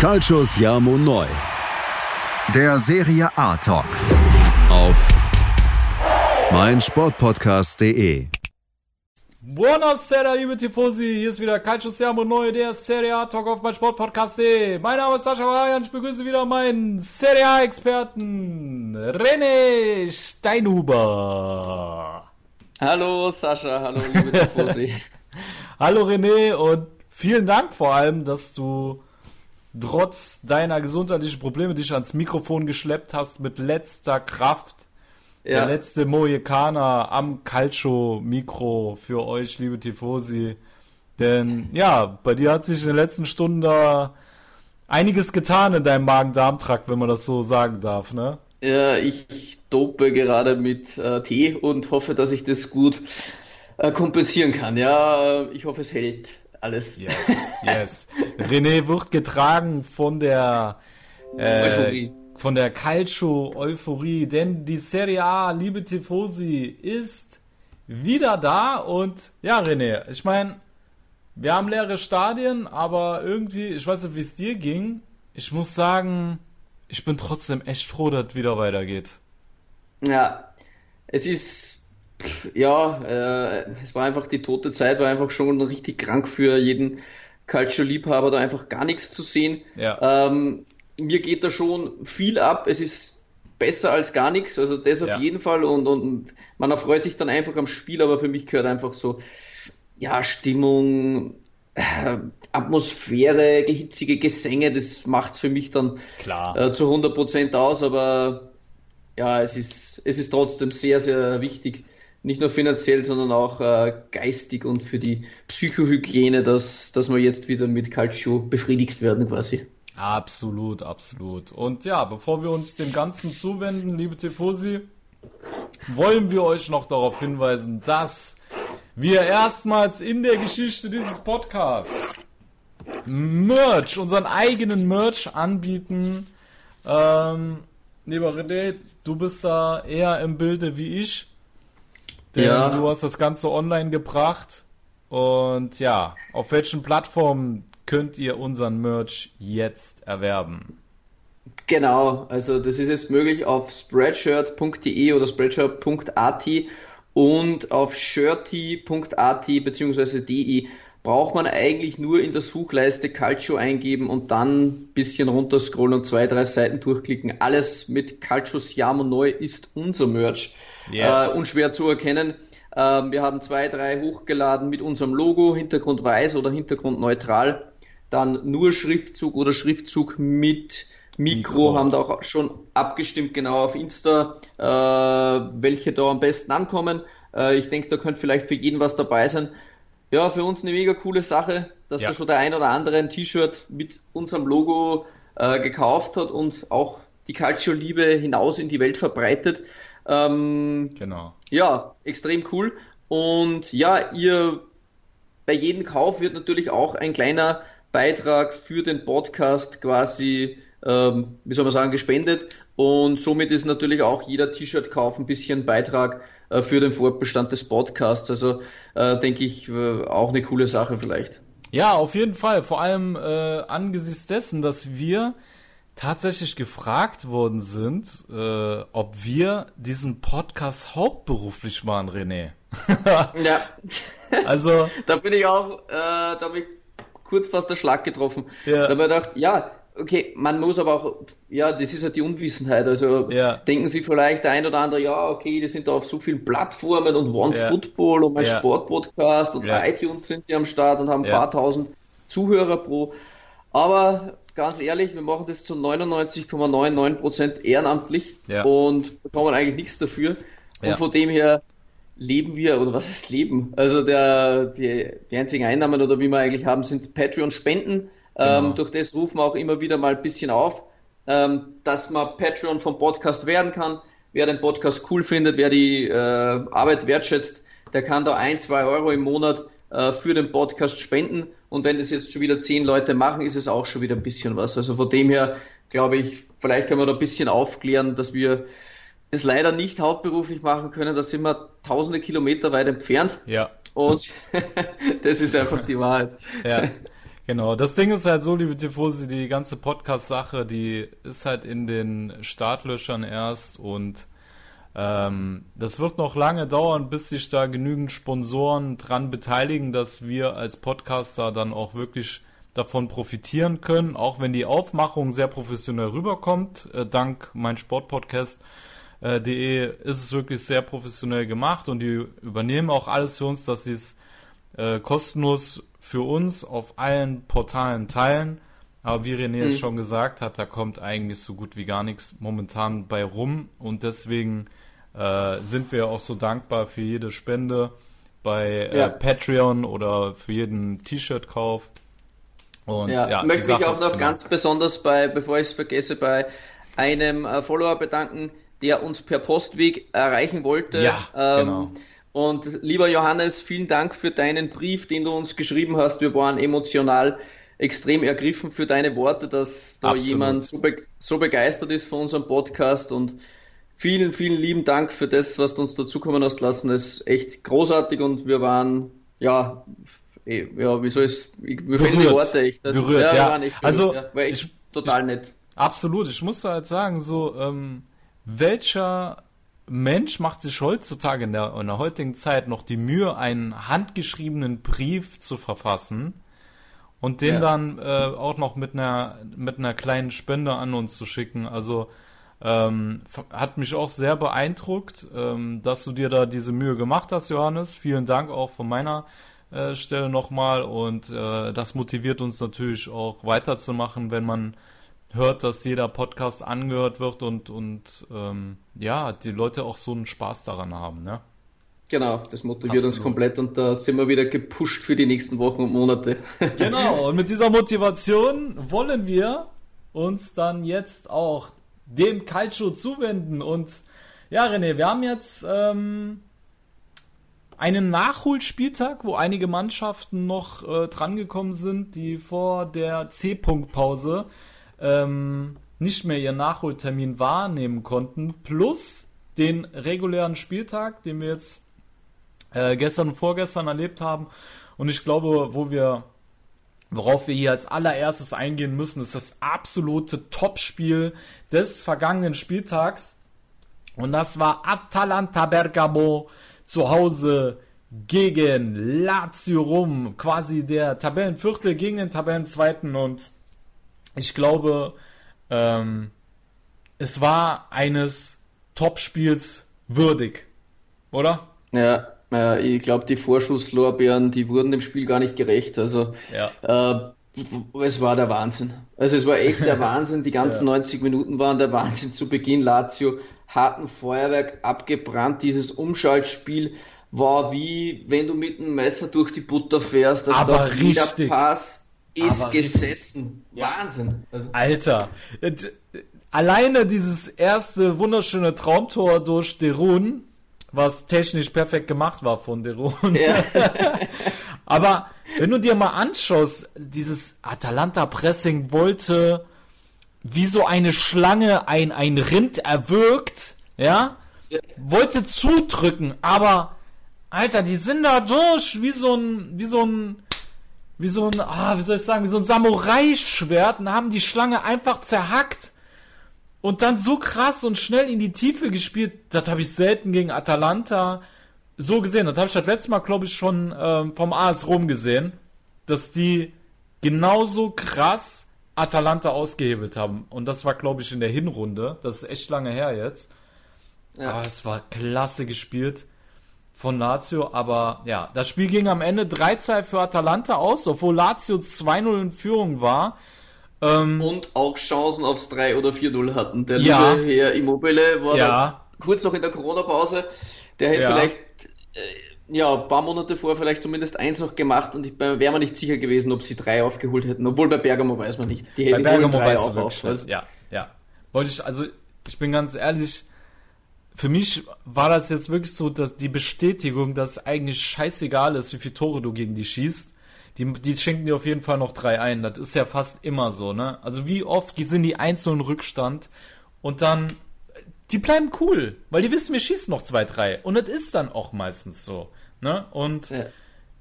Calcius Jamo Neu. Der Serie A Talk. Auf meinsportpodcast.de. Buonasera, liebe Tifosi. Hier ist wieder Calcio Siamo Neu, der Serie A Talk auf meinsportpodcast.de. Mein Name ist Sascha Wajan. Ich begrüße wieder meinen Serie A Experten René Steinhuber. Hallo Sascha, hallo liebe Tifosi. hallo René und vielen Dank vor allem, dass du trotz deiner gesundheitlichen Probleme dich ans Mikrofon geschleppt hast mit letzter Kraft. Ja. Der letzte Mohikaner am Calcio-Mikro für euch, liebe Tifosi. Denn ja, bei dir hat sich in den letzten Stunden da einiges getan in deinem Magen-Darm-Trakt, wenn man das so sagen darf, ne? Ja, ich dope gerade mit äh, Tee und hoffe, dass ich das gut äh, kompensieren kann. Ja, ich hoffe, es hält alles. Yes, yes. René wird getragen von der äh, Euphorie. Von der Calcio-Euphorie, denn die Serie A, liebe Tifosi, ist wieder da und ja, René, ich meine, wir haben leere Stadien, aber irgendwie, ich weiß nicht, wie es dir ging. Ich muss sagen, ich bin trotzdem echt froh, dass es wieder weitergeht. Ja, es ist ja, äh, es war einfach die tote Zeit, war einfach schon richtig krank für jeden Culture-Liebhaber, da einfach gar nichts zu sehen. Ja. Ähm, mir geht da schon viel ab. Es ist besser als gar nichts, also das ja. auf jeden Fall und, und man erfreut sich dann einfach am Spiel, aber für mich gehört einfach so, ja, Stimmung, äh, Atmosphäre, gehitzige Gesänge, das macht's für mich dann äh, zu 100% aus, aber ja, es ist, es ist trotzdem sehr, sehr wichtig, nicht nur finanziell, sondern auch äh, geistig und für die Psychohygiene, dass, dass wir jetzt wieder mit Calcio befriedigt werden quasi. Absolut, absolut. Und ja, bevor wir uns dem Ganzen zuwenden, liebe Tifosi, wollen wir euch noch darauf hinweisen, dass wir erstmals in der Geschichte dieses Podcasts Merch, unseren eigenen Merch anbieten. Ähm, lieber René, du bist da eher im Bilde wie ich. Denn ja. du hast das Ganze online gebracht. Und ja, auf welchen Plattformen könnt ihr unseren Merch jetzt erwerben? Genau, also das ist jetzt möglich auf spreadshirt.de oder spreadshirt.at und auf shirty.at bzw. de braucht man eigentlich nur in der Suchleiste Calcio eingeben und dann ein bisschen runterscrollen und zwei, drei Seiten durchklicken. Alles mit Calcio Siamo Neu ist unser Merch yes. äh, unschwer zu erkennen. Ähm, wir haben zwei, drei hochgeladen mit unserem Logo, Hintergrund weiß oder Hintergrund neutral. Dann nur Schriftzug oder Schriftzug mit Mikro, Mikro. haben da auch schon abgestimmt, genau auf Insta, äh, welche da am besten ankommen. Äh, ich denke, da könnte vielleicht für jeden was dabei sein. Ja, für uns eine mega coole Sache, dass ja. da schon der ein oder andere ein T-Shirt mit unserem Logo äh, gekauft hat und auch die Calcio-Liebe hinaus in die Welt verbreitet. Ähm, genau. Ja, extrem cool. Und ja, ihr bei jedem Kauf wird natürlich auch ein kleiner Beitrag für den Podcast quasi, ähm, wie soll man sagen, gespendet. Und somit ist natürlich auch jeder T-Shirt-Kauf ein bisschen Beitrag äh, für den Fortbestand des Podcasts. Also äh, denke ich äh, auch eine coole Sache vielleicht. Ja, auf jeden Fall. Vor allem äh, angesichts dessen, dass wir tatsächlich gefragt worden sind, äh, ob wir diesen Podcast hauptberuflich machen, René. ja. Also. da bin ich auch, äh, da habe ich kurz fast der Schlag getroffen. Ja. Da habe ich gedacht, ja, okay, man muss aber auch, ja, das ist halt die Unwissenheit. Also ja. denken Sie vielleicht der ein oder andere, ja, okay, die sind da auf so vielen Plattformen und One ja. Football und mein ja. Sportpodcast und iTunes sind sie am Start und haben ein paar tausend Zuhörer pro. Aber ganz ehrlich, wir machen das zu 99,99% ehrenamtlich ja. und bekommen eigentlich nichts dafür. Und ja. von dem her leben wir, oder was heißt leben? Also der, die, die einzigen Einnahmen oder wie wir eigentlich haben, sind Patreon-Spenden. Ähm, genau. durch das rufen wir auch immer wieder mal ein bisschen auf, ähm, dass man Patreon vom Podcast werden kann. Wer den Podcast cool findet, wer die äh, Arbeit wertschätzt, der kann da ein, zwei Euro im Monat äh, für den Podcast spenden. Und wenn das jetzt schon wieder zehn Leute machen, ist es auch schon wieder ein bisschen was. Also von dem her glaube ich, vielleicht können wir da ein bisschen aufklären, dass wir es leider nicht hauptberuflich machen können. Da sind wir tausende Kilometer weit entfernt. Ja. Und das ist einfach die Wahrheit. Ja. Genau, das Ding ist halt so, liebe Tifosi, die ganze Podcast-Sache, die ist halt in den Startlöchern erst und ähm, das wird noch lange dauern, bis sich da genügend Sponsoren dran beteiligen, dass wir als Podcaster dann auch wirklich davon profitieren können, auch wenn die Aufmachung sehr professionell rüberkommt. Äh, dank mein Sportpodcast.de ist es wirklich sehr professionell gemacht und die übernehmen auch alles für uns, dass sie es äh, kostenlos für uns auf allen Portalen teilen. Aber wie René es mhm. schon gesagt hat, da kommt eigentlich so gut wie gar nichts momentan bei rum und deswegen äh, sind wir auch so dankbar für jede Spende bei äh, ja. Patreon oder für jeden T-Shirt-Kauf. Und ja, ja möchte mich auch noch genau. ganz besonders bei, bevor ich es vergesse, bei einem äh, Follower bedanken, der uns per Postweg erreichen wollte. Ja, ähm, genau. Und lieber Johannes, vielen Dank für deinen Brief, den du uns geschrieben hast. Wir waren emotional extrem ergriffen für deine Worte, dass da Absolut. jemand so, be so begeistert ist von unserem Podcast und vielen, vielen lieben Dank für das, was du uns dazukommen hast lassen. Das ist echt großartig und wir waren, ja, eh, ja, wie soll es, mir fehlen die Worte echt. Also, berührt, ja, ja. Waren echt berührt, also, ja, war echt ich, total ich, nett. Absolut, ich muss halt sagen, so, ähm, welcher Mensch macht sich heutzutage in der, in der heutigen Zeit noch die Mühe, einen handgeschriebenen Brief zu verfassen und den ja. dann äh, auch noch mit einer, mit einer kleinen Spende an uns zu schicken. Also, ähm, hat mich auch sehr beeindruckt, ähm, dass du dir da diese Mühe gemacht hast, Johannes. Vielen Dank auch von meiner äh, Stelle nochmal und äh, das motiviert uns natürlich auch weiterzumachen, wenn man hört, dass jeder Podcast angehört wird und, und ähm, ja, die Leute auch so einen Spaß daran haben, ne? Genau, das motiviert Absolut. uns komplett und da sind wir wieder gepusht für die nächsten Wochen und Monate. genau, und mit dieser Motivation wollen wir uns dann jetzt auch dem Calcio zuwenden. Und ja, René, wir haben jetzt ähm, einen Nachholspieltag, wo einige Mannschaften noch äh, drangekommen sind, die vor der C-Punkt-Pause ähm, nicht mehr ihren Nachholtermin wahrnehmen konnten, plus den regulären Spieltag, den wir jetzt äh, gestern und vorgestern erlebt haben. Und ich glaube, wo wir Worauf wir hier als allererstes eingehen müssen, ist das absolute Topspiel des vergangenen Spieltags. Und das war Atalanta Bergamo zu Hause gegen Lazio Rom. Quasi der Tabellenvierte gegen den Tabellenzweiten. Und ich glaube, ähm, es war eines Topspiels würdig. Oder? Ja, äh, ich glaube, die Vorschusslorbeeren, die wurden dem Spiel gar nicht gerecht. Also ja. äh, es war der Wahnsinn. Also es war echt der Wahnsinn. Die ganzen ja. 90 Minuten waren der Wahnsinn zu Beginn. Lazio hat ein Feuerwerk abgebrannt. Dieses Umschaltspiel war wie wenn du mit einem Messer durch die Butter fährst. Also Aber richtig. Pass ist Aber gesessen. Richtig. Wahnsinn. Also, Alter. Alleine dieses erste wunderschöne Traumtor durch Derun was technisch perfekt gemacht war von Deron. Ja. Aber wenn du dir mal anschaust, dieses Atalanta-Pressing wollte wie so eine Schlange ein, ein Rind erwürgt, ja? wollte zudrücken, aber Alter, die sind da durch wie so ein, wie so ein, wie so ein, ah, wie soll ich sagen, wie so ein Samurai-Schwert und haben die Schlange einfach zerhackt und dann so krass und schnell in die Tiefe gespielt, das habe ich selten gegen Atalanta so gesehen. Das habe ich das letzte Mal, glaube ich, schon ähm, vom AS Rom gesehen, dass die genauso krass Atalanta ausgehebelt haben. Und das war, glaube ich, in der Hinrunde. Das ist echt lange her jetzt. Ja. Aber es war klasse gespielt von Lazio. Aber ja, das Spiel ging am Ende 3-2 für Atalanta aus, obwohl Lazio 2-0 in Führung war. Ähm, und auch Chancen aufs 3 oder 4-0 hatten. Der ja, liebe Herr Immobile war ja. kurz noch in der Corona-Pause. Der hätte ja. vielleicht äh, ja, ein paar Monate vorher vielleicht zumindest eins noch gemacht und wäre mir nicht sicher gewesen, ob sie drei aufgeholt hätten. Obwohl bei Bergamo weiß man nicht. Die hätten bei Bergamo drei auch auf. Ja, ja. Wollte ich, also ich bin ganz ehrlich, für mich war das jetzt wirklich so, dass die Bestätigung, dass es eigentlich scheißegal ist, wie viele Tore du gegen die schießt die, die schenken dir auf jeden Fall noch drei ein. Das ist ja fast immer so, ne? Also wie oft sind die einzelnen Rückstand und dann, die bleiben cool, weil die wissen, wir schießen noch zwei, drei. Und das ist dann auch meistens so, ne? Und ja.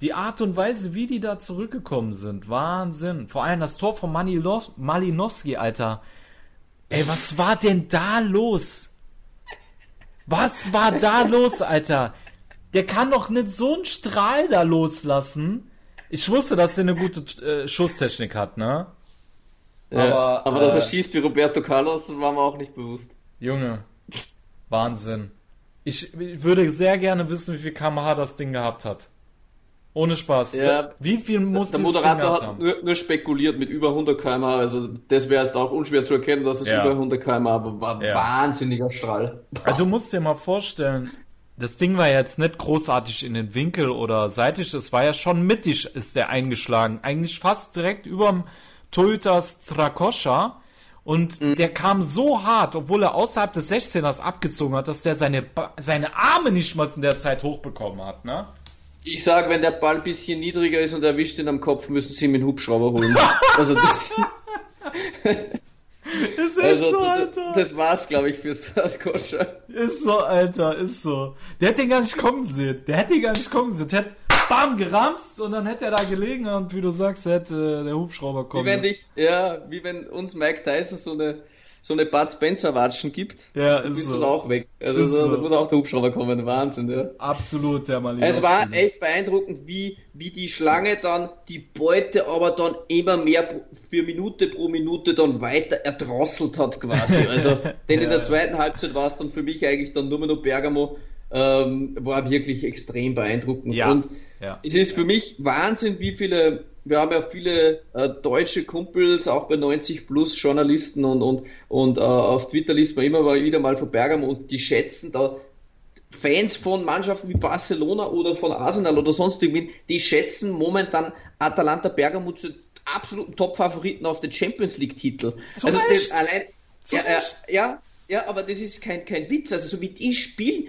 Die Art und Weise, wie die da zurückgekommen sind, Wahnsinn. Vor allem das Tor von Malinowski, Alter. Ey, was war denn da los? Was war da los, Alter? Der kann doch nicht so einen Strahl da loslassen. Ich wusste, dass er eine gute äh, Schusstechnik hat, ne? Ja, aber, aber dass er äh, schießt wie Roberto Carlos, war mir auch nicht bewusst. Junge, Wahnsinn. Ich, ich würde sehr gerne wissen, wie viel kmh das Ding gehabt hat. Ohne Spaß. Ja, wie viel muss Der Moderator hat nur, nur, spekuliert mit über 100 km Also das wäre jetzt auch unschwer zu erkennen, dass es ja. über 100 km aber war wahnsinniger Strahl. Also du musst dir mal vorstellen, das Ding war jetzt nicht großartig in den Winkel oder seitlich, es war ja schon mittig ist der eingeschlagen. Eigentlich fast direkt überm Toyota Strakosha. Und mhm. der kam so hart, obwohl er außerhalb des 16ers abgezogen hat, dass der seine, seine Arme nicht mal in der Zeit hochbekommen hat, ne? Ich sag, wenn der Ball ein bisschen niedriger ist und erwischt ihn am Kopf, müssen sie ihm einen Hubschrauber holen. also das. ist also, so, Alter. Das war's, glaube ich, fürs Strakosha. Ist so, Alter, ist so. Der hätte ihn gar nicht kommen sehen. Der hätte ihn gar nicht kommen sehen. Der hätte bam, geramst und dann hätte er da gelegen und wie du sagst, hätte der Hubschrauber kommen. Wie wenn dich, ja, wie wenn uns Mike Tyson so eine, so eine Bud Spencer Watschen gibt. Ja, ist bist so. du auch weg. Also da, so. muss auch der Hubschrauber kommen. Wahnsinn, ja. Absolut, der Mann. Es war echt beeindruckend, wie, wie die Schlange dann die Beute aber dann immer mehr für Minute pro Minute dann weiter erdrosselt hat quasi. Also, denn ja. in der zweiten Halbzeit war es dann für mich eigentlich dann nur noch Bergamo, ähm, war wirklich extrem beeindruckend. Ja. Und ja. Es ist für mich Wahnsinn, wie viele, wir haben ja viele äh, deutsche Kumpels, auch bei 90 plus Journalisten und, und, und äh, auf Twitter liest man immer wieder mal von Bergamo und die schätzen da Fans von Mannschaften wie Barcelona oder von Arsenal oder sonst irgendwie, die schätzen momentan Atalanta Bergamo zu absoluten Top-Favoriten auf den Champions League-Titel. Also das allein, ja, ja, ja, aber das ist kein, kein Witz. Also so wie die spielen,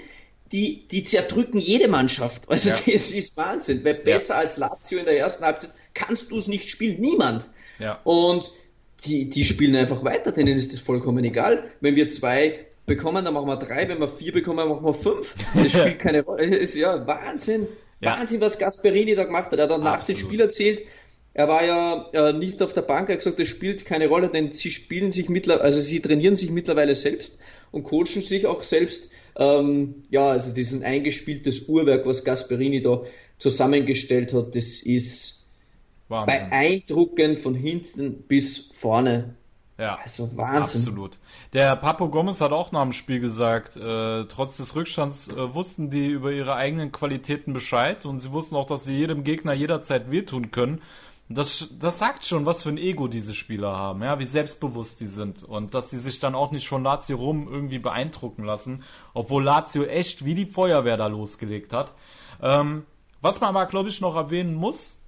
die, die zerdrücken jede Mannschaft. Also ja. das ist Wahnsinn. Weil besser ja. als Lazio in der ersten Halbzeit kannst du es nicht spielen. Niemand. Ja. Und die, die spielen einfach weiter, denen ist das vollkommen egal. Wenn wir zwei bekommen, dann machen wir drei, wenn wir vier bekommen, dann machen wir fünf. Das spielt keine Rolle. Es ist ja Wahnsinn. Ja. Wahnsinn, was Gasperini da gemacht hat. Er hat dann nach dem Spiel erzählt, er war ja äh, nicht auf der Bank, er hat gesagt, das spielt keine Rolle, denn sie spielen sich mittlerweile, also sie trainieren sich mittlerweile selbst und coachen sich auch selbst. Ähm, ja, also dieses eingespieltes Uhrwerk, was Gasperini da zusammengestellt hat, das ist Wahnsinn. beeindruckend von hinten bis vorne. Ja, also Wahnsinn. Absolut. Der Papo Gomez hat auch nach dem Spiel gesagt, äh, trotz des Rückstands äh, wussten die über ihre eigenen Qualitäten Bescheid und sie wussten auch, dass sie jedem Gegner jederzeit wehtun können. Das, das sagt schon, was für ein Ego diese Spieler haben, ja, wie selbstbewusst die sind und dass sie sich dann auch nicht von Lazio rum irgendwie beeindrucken lassen, obwohl Lazio echt wie die Feuerwehr da losgelegt hat. Ähm, was man aber, glaube ich, noch erwähnen muss,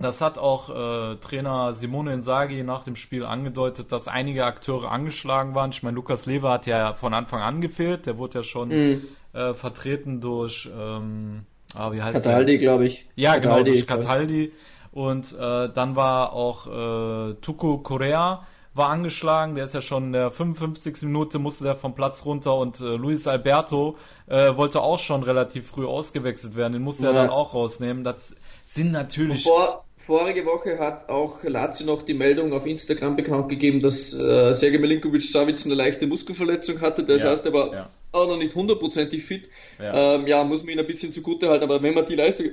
das hat auch äh, Trainer Simone Inzaghi nach dem Spiel angedeutet, dass einige Akteure angeschlagen waren. Ich meine, Lukas Lever hat ja von Anfang an gefehlt, der wurde ja schon mm. äh, vertreten durch ähm, ah, wie heißt Cataldi, glaube ich. Ja, genau, Cataldi, genau, durch Cataldi. Und äh, dann war auch äh, Tuko Correa war angeschlagen, der ist ja schon in der 55. Minute, musste der vom Platz runter und äh, Luis Alberto äh, wollte auch schon relativ früh ausgewechselt werden, den musste ja. er dann auch rausnehmen. Das sind natürlich... Vor, vorige Woche hat auch Lazio noch die Meldung auf Instagram bekannt gegeben, dass äh, Sergej Milinkovic-Savic eine leichte Muskelverletzung hatte, das ja, heißt, er war ja. auch noch nicht hundertprozentig fit. Ja. Ähm, ja, muss man ihn ein bisschen zugute halten, aber wenn man die Leistung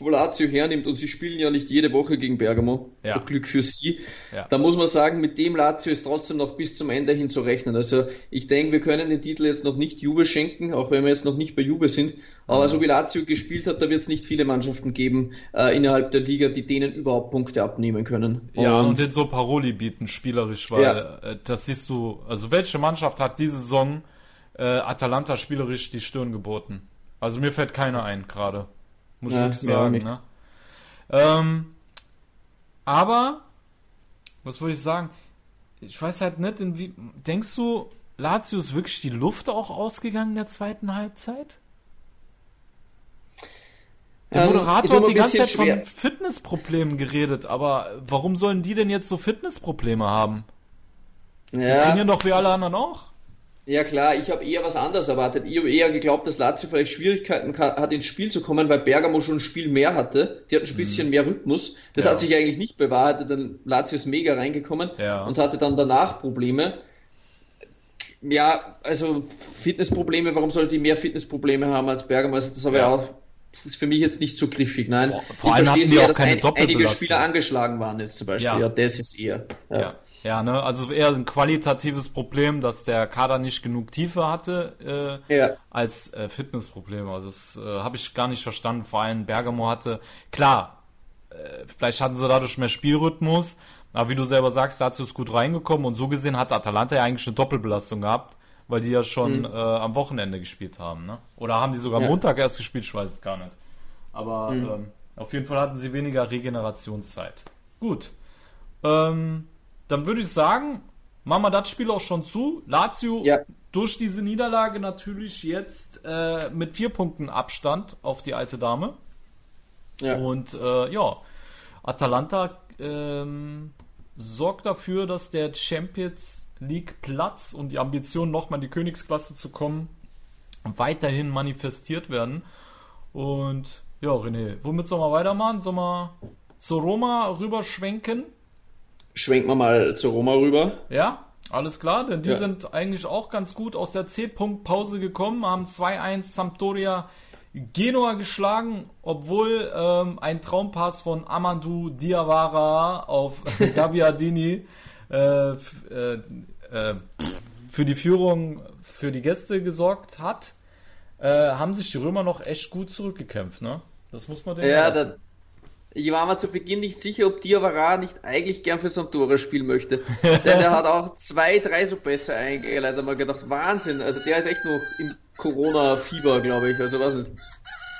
Lazio hernimmt und sie spielen ja nicht jede Woche gegen Bergamo, ja. Glück für sie, ja. da muss man sagen, mit dem Lazio ist trotzdem noch bis zum Ende hin zu rechnen. Also ich denke, wir können den Titel jetzt noch nicht Juve schenken, auch wenn wir jetzt noch nicht bei Juve sind. Aber so wie Lazio gespielt hat, da wird es nicht viele Mannschaften geben äh, innerhalb der Liga, die denen überhaupt Punkte abnehmen können. Und ja, und den so Paroli bieten, spielerisch, weil ja. äh, das siehst du, also welche Mannschaft hat diese Saison äh, Atalanta spielerisch die Stirn geboten? Also mir fällt keiner ein gerade. Muss ja, ich sagen. Ne? Ähm, aber, was wollte ich sagen? Ich weiß halt nicht. Denkst du, Lazio ist wirklich die Luft auch ausgegangen in der zweiten Halbzeit? Der ähm, Moderator ähm, hat die ganze Zeit schwer. von Fitnessproblemen geredet, aber warum sollen die denn jetzt so Fitnessprobleme haben? Ja. Die trainieren doch wie alle anderen auch. Ja klar, ich habe eher was anderes erwartet. Ich habe eher geglaubt, dass Lazio vielleicht Schwierigkeiten hat, ins Spiel zu kommen, weil Bergamo schon ein Spiel mehr hatte. Die hatten ein bisschen mhm. mehr Rhythmus. Das ja. hat sich eigentlich nicht bewahrheitet, denn Lazio ist mega reingekommen ja. und hatte dann danach Probleme. Ja, also Fitnessprobleme, warum sollte die mehr Fitnessprobleme haben als Bergamo? Also das habe ja. ich auch ist für mich jetzt nicht so griffig. Nein, vor, vor allem hatten die auch keine ein, einige Spieler angeschlagen waren jetzt zum Beispiel. Ja, ja das ist eher. Ja. ja. Ja, ne, also eher ein qualitatives Problem, dass der Kader nicht genug Tiefe hatte, äh, ja. als äh, Fitnessproblem. Also das äh, habe ich gar nicht verstanden. Vor allem Bergamo hatte, klar, äh, vielleicht hatten sie dadurch mehr Spielrhythmus, aber wie du selber sagst, dazu ist gut reingekommen und so gesehen hat Atalanta ja eigentlich eine Doppelbelastung gehabt, weil die ja schon mhm. äh, am Wochenende gespielt haben, ne? Oder haben die sogar ja. Montag erst gespielt, ich weiß es gar nicht. Aber mhm. ähm, auf jeden Fall hatten sie weniger Regenerationszeit. Gut. Ähm, dann würde ich sagen, machen wir das Spiel auch schon zu. Lazio ja. durch diese Niederlage natürlich jetzt äh, mit vier Punkten Abstand auf die alte Dame. Ja. Und äh, ja, Atalanta ähm, sorgt dafür, dass der Champions League Platz und die Ambition, nochmal in die Königsklasse zu kommen, weiterhin manifestiert werden. Und ja, René, womit sollen wir weitermachen? Sollen wir zur Roma rüberschwenken? schwenken wir mal zu Roma rüber. Ja, alles klar, denn die ja. sind eigentlich auch ganz gut aus der C-Punkt-Pause gekommen, haben 2-1 Sampdoria Genua geschlagen, obwohl ähm, ein Traumpass von Amadou Diawara auf Gabbiadini äh, äh, äh, für die Führung für die Gäste gesorgt hat, äh, haben sich die Römer noch echt gut zurückgekämpft, ne? Das muss man denken. Ja, da, ich war mir zu Beginn nicht sicher, ob Diawara nicht eigentlich gern für Sampdoria spielen möchte. Denn er hat auch zwei, drei so besser eingeleitet. Da habe gedacht, Wahnsinn. Also der ist echt noch im Corona-Fieber, glaube ich. Also was nicht.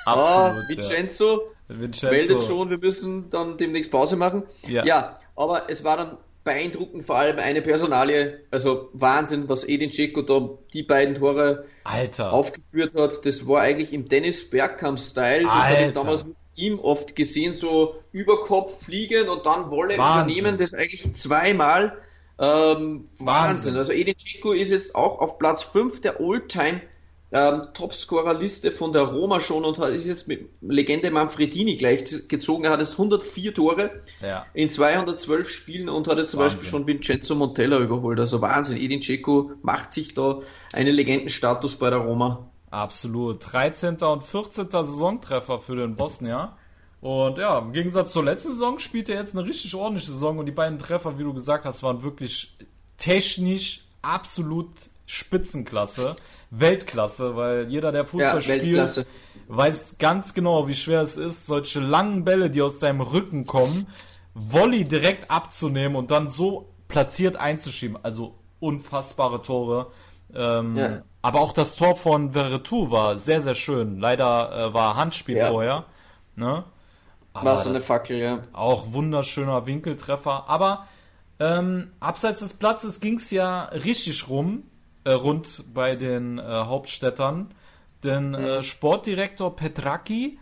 Absolut, oh, Vincenzo, ja. Vincenzo meldet schon, wir müssen dann demnächst Pause machen. Ja. ja, aber es war dann beeindruckend, vor allem eine Personalie. Also Wahnsinn, was Edin Dzeko da die beiden Tore Alter. aufgeführt hat. Das war eigentlich im Dennis Bergkamp-Style. Das habe ich damals ihm oft gesehen, so über Kopf fliegen und dann Wolle Wahnsinn. übernehmen, das eigentlich zweimal. Ähm, Wahnsinn. Wahnsinn. Also Edin Dzeko ist jetzt auch auf Platz 5 der Oldtime ähm, Topscorer-Liste von der Roma schon und hat, ist jetzt mit Legende Manfredini gleich gezogen. Er hat jetzt 104 Tore ja. in 212 Spielen und hat jetzt zum Wahnsinn. Beispiel schon Vincenzo Montella überholt. Also Wahnsinn. Edin Dzeko macht sich da einen Legendenstatus bei der Roma. Absolut. 13. und 14. Saisontreffer für den Bosnier. Und ja, im Gegensatz zur letzten Saison spielt er jetzt eine richtig ordentliche Saison und die beiden Treffer, wie du gesagt hast, waren wirklich technisch absolut Spitzenklasse, Weltklasse, weil jeder, der Fußball ja, spielt, weiß ganz genau, wie schwer es ist, solche langen Bälle, die aus deinem Rücken kommen, Volley direkt abzunehmen und dann so platziert einzuschieben. Also unfassbare Tore. Ähm, ja. Aber auch das Tor von Veretout war sehr, sehr schön. Leider äh, war Handspiel ja. vorher. Ne? war so eine Fackel, ja. Auch wunderschöner Winkeltreffer. Aber ähm, abseits des Platzes ging es ja richtig rum, äh, rund bei den äh, Hauptstädtern. Denn mhm. äh, Sportdirektor Petraki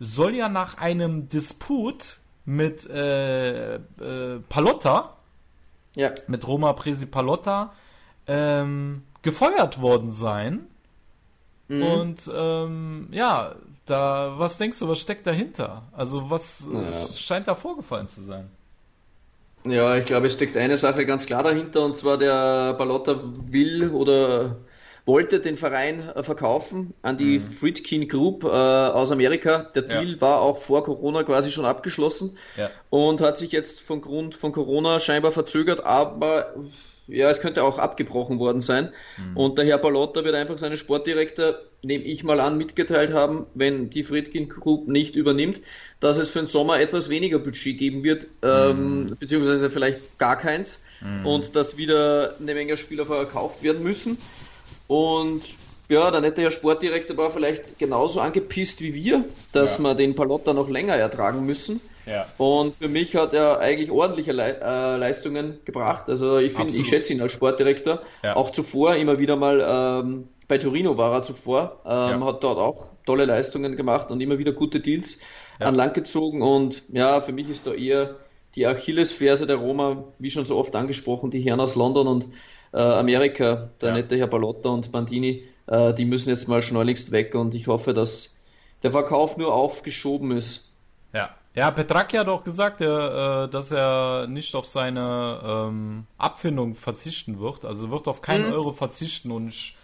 soll ja nach einem Disput mit äh, äh, Palotta, ja. mit Roma Presi Palotta, ähm, gefeuert worden sein. Mhm. Und ähm, ja, da, was denkst du, was steckt dahinter? Also was ja. scheint da vorgefallen zu sein? Ja, ich glaube, es steckt eine Sache ganz klar dahinter, und zwar der Ballotta will oder wollte den Verein äh, verkaufen an die mhm. Friedkin Group äh, aus Amerika. Der Deal ja. war auch vor Corona quasi schon abgeschlossen ja. und hat sich jetzt von Grund von Corona scheinbar verzögert, aber ja, es könnte auch abgebrochen worden sein. Mhm. Und der Herr Palotta wird einfach seinen Sportdirektor, nehme ich mal an, mitgeteilt haben, wenn die Friedkin Group nicht übernimmt, dass es für den Sommer etwas weniger Budget geben wird, ähm, mhm. beziehungsweise vielleicht gar keins. Mhm. Und dass wieder eine Menge Spieler verkauft werden müssen. Und ja, der nette Herr Sportdirektor war vielleicht genauso angepisst wie wir, dass ja. wir den Palotta noch länger ertragen müssen. Ja. Und für mich hat er eigentlich ordentliche Le äh, Leistungen gebracht. Also ich finde, ich schätze ihn als Sportdirektor. Ja. Auch zuvor immer wieder mal ähm, bei Torino war er zuvor, ähm, ja. hat dort auch tolle Leistungen gemacht und immer wieder gute Deals an Land gezogen. Und ja, für mich ist da eher die Achillesferse der Roma, wie schon so oft angesprochen, die Herren aus London und äh, Amerika, der nette Herr Balotta und Bandini, äh, die müssen jetzt mal schleunigst weg und ich hoffe, dass der Verkauf nur aufgeschoben ist. Ja. Petraki hat auch gesagt, er, äh, dass er nicht auf seine ähm, Abfindung verzichten wird. Also wird auf keinen mhm. Euro verzichten und ich,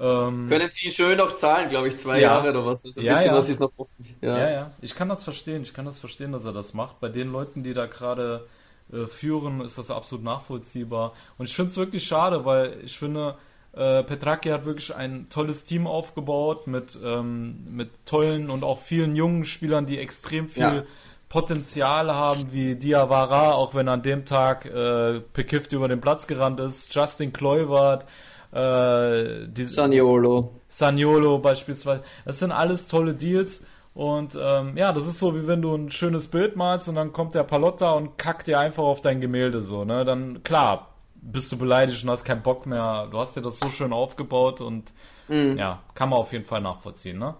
ähm, Können Sie ihn schön noch zahlen, glaube ich, zwei ja. Jahre oder was. Also ein ja, bisschen, ja. was ist noch offen. Ja. ja, ja. Ich kann das verstehen. Ich kann das verstehen, dass er das macht. Bei den Leuten, die da gerade äh, führen, ist das absolut nachvollziehbar. Und ich finde es wirklich schade, weil ich finde, äh, Petraki hat wirklich ein tolles Team aufgebaut mit, ähm, mit tollen und auch vielen jungen Spielern, die extrem viel ja. Potenzial haben, wie Diawara, auch wenn an dem Tag äh, bekifft über den Platz gerannt ist, Justin Kluivert, äh, Saniolo. Saniolo beispielsweise. Das sind alles tolle Deals. Und ähm, ja, das ist so, wie wenn du ein schönes Bild malst und dann kommt der Palotta und kackt dir einfach auf dein Gemälde so, ne? Dann, klar, bist du beleidigt und hast keinen Bock mehr. Du hast dir das so schön aufgebaut und mhm. ja, kann man auf jeden Fall nachvollziehen, ne?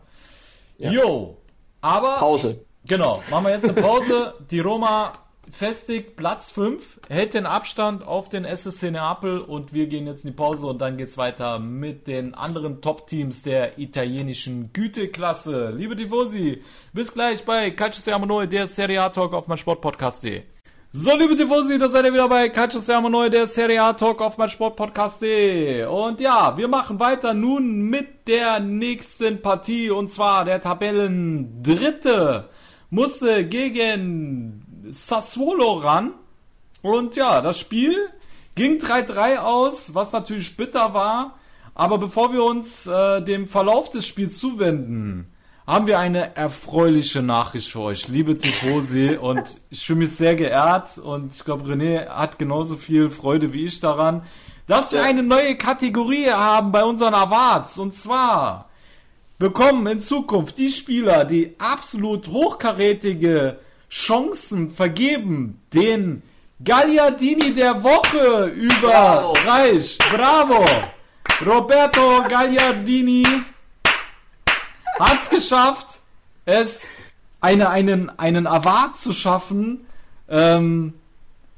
Ja. Jo, aber. Pause. Genau, machen wir jetzt eine Pause. Die Roma festigt Platz 5, hält den Abstand auf den SSC Neapel und wir gehen jetzt in die Pause und dann geht's weiter mit den anderen Top-Teams der italienischen Güteklasse. Liebe Tifosi, bis gleich bei Calcio Siamo Noi, der Serie A Talk auf mein Sportpodcast.de. So, liebe Tifosi, da seid ihr wieder bei Calcio Siamo Noi, der Serie A Talk auf mein Sportpodcast.de. Und ja, wir machen weiter nun mit der nächsten Partie und zwar der Tabellen Dritte musste gegen Sassuolo ran. Und ja, das Spiel ging 3-3 aus, was natürlich bitter war. Aber bevor wir uns äh, dem Verlauf des Spiels zuwenden, haben wir eine erfreuliche Nachricht für euch, liebe Tifosi. und ich fühle mich sehr geehrt und ich glaube, René hat genauso viel Freude wie ich daran, dass wir eine neue Kategorie haben bei unseren Awards. Und zwar bekommen in Zukunft die Spieler, die absolut hochkarätige Chancen vergeben, den Gagliardini der Woche überreicht. Bravo! Roberto Gagliardini hat's geschafft, es eine, einen, einen Award zu schaffen. Ähm,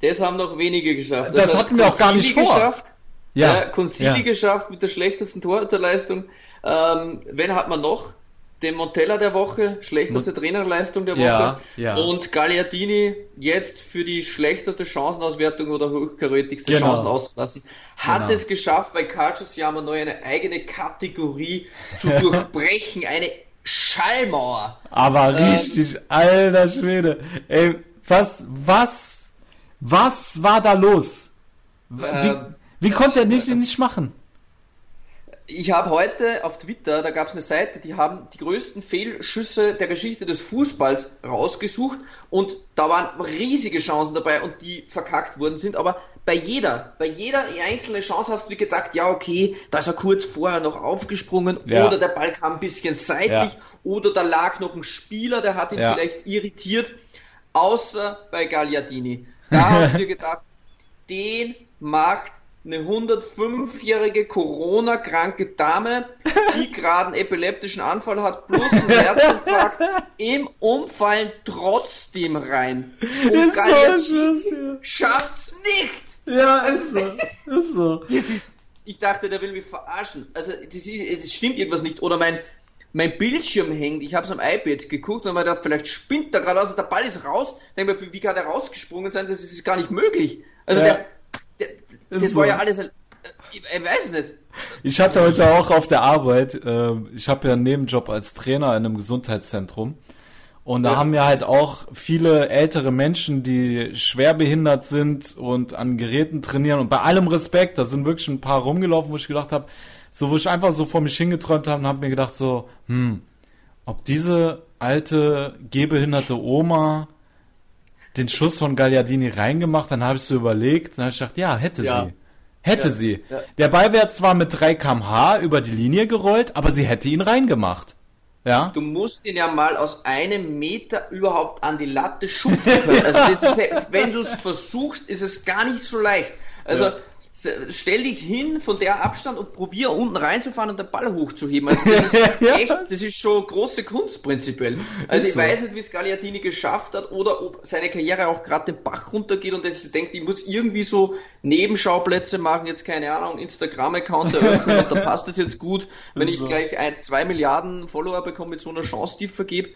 das haben noch wenige geschafft. Das, das hatten wir auch gar nicht vor. Geschafft, ja, ja Concili ja. geschafft mit der schlechtesten Torhüterleistung. Ähm, wen hat man noch? Den Montella der Woche, schlechteste Trainerleistung der Woche ja, ja. und Gagliardini jetzt für die schlechteste Chancenauswertung oder hochkarätigste genau. Chancen auszulassen, hat genau. es geschafft, bei Calcio Siamo neu eine eigene Kategorie zu durchbrechen, eine Schallmauer. Aber ähm, richtig, alter Schwede. Ey, was, was, was war da los? Wie, ähm, wie konnte er nicht, nicht machen? Ich habe heute auf Twitter, da gab es eine Seite, die haben die größten Fehlschüsse der Geschichte des Fußballs rausgesucht und da waren riesige Chancen dabei und die verkackt worden sind, aber bei jeder, bei jeder einzelnen Chance hast du gedacht, ja okay, da ist er kurz vorher noch aufgesprungen ja. oder der Ball kam ein bisschen seitlich ja. oder da lag noch ein Spieler, der hat ihn ja. vielleicht irritiert, außer bei Gagliardini. Da hast du dir gedacht, den macht eine 105-jährige Corona-kranke Dame, die gerade einen epileptischen Anfall hat, plus einen Herzinfarkt, im Umfallen trotzdem rein. Und ist so schafft's nicht! Ja, ist so. Ist so. Ist, ich dachte, der will mich verarschen. Also, das ist, es stimmt irgendwas nicht. Oder mein, mein Bildschirm hängt. Ich habe es am iPad geguckt und mir vielleicht spinnt der gerade aus und der Ball ist raus. Denk mir, wie kann der rausgesprungen sein? Das ist gar nicht möglich. Also ja. der, das, das war ja alles, äh, ich, ich weiß nicht. Ich hatte heute auch auf der Arbeit, äh, ich habe ja einen Nebenjob als Trainer in einem Gesundheitszentrum. Und da ja. haben wir halt auch viele ältere Menschen, die schwer behindert sind und an Geräten trainieren. Und bei allem Respekt, da sind wirklich ein paar rumgelaufen, wo ich gedacht habe, so wo ich einfach so vor mich hingeträumt habe und habe mir gedacht so, hm, ob diese alte gehbehinderte Oma den Schuss von Gagliardini reingemacht, dann habe ich so überlegt, dann habe ich gedacht, ja, hätte ja. sie. Hätte ja, sie. Ja. Der Ball wäre zwar mit 3 kmh über die Linie gerollt, aber sie hätte ihn reingemacht. Ja. Du musst ihn ja mal aus einem Meter überhaupt an die Latte schupfen können. Also ja, wenn du es versuchst, ist es gar nicht so leicht. Also stell dich hin von der Abstand und probier unten reinzufahren und den Ball hochzuheben. Also das ist echt, das ist schon große Kunst prinzipiell. Also ich so. weiß nicht, wie es Gagliardini geschafft hat oder ob seine Karriere auch gerade den Bach runtergeht und er denkt, ich muss irgendwie so Nebenschauplätze machen, jetzt keine Ahnung, Instagram-Account eröffnen und da passt das jetzt gut, wenn so. ich gleich ein, zwei Milliarden Follower bekomme mit so einer Chance, die ich vergebe.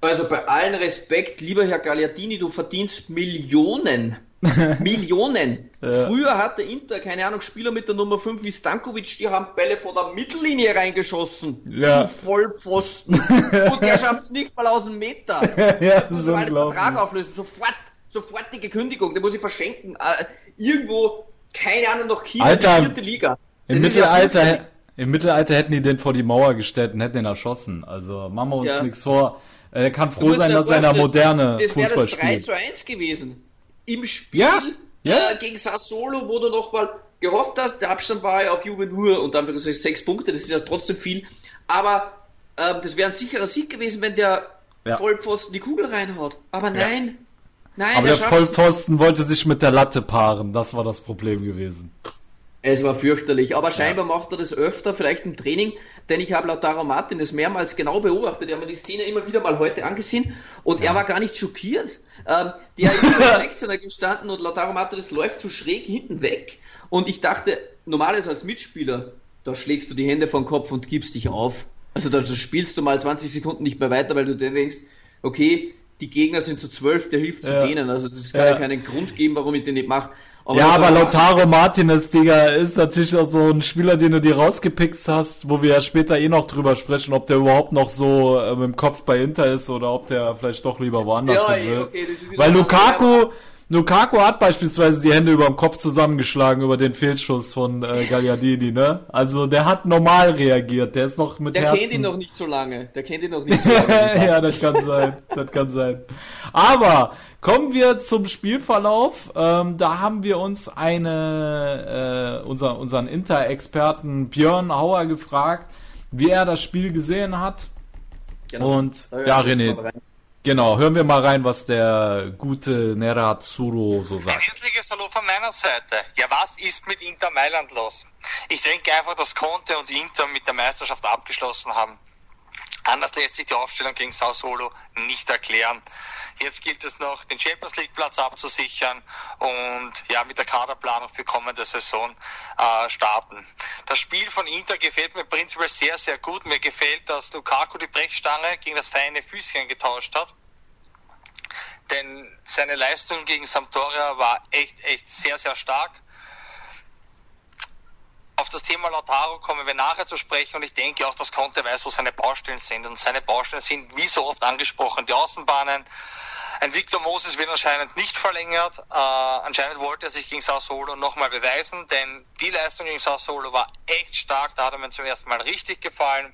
Also bei allen Respekt, lieber Herr Gagliardini, du verdienst Millionen. Millionen. Ja. Früher hatte Inter, keine Ahnung, Spieler mit der Nummer 5 wie Stankovic, die haben Bälle von der Mittellinie reingeschossen. Ja. Du Vollpfosten. Und der schafft es nicht mal aus dem Meter. ja, das muss mal einen Vertrag auflösen. Sofort, sofortige Kündigung. Den muss ich verschenken. Äh, irgendwo, keine Ahnung, noch China, Alter, vierte Liga. Im Mittelalter, ja Im Mittelalter hätten die den vor die Mauer gestellt und hätten ihn erschossen. Also machen wir uns ja. nichts vor. Er kann froh sein, dass er in der moderne Fußball spielt. Das wäre das 3 zu 1 gewesen im Spiel ja, ja. Äh, gegen Sassolo, wo du nochmal gehofft hast, der Abstand war ja auf Juve nur und dann sechs Punkte, das ist ja trotzdem viel, aber ähm, das wäre ein sicherer Sieg gewesen, wenn der ja. Vollpfosten die Kugel reinhaut. Aber nein, ja. nein. Aber der Vollpfosten wollte sich mit der Latte paaren, das war das Problem gewesen. Es war fürchterlich, aber scheinbar ja. macht er das öfter, vielleicht im Training, denn ich habe Lautaro Martin das mehrmals genau beobachtet. Ich habe mir die Szene immer wieder mal heute angesehen und ja. er war gar nicht schockiert. Ähm, der ist 16er gestanden und Lautaro Martin das läuft so schräg hinten weg und ich dachte, normales als Mitspieler, da schlägst du die Hände vom Kopf und gibst dich auf. Also da, da spielst du mal 20 Sekunden nicht mehr weiter, weil du dir denkst, okay, die Gegner sind zu zwölf, der hilft ja. zu denen. Also das kann ja. ja keinen Grund geben, warum ich den nicht mache. Aber ja, aber Lautaro Martinez, Digga, ist natürlich auch so ein Spieler, den du dir rausgepickt hast, wo wir ja später eh noch drüber sprechen, ob der überhaupt noch so ähm, im Kopf bei Inter ist oder ob der vielleicht doch lieber woanders ja, will. Okay, Weil Lukaku, Lukaku hat beispielsweise die Hände über dem Kopf zusammengeschlagen über den Fehlschuss von äh, Gagliardini, ne? Also der hat normal reagiert, der ist noch mit Der Herzen... kennt ihn noch nicht so lange, der kennt ihn noch nicht so lange. ja, das kann sein, das kann sein. Aber kommen wir zum Spielverlauf. Ähm, da haben wir uns eine, äh, unser, unseren Inter-Experten Björn Hauer gefragt, wie er das Spiel gesehen hat. Genau. Und ja, René, Genau, hören wir mal rein, was der gute Nerazzurro so sagt. Ein herzliches Hallo von meiner Seite. Ja, was ist mit Inter Mailand los? Ich denke einfach, dass Conte und Inter mit der Meisterschaft abgeschlossen haben. Anders lässt sich die Aufstellung gegen Sao Solo nicht erklären. Jetzt gilt es noch, den Champions League Platz abzusichern und ja mit der Kaderplanung für kommende Saison äh, starten. Das Spiel von Inter gefällt mir prinzipiell sehr, sehr gut. Mir gefällt, dass Lukaku die Brechstange gegen das feine Füßchen getauscht hat. Denn seine Leistung gegen Sampdoria war echt, echt sehr, sehr stark. Auf das Thema Lautaro kommen wir nachher zu sprechen und ich denke auch, dass Conte weiß, wo seine Baustellen sind. Und seine Baustellen sind, wie so oft angesprochen, die Außenbahnen. Ein Victor Moses wird anscheinend nicht verlängert. Äh, anscheinend wollte er sich gegen Sao Solo nochmal beweisen, denn die Leistung gegen Sao Solo war echt stark. Da hat er mir zum ersten Mal richtig gefallen.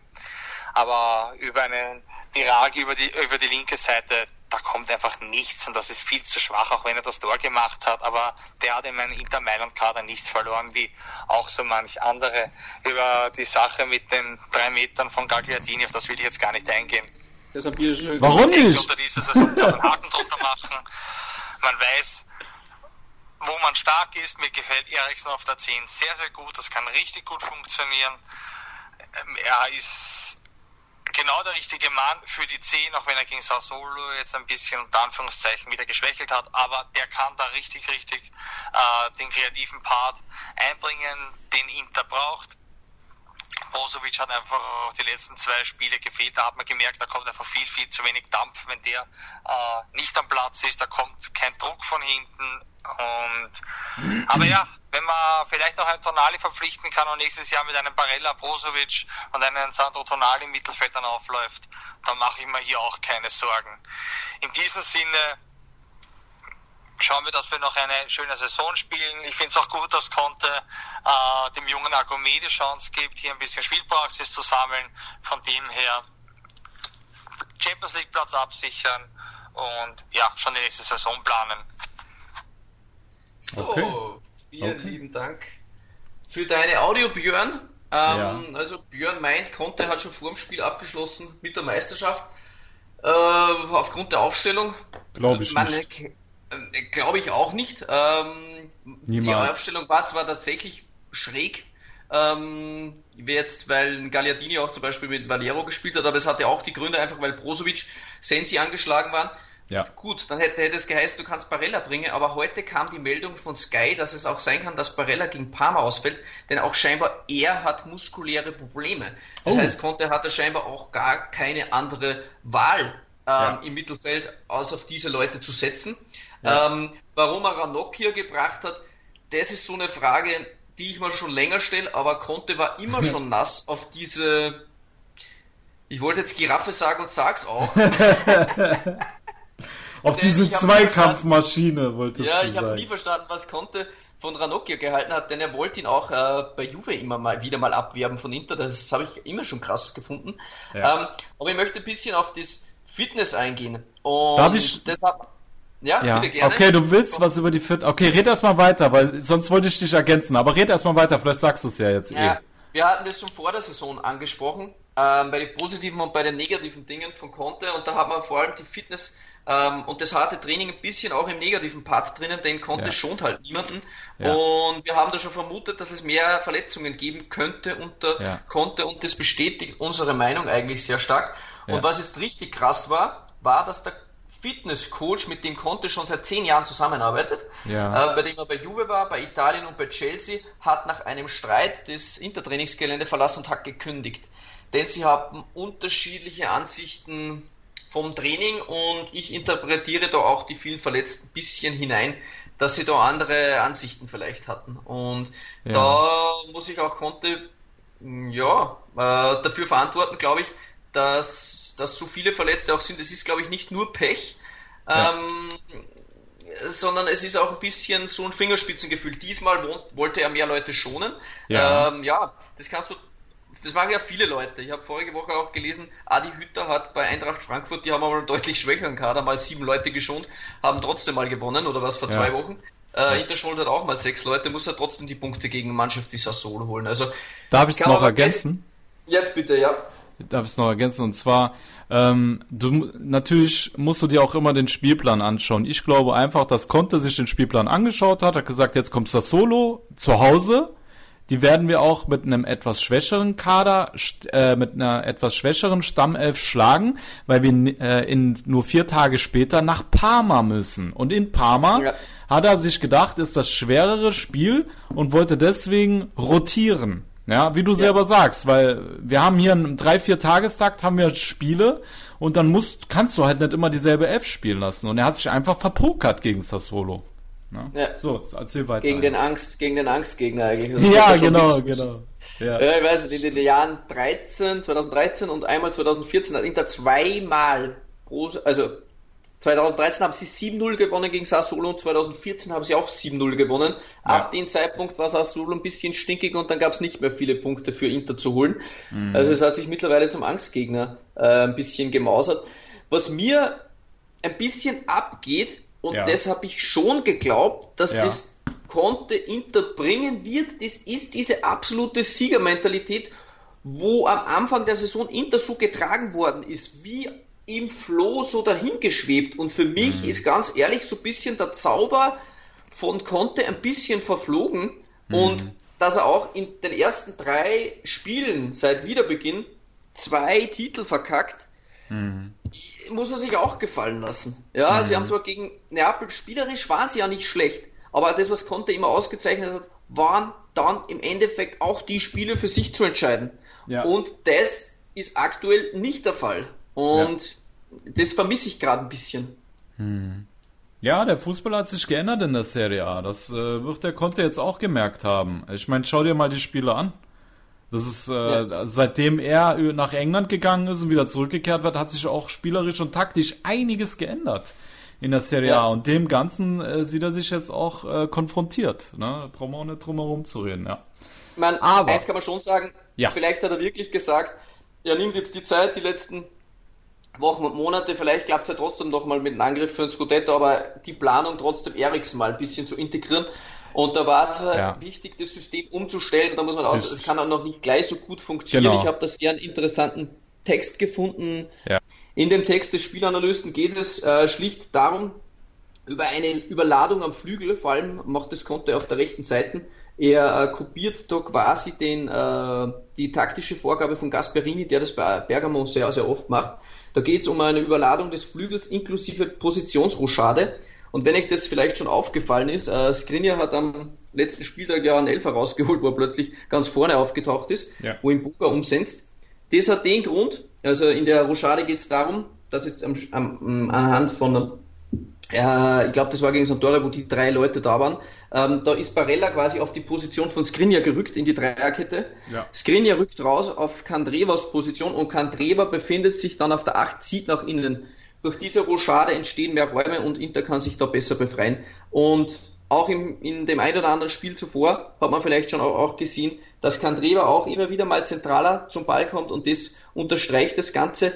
Aber über einen Viral über die, über die linke Seite, da kommt einfach nichts und das ist viel zu schwach, auch wenn er das Tor gemacht hat. Aber der hat in meinem Inter Mailand Kader nichts verloren, wie auch so manch andere. Über die Sache mit den drei Metern von Gagliardini, auf das will ich jetzt gar nicht eingehen. Warum nicht? Unter dieser Saison kann man Haken drunter machen. Man weiß, wo man stark ist. Mir gefällt Eriksen auf der 10 sehr, sehr gut. Das kann richtig gut funktionieren. Ähm, er ist genau der richtige Mann für die 10, auch wenn er gegen Sassolo jetzt ein bisschen unter Anführungszeichen wieder geschwächelt hat, aber der kann da richtig, richtig äh, den kreativen Part einbringen, den Inter braucht. Brozovic hat einfach auch die letzten zwei Spiele gefehlt. Da hat man gemerkt, da kommt einfach viel, viel zu wenig Dampf, wenn der äh, nicht am Platz ist. Da kommt kein Druck von hinten. Und, aber ja, wenn man vielleicht noch einen Tonali verpflichten kann und nächstes Jahr mit einem Barella Brozovic und einem Sandro Tonali im Mittelfeld dann aufläuft, dann mache ich mir hier auch keine Sorgen. In diesem Sinne schauen wir, dass wir noch eine schöne Saison spielen. Ich finde es auch gut, dass Conte äh, dem jungen Agome die Chance gibt, hier ein bisschen Spielpraxis zu sammeln. Von dem her Champions League Platz absichern und ja, schon die nächste Saison planen. So, okay. Vielen okay. lieben Dank für deine Audio, Björn. Ähm, ja. Also Björn meint, Conte hat schon vor dem Spiel abgeschlossen mit der Meisterschaft. Äh, aufgrund der Aufstellung. Glaube ich Man, nicht Ähm, Glaube ich auch nicht. Ähm, die Aufstellung war zwar tatsächlich schräg, ähm, jetzt, weil Gagliardini auch zum Beispiel mit Valero gespielt hat, aber es hatte auch die Gründe einfach, weil Brozovic, Sensi angeschlagen waren. Ja. Gut, dann hätte, hätte es geheißen, du kannst Barella bringen, aber heute kam die Meldung von Sky, dass es auch sein kann, dass Barella gegen Parma ausfällt, denn auch scheinbar er hat muskuläre Probleme. Das oh. heißt, Conte hatte scheinbar auch gar keine andere Wahl ähm, ja. im Mittelfeld, außer auf diese Leute zu setzen. Ja. Ähm, warum er Ranocchia gebracht hat, das ist so eine Frage, die ich mal schon länger stelle, aber Conte war immer schon nass auf diese. Ich wollte jetzt Giraffe sagen und sag's auch. auf diese Zweikampfmaschine wollte Ja, ich habe nie verstanden, was Conte von Ranocchia gehalten hat, denn er wollte ihn auch äh, bei Juve immer mal wieder mal abwerben von Inter. Das habe ich immer schon krass gefunden. Ja. Ähm, aber ich möchte ein bisschen auf das Fitness eingehen. Und Darf ich? Deshalb, ja, ja, bitte gerne. Okay, du willst was über die Fit. Okay, red erstmal weiter, weil sonst wollte ich dich ergänzen. Aber red erstmal weiter, vielleicht sagst du es ja jetzt ja, eh. Wir hatten das schon vor der Saison angesprochen, ähm, bei den positiven und bei den negativen Dingen von Conte. Und da haben wir vor allem die Fitness ähm, und das harte Training ein bisschen auch im negativen Part drinnen, denn Conte ja. schont halt niemanden. Ja. Und wir haben da schon vermutet, dass es mehr Verletzungen geben könnte unter ja. Conte und das bestätigt unsere Meinung eigentlich sehr stark. Und was jetzt richtig krass war, war, dass der Fitnesscoach, mit dem Conte schon seit zehn Jahren zusammenarbeitet, ja. äh, bei dem er bei Juve war, bei Italien und bei Chelsea, hat nach einem Streit das Intertrainingsgelände verlassen und hat gekündigt. Denn sie haben unterschiedliche Ansichten vom Training und ich interpretiere da auch die vielen Verletzten ein bisschen hinein, dass sie da andere Ansichten vielleicht hatten. Und ja. da muss ich auch Conte ja, äh, dafür verantworten, glaube ich, dass, dass so viele Verletzte auch sind. Es ist, glaube ich, nicht nur Pech, ja. ähm, sondern es ist auch ein bisschen so ein Fingerspitzengefühl. Diesmal wollte er mehr Leute schonen. Ja, ähm, ja das kannst du das machen ja viele Leute. Ich habe vorige Woche auch gelesen, Adi Hütter hat bei Eintracht Frankfurt, die haben aber einen deutlich schwächeren Kader, mal sieben Leute geschont, haben trotzdem mal gewonnen oder was vor ja. zwei Wochen. Äh, Interschuld hat auch mal sechs Leute, muss er trotzdem die Punkte gegen eine Mannschaft wie Sassolo holen. Also, Darf ich es noch ergänzen? Jetzt bitte, ja darf ich es noch ergänzen, und zwar, ähm, du, natürlich musst du dir auch immer den Spielplan anschauen. Ich glaube einfach, dass Conte sich den Spielplan angeschaut hat, hat gesagt, jetzt kommt das Solo zu Hause. Die werden wir auch mit einem etwas schwächeren Kader, äh, mit einer etwas schwächeren Stammelf schlagen, weil wir äh, in nur vier Tage später nach Parma müssen. Und in Parma ja. hat er sich gedacht, ist das schwerere Spiel und wollte deswegen rotieren. Ja, wie du ja. selber sagst, weil wir haben hier einen drei, vier Tagestakt, haben wir Spiele und dann musst, kannst du halt nicht immer dieselbe F spielen lassen. Und er hat sich einfach verpokert gegen Sassuolo. Ja. ja. So, erzähl weiter. Gegen den Angst, gegen den Angstgegner eigentlich. Also ja, genau, genau. Ja. ja, ich weiß, in den Jahren 13, 2013 und einmal 2014 hat Inter zweimal groß, also 2013 haben sie 7-0 gewonnen gegen Sassuolo und 2014 haben sie auch 7-0 gewonnen. Ja. Ab dem Zeitpunkt war Sassuolo ein bisschen stinkig und dann gab es nicht mehr viele Punkte für Inter zu holen. Mhm. Also es hat sich mittlerweile zum Angstgegner äh, ein bisschen gemausert. Was mir ein bisschen abgeht, und ja. das habe ich schon geglaubt, dass ja. das konnte Inter bringen wird, das ist diese absolute Siegermentalität, wo am Anfang der Saison Inter so getragen worden ist, wie im Flow so dahingeschwebt. Und für mich mhm. ist ganz ehrlich so ein bisschen der Zauber von Conte ein bisschen verflogen. Mhm. Und dass er auch in den ersten drei Spielen seit Wiederbeginn zwei Titel verkackt, mhm. Muss er sich auch gefallen lassen. Ja, sie haben mhm. zwar gegen Neapel spielerisch waren sie ja nicht schlecht, aber das, was Conte immer ausgezeichnet hat, waren dann im Endeffekt auch die Spiele für sich zu entscheiden. Ja. Und das ist aktuell nicht der Fall. Und ja. das vermisse ich gerade ein bisschen. Hm. Ja, der Fußball hat sich geändert in der Serie A. Das äh, wird der Conte jetzt auch gemerkt haben. Ich meine, schau dir mal die Spiele an. Das ist, äh, ja. seitdem er nach England gegangen ist und wieder zurückgekehrt wird, hat sich auch spielerisch und taktisch einiges geändert in der Serie ja. A. Und dem Ganzen äh, sieht er sich jetzt auch äh, konfrontiert. Ne? Brauchen wir auch nicht drum herum zu reden, ja. Man, Aber, eins kann man schon sagen, ja. vielleicht hat er wirklich gesagt, er nimmt jetzt die Zeit, die letzten Wochen und Monate, vielleicht klappt es ja trotzdem noch mal mit einem Angriff für ein Scudetto, aber die Planung trotzdem Eriksen mal ein bisschen zu integrieren. Und da war es halt ja. wichtig, das System umzustellen. Da muss man auch, es kann auch noch nicht gleich so gut funktionieren. Genau. Ich habe da sehr einen interessanten Text gefunden. Ja. In dem Text des Spielanalysten geht es äh, schlicht darum, über eine Überladung am Flügel, vor allem macht das Konto auf der rechten Seite. Er äh, kopiert da quasi den, äh, die taktische Vorgabe von Gasperini, der das bei Bergamo sehr, sehr oft macht. Da geht es um eine Überladung des Flügels inklusive Positionsrochade. Und wenn euch das vielleicht schon aufgefallen ist, äh, Skriniar hat am letzten Spieltag ja einen Elfer rausgeholt, wo er plötzlich ganz vorne aufgetaucht ist, ja. wo ihn Buka umsetzt. Das hat den Grund, also in der Rochade geht es darum, dass jetzt am, am, anhand von äh, ich glaube, das war gegen Sampdoria, wo die drei Leute da waren. Ähm, da ist Barella quasi auf die Position von Skriniar gerückt in die Dreierkette. Ja. Skriniar rückt raus auf Kandrevas Position und Kandreva befindet sich dann auf der 8, zieht nach innen. Durch diese Rochade entstehen mehr Räume und Inter kann sich da besser befreien. Und auch im, in dem ein oder anderen Spiel zuvor hat man vielleicht schon auch, auch gesehen, dass Kandreva auch immer wieder mal zentraler zum Ball kommt und das unterstreicht das Ganze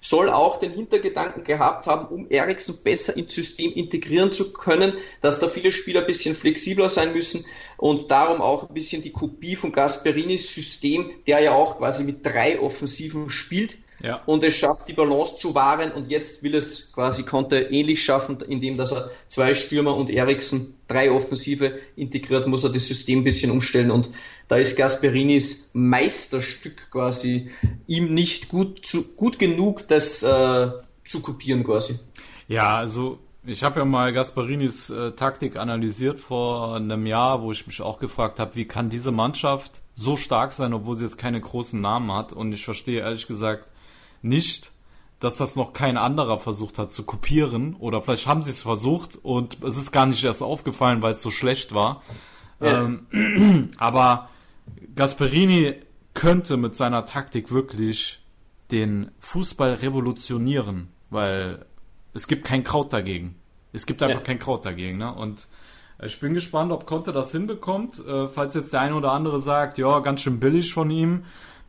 soll auch den Hintergedanken gehabt haben, um Eriksen besser ins System integrieren zu können, dass da viele Spieler ein bisschen flexibler sein müssen und darum auch ein bisschen die Kopie von Gasperinis System, der ja auch quasi mit drei Offensiven spielt, ja. Und es schafft, die Balance zu wahren und jetzt will es quasi, konnte ähnlich schaffen, indem dass er zwei Stürmer und Eriksen, drei Offensive integriert, muss er das System ein bisschen umstellen und da ist Gasperinis Meisterstück quasi ihm nicht gut, zu, gut genug, das äh, zu kopieren quasi. Ja, also ich habe ja mal Gasperinis äh, Taktik analysiert vor einem Jahr, wo ich mich auch gefragt habe, wie kann diese Mannschaft so stark sein, obwohl sie jetzt keine großen Namen hat. Und ich verstehe ehrlich gesagt nicht, dass das noch kein anderer versucht hat zu kopieren. Oder vielleicht haben sie es versucht und es ist gar nicht erst aufgefallen, weil es so schlecht war. Ja. Ähm, aber Gasperini könnte mit seiner Taktik wirklich den Fußball revolutionieren, weil es gibt kein Kraut dagegen. Es gibt einfach ja. kein Kraut dagegen. Ne? Und ich bin gespannt, ob Conte das hinbekommt. Äh, falls jetzt der eine oder andere sagt, ja, ganz schön billig von ihm,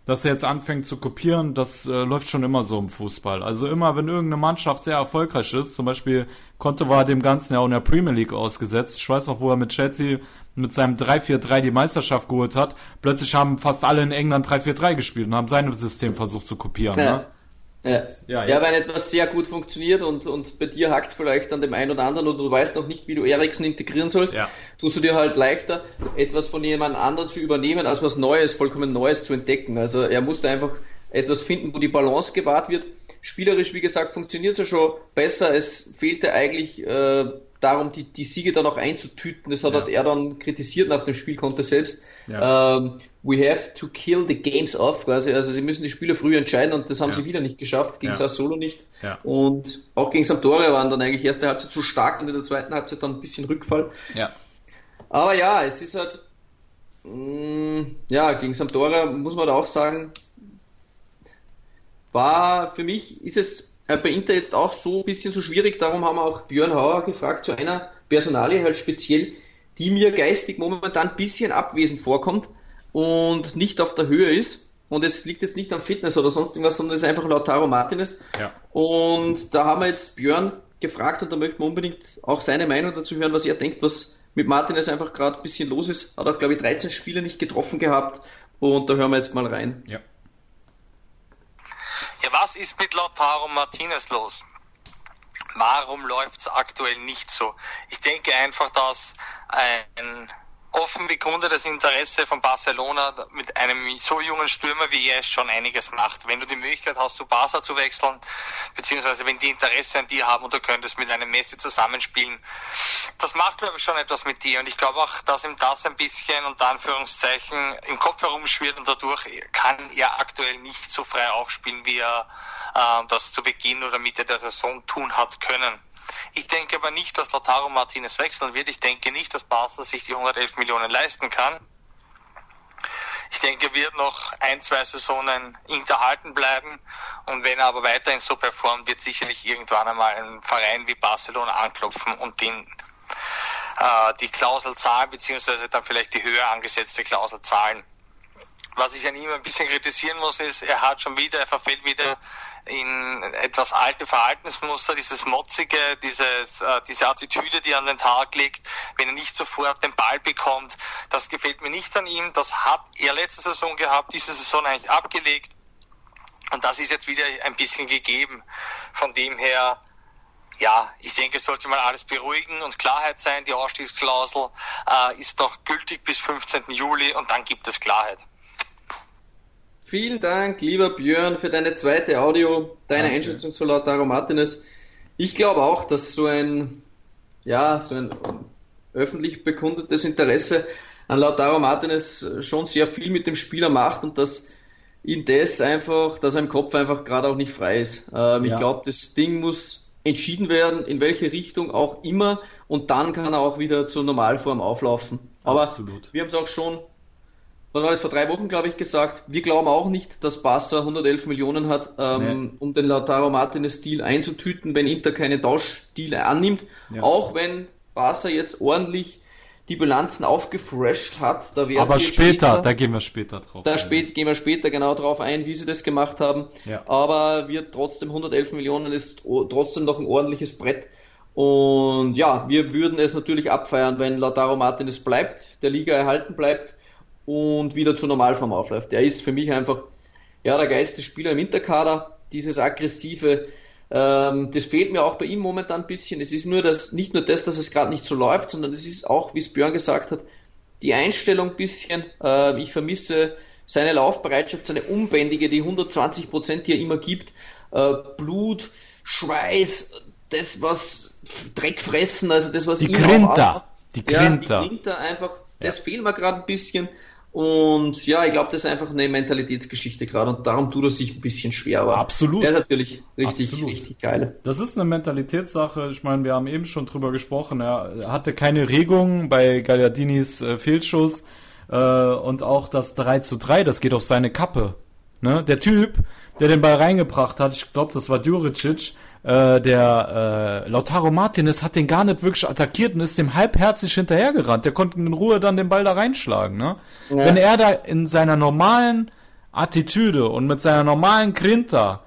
dass er jetzt anfängt zu kopieren, das äh, läuft schon immer so im Fußball. Also immer, wenn irgendeine Mannschaft sehr erfolgreich ist, zum Beispiel Conte war dem Ganzen ja auch in der Premier League ausgesetzt. Ich weiß noch, wo er mit Chelsea mit seinem 3-4-3 die Meisterschaft geholt hat. Plötzlich haben fast alle in England 3-4-3 gespielt und haben sein System versucht zu kopieren. Ja. Ne? Ja, ja, ja wenn etwas sehr gut funktioniert und, und bei dir hackt es vielleicht an dem einen oder anderen und du weißt noch nicht, wie du Eriksen integrieren sollst, ja. tust du dir halt leichter, etwas von jemand anderem zu übernehmen, als was Neues, vollkommen Neues zu entdecken. Also er musste einfach etwas finden, wo die Balance gewahrt wird. Spielerisch, wie gesagt, funktioniert es ja schon besser. Es fehlte eigentlich äh, darum, die, die Siege dann auch einzutüten. Das hat ja. er dann kritisiert nach dem Spiel, konnte selbst. Ja. Ähm, we have to kill the games off, quasi. Also sie müssen die Spiele früh entscheiden und das haben ja. sie wieder nicht geschafft, gegen ja. Solo nicht. Ja. Und auch gegen Sampdoria waren dann eigentlich erste Halbzeit zu stark und in der zweiten Halbzeit dann ein bisschen Rückfall. Ja. Aber ja, es ist halt, mh, mm, ja, gegen Sampdoria muss man da auch sagen, war für mich, ist es äh, bei Inter jetzt auch so ein bisschen so schwierig, darum haben wir auch Björn Hauer gefragt zu einer Personalie halt speziell, die mir geistig momentan ein bisschen abwesend vorkommt und nicht auf der Höhe ist. Und es liegt jetzt nicht am Fitness oder sonst irgendwas, sondern es ist einfach Lautaro Martinez. Ja. Und da haben wir jetzt Björn gefragt und da möchten wir unbedingt auch seine Meinung dazu hören, was er denkt, was mit Martinez einfach gerade ein bisschen los ist. Hat auch, glaube ich, 13 Spiele nicht getroffen gehabt und da hören wir jetzt mal rein. Ja. Ja, was ist mit Lautaro Martinez los? Warum läuft es aktuell nicht so? Ich denke einfach, dass ein offen begründetes Interesse von Barcelona mit einem so jungen Stürmer wie er schon einiges macht. Wenn du die Möglichkeit hast, zu Barca zu wechseln, beziehungsweise wenn die Interesse an dir haben und du könntest mit einem Messi zusammenspielen, das macht, glaube ich, schon etwas mit dir. Und ich glaube auch, dass ihm das ein bisschen unter Anführungszeichen im Kopf herumschwirrt und dadurch kann er aktuell nicht so frei aufspielen, wie er äh, das zu Beginn oder Mitte der Saison tun hat können. Ich denke aber nicht, dass Lautaro Martinez wechseln wird. Ich denke nicht, dass Barca sich die 111 Millionen leisten kann. Ich denke, er wird noch ein, zwei Saisonen hinterhalten bleiben. Und wenn er aber weiterhin so performt, wird sicherlich irgendwann einmal ein Verein wie Barcelona anklopfen und den äh, die Klausel zahlen, beziehungsweise dann vielleicht die höher angesetzte Klausel zahlen. Was ich an ihm ein bisschen kritisieren muss, ist, er hat schon wieder, er verfällt wieder in etwas alte Verhaltensmuster, dieses Motzige, dieses, äh, diese Attitüde, die er an den Tag legt, wenn er nicht sofort den Ball bekommt, das gefällt mir nicht an ihm. Das hat er letzte Saison gehabt, diese Saison eigentlich abgelegt. Und das ist jetzt wieder ein bisschen gegeben. Von dem her ja, ich denke, es sollte mal alles beruhigen und Klarheit sein. Die Ausstiegsklausel äh, ist noch gültig bis 15. Juli und dann gibt es Klarheit. Vielen Dank, lieber Björn, für deine zweite Audio, deine Danke. Einschätzung zu Lautaro Martinez. Ich glaube auch, dass so ein, ja, so ein öffentlich bekundetes Interesse an Lautaro Martinez schon sehr viel mit dem Spieler macht und dass ihn das einfach, dass er im Kopf einfach gerade auch nicht frei ist. Ähm, ja. Ich glaube, das Ding muss entschieden werden, in welche Richtung auch immer, und dann kann er auch wieder zur Normalform auflaufen. Aber Absolut. wir haben es auch schon wann war das vor drei Wochen, glaube ich, gesagt, wir glauben auch nicht, dass Barca 111 Millionen hat, ähm, nee. um den Lautaro Martinez Deal einzutüten, wenn Inter keine Tauschdeal annimmt. Ja. Auch wenn Barca jetzt ordentlich die Bilanzen aufgefresht hat. Da werden Aber später, später, da gehen wir später drauf. Da spät, gehen wir später genau drauf ein, wie sie das gemacht haben. Ja. Aber wir trotzdem 111 Millionen ist trotzdem noch ein ordentliches Brett. Und ja, wir würden es natürlich abfeiern, wenn Lautaro Martinez bleibt, der Liga erhalten bleibt und wieder zur Normalform aufläuft. Der ist für mich einfach ja, der geilste Spieler im Interkader, dieses aggressive, ähm, das fehlt mir auch bei ihm momentan ein bisschen. Es ist nur das, nicht nur das, dass es gerade nicht so läuft, sondern es ist auch, wie es Björn gesagt hat, die Einstellung ein bisschen. Äh, ich vermisse seine Laufbereitschaft, seine unbändige, die 120 Prozent, die er immer gibt. Äh, Blut, Schweiß, das was Dreck fressen, also das was die Grinter, die Grinter, ja, die Grinter einfach, das ja. fehlt mir gerade ein bisschen. Und ja, ich glaube, das ist einfach eine Mentalitätsgeschichte gerade und darum tut er sich ein bisschen schwer. Aber Absolut. Der ist natürlich richtig, Absolut. richtig geil. Das ist eine Mentalitätssache. Ich meine, wir haben eben schon drüber gesprochen. Er hatte keine Regung bei Gagliardinis äh, Fehlschuss. Äh, und auch das 3 zu 3, das geht auf seine Kappe. Ne? Der Typ, der den Ball reingebracht hat, ich glaube, das war Djuricic, äh, der äh, Lautaro Martinez hat den gar nicht wirklich attackiert und ist dem halbherzig hinterhergerannt. Der konnte in Ruhe dann den Ball da reinschlagen. Ne? Ja. Wenn er da in seiner normalen Attitüde und mit seiner normalen Grinta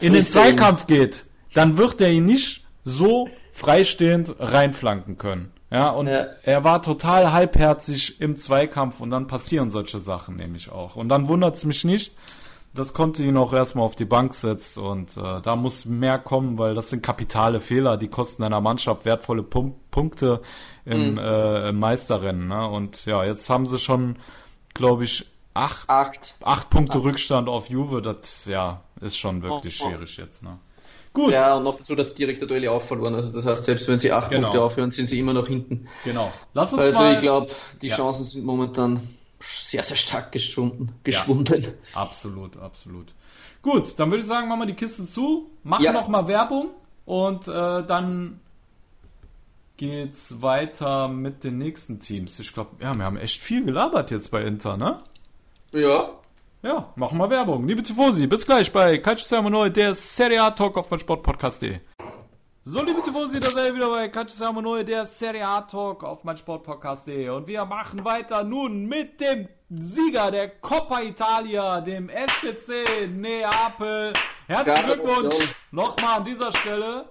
in den Zweikampf geht, dann wird er ihn nicht so freistehend reinflanken können. Ja, und ja. er war total halbherzig im Zweikampf und dann passieren solche Sachen nämlich auch. Und dann wundert es mich nicht, das konnte ihn auch erstmal auf die Bank setzt und äh, da muss mehr kommen, weil das sind kapitale Fehler, die kosten einer Mannschaft wertvolle Pum Punkte im, mhm. äh, im Meisterrennen. Ne? Und ja, jetzt haben sie schon, glaube ich, acht, acht. acht Punkte acht. Rückstand auf Juve. Das ja, ist schon wirklich oh, oh. schwierig jetzt. Ne? Gut. Ja, und noch dazu das direkte Duell auch verloren. Also das heißt, selbst wenn sie acht genau. Punkte aufhören, sind sie immer noch hinten. Genau. Lass uns also mal... ich glaube, die ja. Chancen sind momentan sehr, sehr stark geschwunden. geschwunden. Ja, absolut, absolut. Gut, dann würde ich sagen, machen wir die Kiste zu, machen ja. noch mal Werbung und äh, dann geht's weiter mit den nächsten Teams. Ich glaube, ja, wir haben echt viel gelabert jetzt bei Inter, ne? Ja. Ja, machen wir Werbung. Liebe Tifosi, bis gleich bei Calcio Sermonoi, der Serie A Talk auf mein Sportpodcast.de. So, liebe Tifosi, da seid ihr wieder bei Calcio Neu, der Serie A Talk auf meinsportpodcast.de. Und wir machen weiter nun mit dem Sieger der Coppa Italia, dem SCC Neapel. Herzlichen Glückwunsch nochmal an dieser Stelle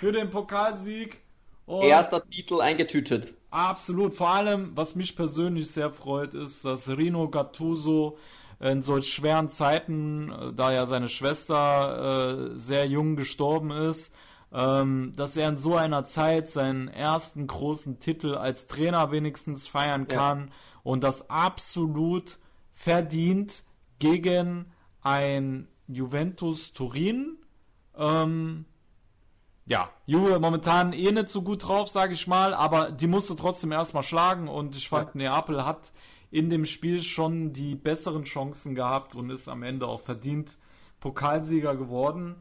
für den Pokalsieg. Und Erster Titel eingetütet. Absolut. Vor allem, was mich persönlich sehr freut, ist, dass Rino Gattuso in solch schweren Zeiten, da ja seine Schwester äh, sehr jung gestorben ist, ähm, dass er in so einer Zeit seinen ersten großen Titel als Trainer wenigstens feiern kann ja. und das absolut verdient gegen ein Juventus Turin. Ähm, ja, Juve momentan eh nicht so gut drauf, sage ich mal, aber die musste trotzdem erstmal schlagen und ich fand, ja. Neapel hat in dem Spiel schon die besseren Chancen gehabt und ist am Ende auch verdient Pokalsieger geworden.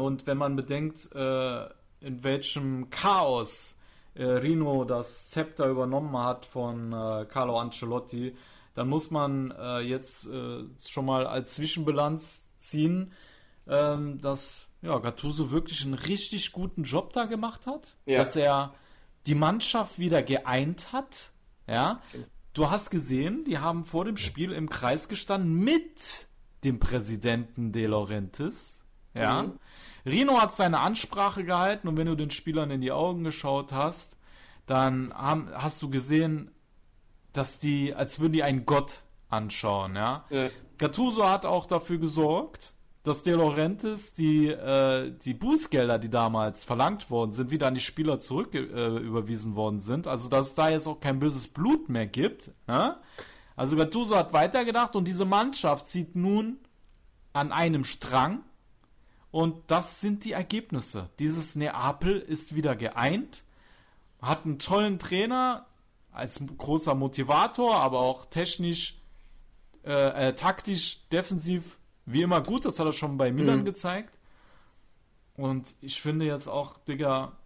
Und wenn man bedenkt, äh, in welchem Chaos äh, Rino das Zepter übernommen hat von äh, Carlo Ancelotti, dann muss man äh, jetzt äh, schon mal als Zwischenbilanz ziehen, ähm, dass ja, Gattuso wirklich einen richtig guten Job da gemacht hat, ja. dass er die Mannschaft wieder geeint hat. Ja, du hast gesehen, die haben vor dem Spiel im Kreis gestanden mit dem Präsidenten De Laurentiis. Ja. Mhm. Rino hat seine Ansprache gehalten und wenn du den Spielern in die Augen geschaut hast, dann haben, hast du gesehen, dass die, als würden die einen Gott anschauen, ja. ja. Gattuso hat auch dafür gesorgt, dass De Laurentiis die, äh, die Bußgelder, die damals verlangt worden sind, wieder an die Spieler zurück äh, überwiesen worden sind. Also dass es da jetzt auch kein böses Blut mehr gibt. Ja? Also Gattuso hat weitergedacht und diese Mannschaft zieht nun an einem Strang. Und das sind die Ergebnisse. Dieses Neapel ist wieder geeint, hat einen tollen Trainer als großer Motivator, aber auch technisch, äh, äh, taktisch, defensiv wie immer gut, das hat er schon bei Milan mhm. gezeigt. Und ich finde jetzt auch, Digga,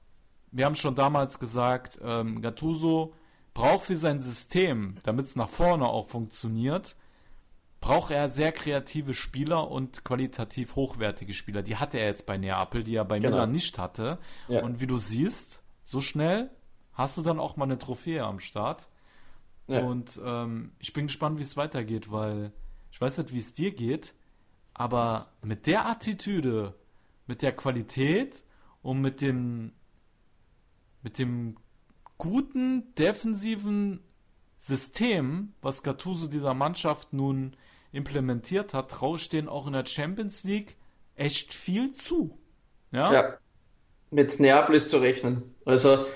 wir haben schon damals gesagt, ähm, Gattuso braucht für sein System, damit es nach vorne auch funktioniert, braucht er sehr kreative Spieler und qualitativ hochwertige Spieler. Die hatte er jetzt bei Neapel, die er bei genau. Milan nicht hatte. Ja. Und wie du siehst, so schnell hast du dann auch mal eine Trophäe am Start. Ja. Und ähm, ich bin gespannt, wie es weitergeht, weil ich weiß nicht, wie es dir geht. Aber mit der Attitüde, mit der Qualität und mit dem, mit dem guten defensiven System, was Gattuso dieser Mannschaft nun implementiert hat, traue ich denen auch in der Champions League echt viel zu. Ja. ja. Mit Neapel ist zu rechnen. Also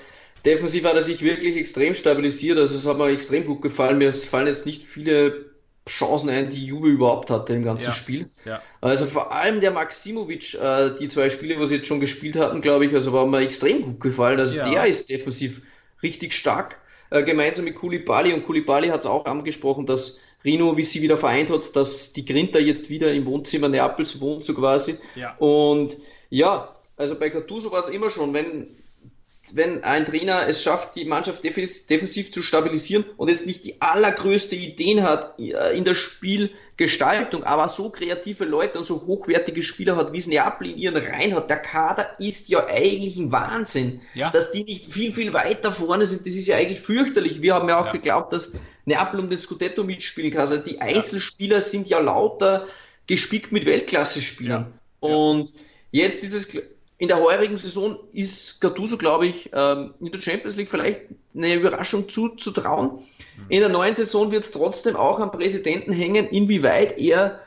defensiv hat er sich wirklich extrem stabilisiert. Also es hat mir extrem gut gefallen. Mir fallen jetzt nicht viele Chancen ein, die Juve überhaupt hatte im ganzen ja. Spiel. Ja. Also vor allem der Maximovic, äh, die zwei Spiele, wo sie jetzt schon gespielt hatten, glaube ich, also war mir extrem gut gefallen. Also der ist defensiv richtig stark, äh, gemeinsam mit Kulibali und Kulibali hat es auch angesprochen, dass Rino, wie sie wieder vereint hat, dass die Grinter jetzt wieder im Wohnzimmer Neapels wohnt, so quasi. Ja. Und ja, also bei Gattuso war es immer schon, wenn wenn ein Trainer es schafft, die Mannschaft defensiv zu stabilisieren und jetzt nicht die allergrößte Ideen hat äh, in der Spielgestaltung, aber so kreative Leute und so hochwertige Spieler hat, wie es Neapel in ihren Reihen hat. Der Kader ist ja eigentlich ein Wahnsinn. Ja. Dass die nicht viel, viel weiter vorne sind, das ist ja eigentlich fürchterlich. Wir haben ja auch ja. geglaubt, dass Neapel um den Scudetto mitspielen kann. Also die Einzelspieler ja. sind ja lauter gespickt mit Weltklasse-Spielern. Und jetzt ist es in der heurigen Saison ist Gattuso, glaube ich, ähm, in der Champions League vielleicht eine Überraschung zuzutrauen. Mhm. In der neuen Saison wird es trotzdem auch am Präsidenten hängen, inwieweit er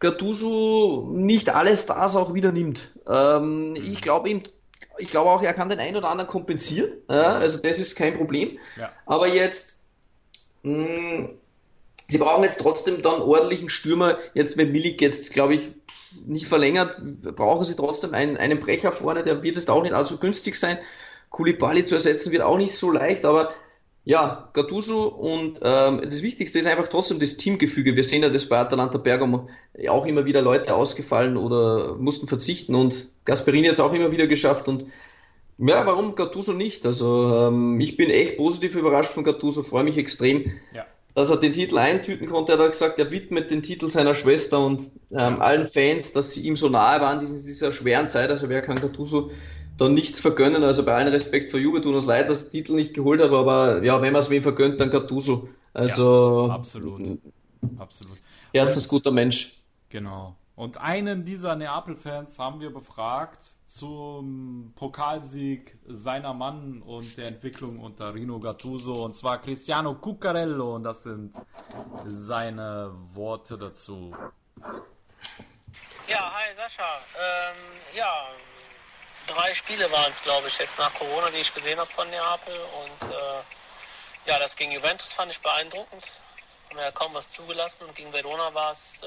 Gattuso nicht alle Stars auch wieder nimmt. Ähm, mhm. ich glaube ihm, ich glaube auch, er kann den einen oder anderen kompensieren. Ja, also das ist kein Problem. Ja. Aber jetzt, mh, mm, sie brauchen jetzt trotzdem dann ordentlichen Stürmer. Jetzt, wenn Milik jetzt, glaube ich, nicht verlängert, brauchen sie trotzdem einen, einen Brecher vorne, der wird es auch nicht allzu günstig sein. Kulibali zu ersetzen wird auch nicht so leicht, aber ja, Gattuso und ähm, das Wichtigste ist einfach trotzdem das Teamgefüge. Wir sehen ja das bei Atalanta Bergamo auch immer wieder Leute ausgefallen oder mussten verzichten und Gasperini hat es auch immer wieder geschafft und ja, warum Gattuso nicht? Also ähm, ich bin echt positiv überrascht von Gattuso, freue mich extrem. Ja dass er den Titel eintüten konnte. Er hat gesagt, er widmet den Titel seiner Schwester und ähm, allen Fans, dass sie ihm so nahe waren in dieser schweren Zeit. Also wer kann Gattuso dann nichts vergönnen. Also bei allen Respekt vor Juve, tut uns leid, dass die Titel nicht geholt hat, aber ja, wenn man es wem vergönnt, dann Gattuso. Also ja, absolut. Absolut. Herzensguter Mensch. Genau. Und einen dieser Neapel-Fans haben wir befragt zum Pokalsieg seiner Mann und der Entwicklung unter Rino Gattuso und zwar Cristiano Cuccarello und das sind seine Worte dazu. Ja, hi Sascha. Ähm, ja, drei Spiele waren es, glaube ich, jetzt nach Corona, die ich gesehen habe von Neapel und äh, ja, das gegen Juventus fand ich beeindruckend. Haben ja kaum was zugelassen und gegen Verona war es äh,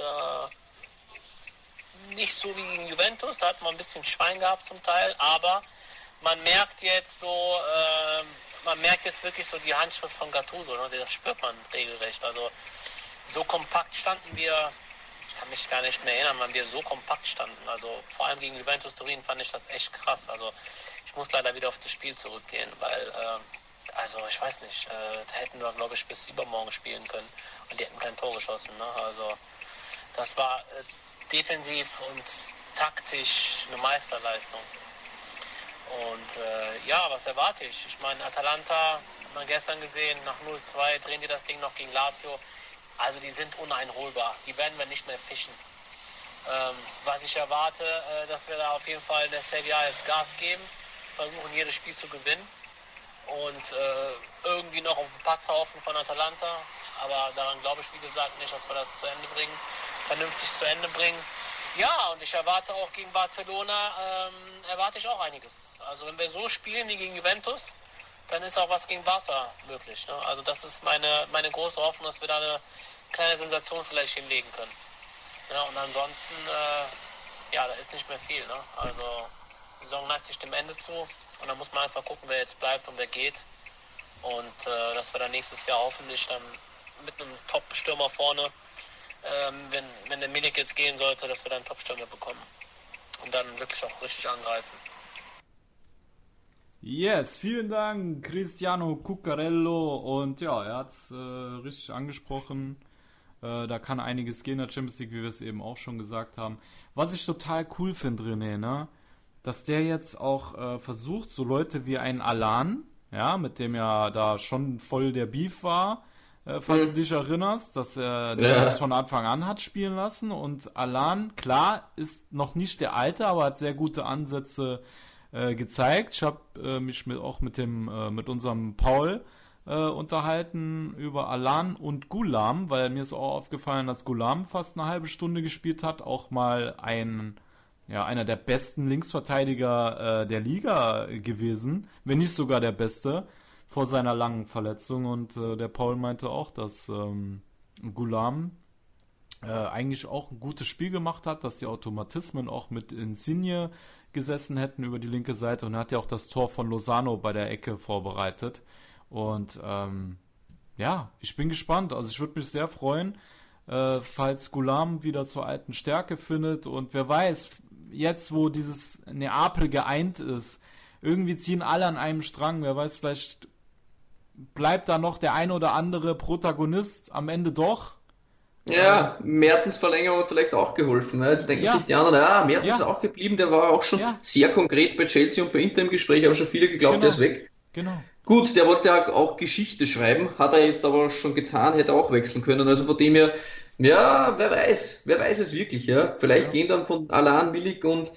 nicht so wie gegen Juventus, da hat man ein bisschen Schwein gehabt zum Teil, aber man merkt jetzt so, äh, man merkt jetzt wirklich so die Handschrift von Gattuso, ne? das spürt man regelrecht. Also so kompakt standen wir, ich kann mich gar nicht mehr erinnern, wann wir so kompakt standen. Also vor allem gegen Juventus Turin fand ich das echt krass. Also ich muss leider wieder auf das Spiel zurückgehen, weil äh, also ich weiß nicht, äh, da hätten wir glaube ich bis übermorgen spielen können und die hätten kein Tor geschossen. Ne? Also das war äh, defensiv und taktisch eine Meisterleistung. Und äh, ja, was erwarte ich? Ich meine, Atalanta hat man gestern gesehen, nach 0-2 drehen die das Ding noch gegen Lazio. Also die sind uneinholbar. Die werden wir nicht mehr fischen. Ähm, was ich erwarte, äh, dass wir da auf jeden Fall der Serie A jetzt Gas geben, versuchen jedes Spiel zu gewinnen und äh, irgendwie noch auf den Patzer hoffen von Atalanta. Aber daran glaube ich, wie gesagt, nicht, dass wir das zu Ende bringen, vernünftig zu Ende bringen. Ja, und ich erwarte auch gegen Barcelona, ähm, erwarte ich auch einiges. Also wenn wir so spielen wie gegen Juventus, dann ist auch was gegen Barca möglich. Ne? Also das ist meine, meine große Hoffnung, dass wir da eine kleine Sensation vielleicht hinlegen können. Ja, und ansonsten, äh, ja, da ist nicht mehr viel. Ne? Also die Saison neigt sich dem Ende zu und dann muss man einfach gucken, wer jetzt bleibt und wer geht. Und äh, dass wir dann nächstes Jahr hoffentlich dann mit einem Top-Stürmer vorne, ähm, wenn, wenn der Milik jetzt gehen sollte, dass wir dann Top-Stürmer bekommen und dann wirklich auch richtig angreifen. Yes, vielen Dank, Cristiano Cuccarello. Und ja, er hat es äh, richtig angesprochen. Äh, da kann einiges gehen in der Champions League, wie wir es eben auch schon gesagt haben. Was ich total cool finde, René, ne? Dass der jetzt auch äh, versucht, so Leute wie ein Alan, ja, mit dem ja da schon voll der Beef war, äh, falls mhm. du dich erinnerst, dass er ja. das von Anfang an hat spielen lassen. Und Alan, klar, ist noch nicht der Alte, aber hat sehr gute Ansätze äh, gezeigt. Ich habe äh, mich mit, auch mit dem äh, mit unserem Paul äh, unterhalten über Alan und Gulam, weil mir ist auch aufgefallen, dass Gulam fast eine halbe Stunde gespielt hat, auch mal ein ja, einer der besten Linksverteidiger äh, der Liga gewesen, wenn nicht sogar der beste, vor seiner langen Verletzung. Und äh, der Paul meinte auch, dass ähm, Gulam äh, eigentlich auch ein gutes Spiel gemacht hat, dass die Automatismen auch mit Insigne gesessen hätten über die linke Seite und er hat ja auch das Tor von Lozano bei der Ecke vorbereitet. Und ähm, ja, ich bin gespannt. Also ich würde mich sehr freuen, äh, falls Gulam wieder zur alten Stärke findet. Und wer weiß, jetzt wo dieses Neapel geeint ist, irgendwie ziehen alle an einem Strang. Wer weiß, vielleicht bleibt da noch der ein oder andere Protagonist am Ende doch. Ja, Mertens Verlängerung hat vielleicht auch geholfen. Ne? Jetzt denken ja. sich die anderen, ja, Mertens ja. ist auch geblieben, der war auch schon ja. sehr konkret bei Chelsea und bei Inter im Gespräch, haben schon viele geglaubt, genau. der ist weg. Genau. Gut, der wollte ja auch Geschichte schreiben, hat er jetzt aber schon getan, hätte auch wechseln können. Also von dem her, ja, wer weiß, wer weiß es wirklich, ja. Vielleicht ja. gehen dann von Alan Willig und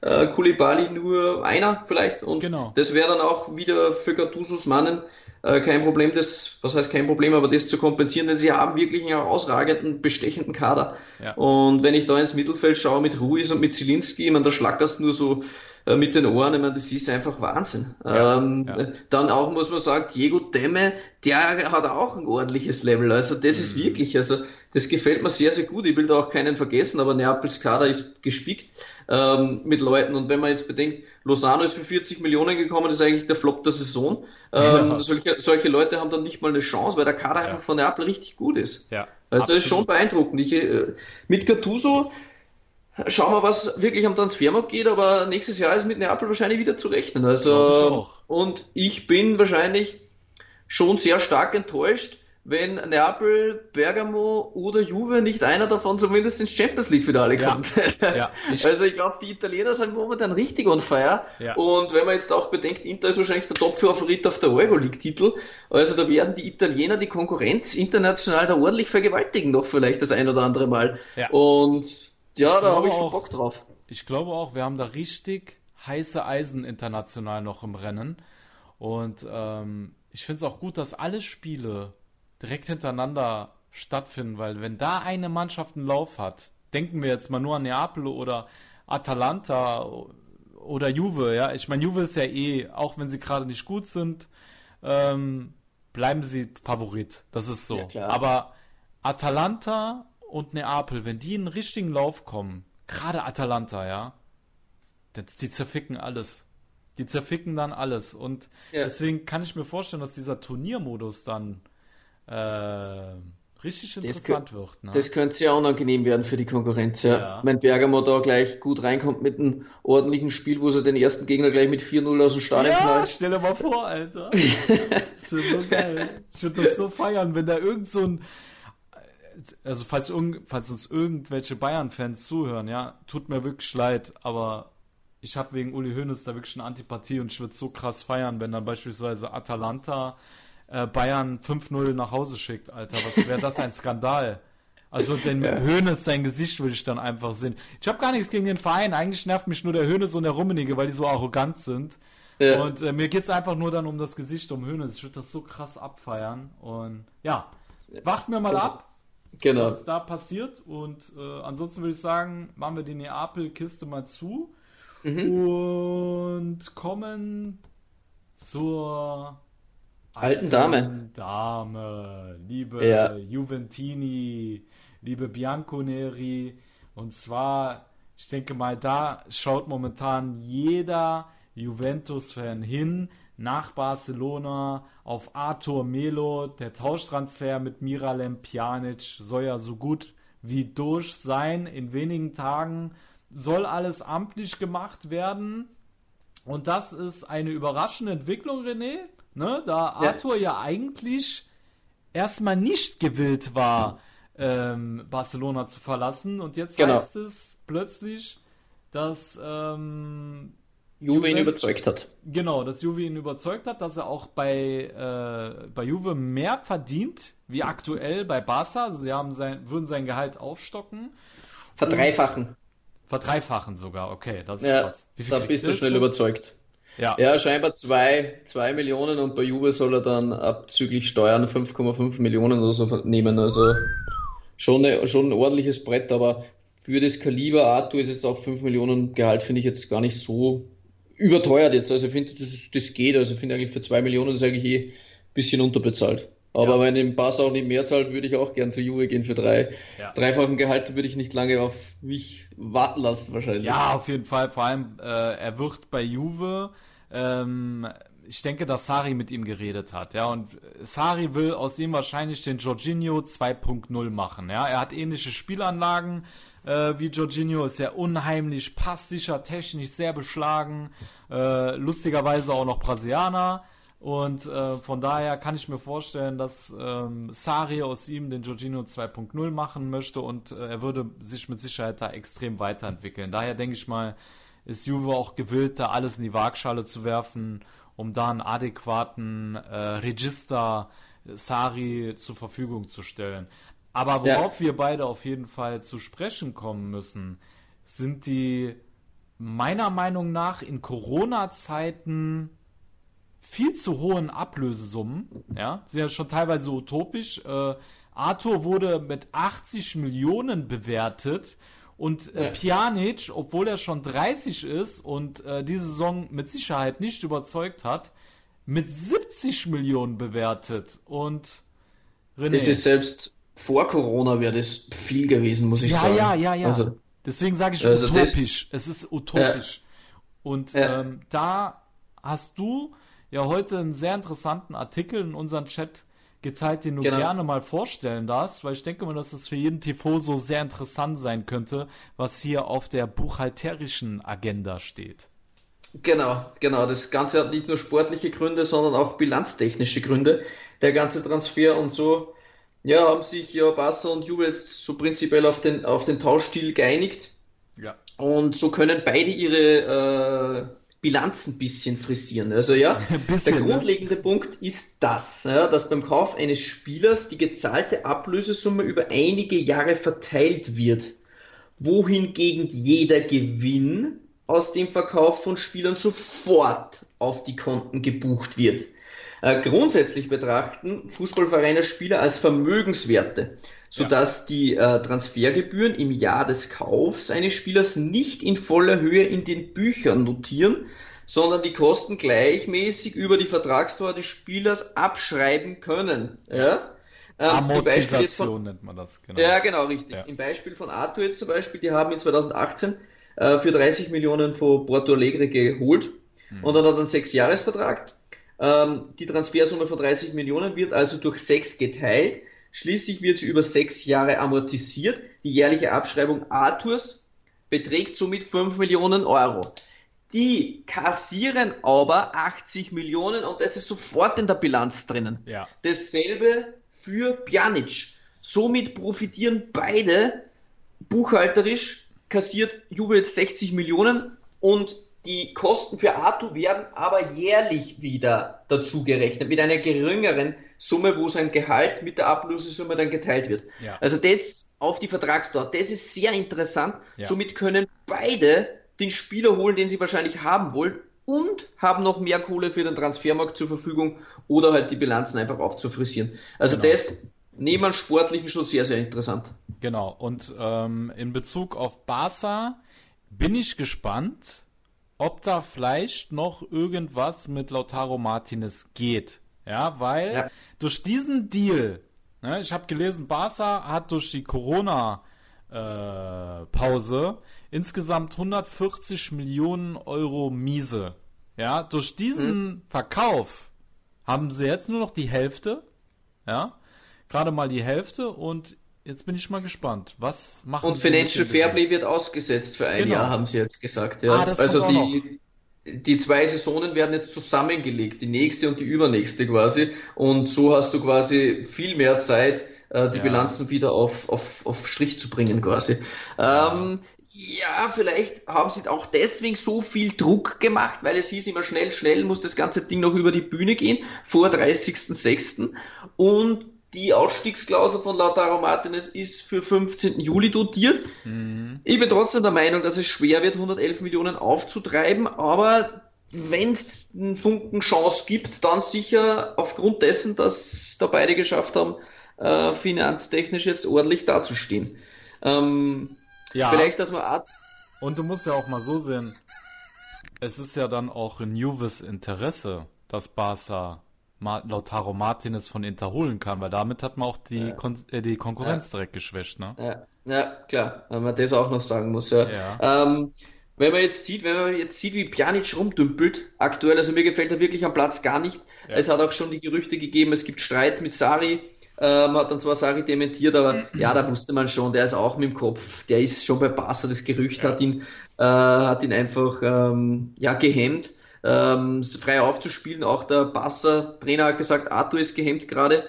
äh, Kulibali nur einer vielleicht und genau. das wäre dann auch wieder für Gattusos Mannen äh, kein Problem, das, was heißt kein Problem, aber das zu kompensieren, denn sie haben wirklich einen herausragenden, bestechenden Kader. Ja. Und wenn ich da ins Mittelfeld schaue mit Ruiz und mit Zielinski, ich meine, da schlackerst nur so äh, mit den Ohren, ich meine, das ist einfach Wahnsinn. Ja, ähm, ja. Dann auch muss man sagen, Diego Demme, der hat auch ein ordentliches Level. Also das mhm. ist wirklich, also das gefällt mir sehr, sehr gut. Ich will da auch keinen vergessen, aber Neapels Kader ist gespickt ähm, mit Leuten. Und wenn man jetzt bedenkt, Lozano ist für 40 Millionen gekommen, das ist eigentlich der Flop der Saison. Ähm, ja. solche, solche Leute haben dann nicht mal eine Chance, weil der Kader einfach von Neapel richtig gut ist. Ja, also absolut. das ist schon beeindruckend. Ich, äh, mit Gattuso Schauen wir, was wirklich am Transfermarkt geht, aber nächstes Jahr ist mit Neapel wahrscheinlich wieder zu rechnen. Also, und ich bin wahrscheinlich schon sehr stark enttäuscht, wenn Neapel, Bergamo oder Juve nicht einer davon zumindest ins Champions League Finale kommt. Ja, ja, ich also ich glaube, die Italiener sind momentan richtig on fire. Ja. Und wenn man jetzt auch bedenkt, Inter ist wahrscheinlich der Top-Favorit auf der Euroleague-Titel. Also da werden die Italiener die Konkurrenz international da ordentlich vergewaltigen, noch vielleicht das ein oder andere Mal. Und ja, da habe ich schon Bock drauf. Ich glaube auch, wir haben da richtig heiße Eisen international noch im Rennen. Und ähm, ich finde es auch gut, dass alle Spiele direkt hintereinander stattfinden, weil wenn da eine Mannschaft einen Lauf hat, denken wir jetzt mal nur an Neapel oder Atalanta oder Juve, ja. Ich meine, Juve ist ja eh, auch wenn sie gerade nicht gut sind, ähm, bleiben sie Favorit. Das ist so. Ja, Aber Atalanta und Neapel, wenn die in einen richtigen Lauf kommen, gerade Atalanta, ja, die zerficken alles. Die zerficken dann alles. Und ja. deswegen kann ich mir vorstellen, dass dieser Turniermodus dann äh, richtig interessant das, wird. Ne? Das könnte sehr unangenehm werden für die Konkurrenz, ja. ja. Mein Bergamo da gleich gut reinkommt mit einem ordentlichen Spiel, wo sie den ersten Gegner gleich mit 4-0 aus dem Stadion ja, knallt. stell dir mal vor, Alter. das wäre so geil. Ich würde das so feiern, wenn da irgend so ein also falls, falls uns irgendwelche Bayern-Fans zuhören, ja, tut mir wirklich leid, aber ich habe wegen Uli Hoeneß da wirklich eine Antipathie und ich würde so krass feiern, wenn dann beispielsweise Atalanta äh, Bayern 5-0 nach Hause schickt, Alter. Was wäre das ein Skandal? Also den ja. Hoeneß, sein Gesicht würde ich dann einfach sehen. Ich habe gar nichts gegen den Verein. Eigentlich nervt mich nur der Hoeneß und der Rummenige, weil die so arrogant sind. Ja. Und äh, mir es einfach nur dann um das Gesicht, um Hoeneß. Ich würde das so krass abfeiern. Und ja, wacht mir mal ab. Genau. was da passiert. Und äh, ansonsten würde ich sagen, machen wir die Neapel-Kiste mal zu und kommen zur Alten Dame. Dame, liebe Ja. Juventini, liebe Bianconeri. Und zwar, ich denke mal, da schaut momentan jeder Juventus-Fan hin nach Barcelona auf Arthur Melo. Der Tauschtransfer mit Miralem Pjanic soll ja so gut wie durch sein. In wenigen Tagen soll alles amtlich gemacht werden. Und das ist eine überraschende Entwicklung, René. Ne? Da Ja. Arthur ja eigentlich erstmal nicht gewillt war, ähm, Barcelona zu verlassen. Und jetzt Genau. heißt es plötzlich, dass ähm, Juve ihn Juve- überzeugt hat. Genau, dass Juve ihn überzeugt hat, dass er auch bei, äh, bei Juve mehr verdient, wie aktuell bei Barca. Also sie haben sein, würden sein Gehalt aufstocken. Verdreifachen. Verdreifachen sogar, okay. Das ist Ja, krass. Wie viel da bist du schnell schon? überzeugt. Ja. Ja, scheinbar zwei, zwei Millionen und bei Juve soll er dann abzüglich Steuern 5,5 Millionen oder so nehmen. Also schon, eine, schon ein ordentliches Brett, aber für das Kaliber Arthur ist jetzt auch 5 Millionen Gehalt, finde ich jetzt gar nicht so überteuert jetzt. Also ich finde, das, das geht. Also ich finde eigentlich für 2 Millionen ist eigentlich eh ein bisschen unterbezahlt. Aber Ja. wenn im Pass auch nicht mehr zahlt, würde ich auch gern zu Juve gehen für drei. Ja. Dreifachen Gehalt würde ich nicht lange auf mich warten lassen wahrscheinlich. Ja, auf jeden Fall. Vor allem, äh, er wird bei Juve. Ähm, ich denke, dass Sari mit ihm geredet hat, ja. Und Sari will aus ihm wahrscheinlich den Jorginho 2.0 machen, ja. Er hat ähnliche Spielanlagen äh, wie Jorginho, ist ja unheimlich passsicher, technisch sehr beschlagen, äh, lustigerweise auch noch Brasilianer. Und äh, von daher kann ich mir vorstellen, dass ähm, Sari aus ihm den Jorginho 2.0 machen möchte und äh, er würde sich mit Sicherheit da extrem weiterentwickeln. Daher denke ich mal, ist Juve auch gewillt, da alles in die Waagschale zu werfen, um da einen adäquaten äh, Register äh, Sari zur Verfügung zu stellen. Aber Ja. worauf wir beide auf jeden Fall zu sprechen kommen müssen, sind die meiner Meinung nach in Corona-Zeiten viel zu hohen Ablösesummen. Ja, sind ja schon teilweise utopisch. Äh, Arthur wurde mit 80 Millionen bewertet und äh, Ja. Pjanic, obwohl er schon 30 ist und äh, diese Saison mit Sicherheit nicht überzeugt hat, mit 70 Millionen bewertet. Und René. Das ist selbst vor Corona wäre das viel gewesen, muss ich ja, sagen. ja, ja, ja. Also, Deswegen sage ich Also das- utopisch. es ist utopisch. Und Ja. ähm, da hast du ja heute einen sehr interessanten Artikel in unseren Chat geteilt, den du Genau. gerne mal vorstellen darfst, weil ich denke mal, dass es für jeden Tifoso sehr interessant sein könnte, was hier auf der buchhalterischen Agenda steht. Genau, genau. Das Ganze hat nicht nur sportliche Gründe, sondern auch bilanztechnische Gründe. Der ganze Transfer und so. Ja, haben sich ja Barca und Juve jetzt so prinzipiell auf den, auf den Tauschstil geeinigt. Ja. Und so können beide ihre äh, Bilanz ein bisschen frisieren. Also ja, bisschen, der ne? grundlegende Punkt ist das, ja, dass beim Kauf eines Spielers die gezahlte Ablösesumme über einige Jahre verteilt wird, wohingegen jeder Gewinn aus dem Verkauf von Spielern sofort auf die Konten gebucht wird. Äh, grundsätzlich betrachten Fußballvereine Spieler als Vermögenswerte, sodass die äh, Transfergebühren im Jahr des Kaufs eines Spielers nicht in voller Höhe in den Büchern notieren, sondern die Kosten gleichmäßig über die Vertragsdauer des Spielers abschreiben können. Ja? Ähm, jetzt von- Amortisation nennt man das, genau. ja, genau, richtig. Ja. Im Beispiel von Arthur jetzt zum Beispiel, die haben ihn 2018 äh, für 30 Millionen von Porto Alegre geholt und dann hat er einen Sechsjahresvertrag. Ähm, die Transfersumme von 30 Millionen wird also durch sechs geteilt. Schließlich wird sie über sechs Jahre amortisiert. Die jährliche Abschreibung Arthurs beträgt somit 5 Millionen Euro. Die kassieren aber 80 Millionen und das ist sofort in der Bilanz drinnen. Ja. Dasselbe für Pjanic. Somit profitieren beide buchhalterisch kassiert Juve jetzt 60 Millionen und die Kosten für Arthur werden aber jährlich wieder dazu gerechnet mit einer geringeren Summe, wo sein Gehalt mit der Ablösesumme dann geteilt wird. Ja. Also das auf die Vertragsdauer, das ist sehr interessant. Ja. Somit können beide den Spieler holen, den sie wahrscheinlich haben wollen und haben noch mehr Kohle für den Transfermarkt zur Verfügung oder halt die Bilanzen einfach aufzufrisieren. Also Genau. das neben Sportlichen schon sehr, sehr interessant. Genau, und ähm, in Bezug auf Barca bin ich gespannt, ob da vielleicht noch irgendwas mit Lautaro Martinez geht. Ja, weil ja. durch diesen Deal, ne, ich habe gelesen, Barca hat durch die Corona-Pause äh, insgesamt 140 Millionen Euro Miese. Ja, durch diesen mhm. Verkauf haben sie jetzt nur noch die Hälfte. Ja, gerade mal die Hälfte und jetzt bin ich mal gespannt. Was machen Und Financial Fairplay wird ausgesetzt für ein genau. Jahr, haben sie jetzt gesagt. Ja. Ah, also die, die zwei Saisonen werden jetzt zusammengelegt, die nächste und die übernächste quasi. Und so hast du quasi viel mehr Zeit, äh, die ja. Bilanzen wieder auf, auf, auf Strich zu bringen quasi. Ähm, ja, vielleicht haben sie auch deswegen so viel Druck gemacht, weil es hieß immer schnell, schnell muss das ganze Ding noch über die Bühne gehen, vor 30.06. Und die Ausstiegsklausel von Lautaro Martinez ist für 15. Juli dotiert. Mhm. Ich bin trotzdem der Meinung, dass es schwer wird, 111 Millionen aufzutreiben, aber wenn es einen Funken Chance gibt, dann sicher aufgrund dessen, dass da beide geschafft haben, äh, finanztechnisch jetzt ordentlich dazustehen. Ähm, ja. Vielleicht, dass man. Und du musst ja auch mal so sehen, es ist ja dann auch in Juves Interesse, dass Barca Lautaro Martinez von Inter holen kann, weil damit hat man auch die, ja. Kon äh, die Konkurrenz ja. direkt geschwächt, ne? Ja, ja klar, wenn man das auch noch sagen muss, ja. Ähm, wenn man jetzt sieht, wenn man jetzt sieht, wie Pjanic rumdümpelt, aktuell, also mir gefällt er wirklich am Platz gar nicht. Es hat auch schon die Gerüchte gegeben, es gibt Streit mit Sari, ähm, hat dann zwar Sari dementiert, aber mhm. ja, da wusste man schon, der ist auch mit dem Kopf, der ist schon bei Barca, das Gerücht hat ihn, äh, hat ihn einfach ähm, ja, gehemmt ähm, frei aufzuspielen. Auch der Basser-Trainer hat gesagt, Arthur ist gehemmt gerade.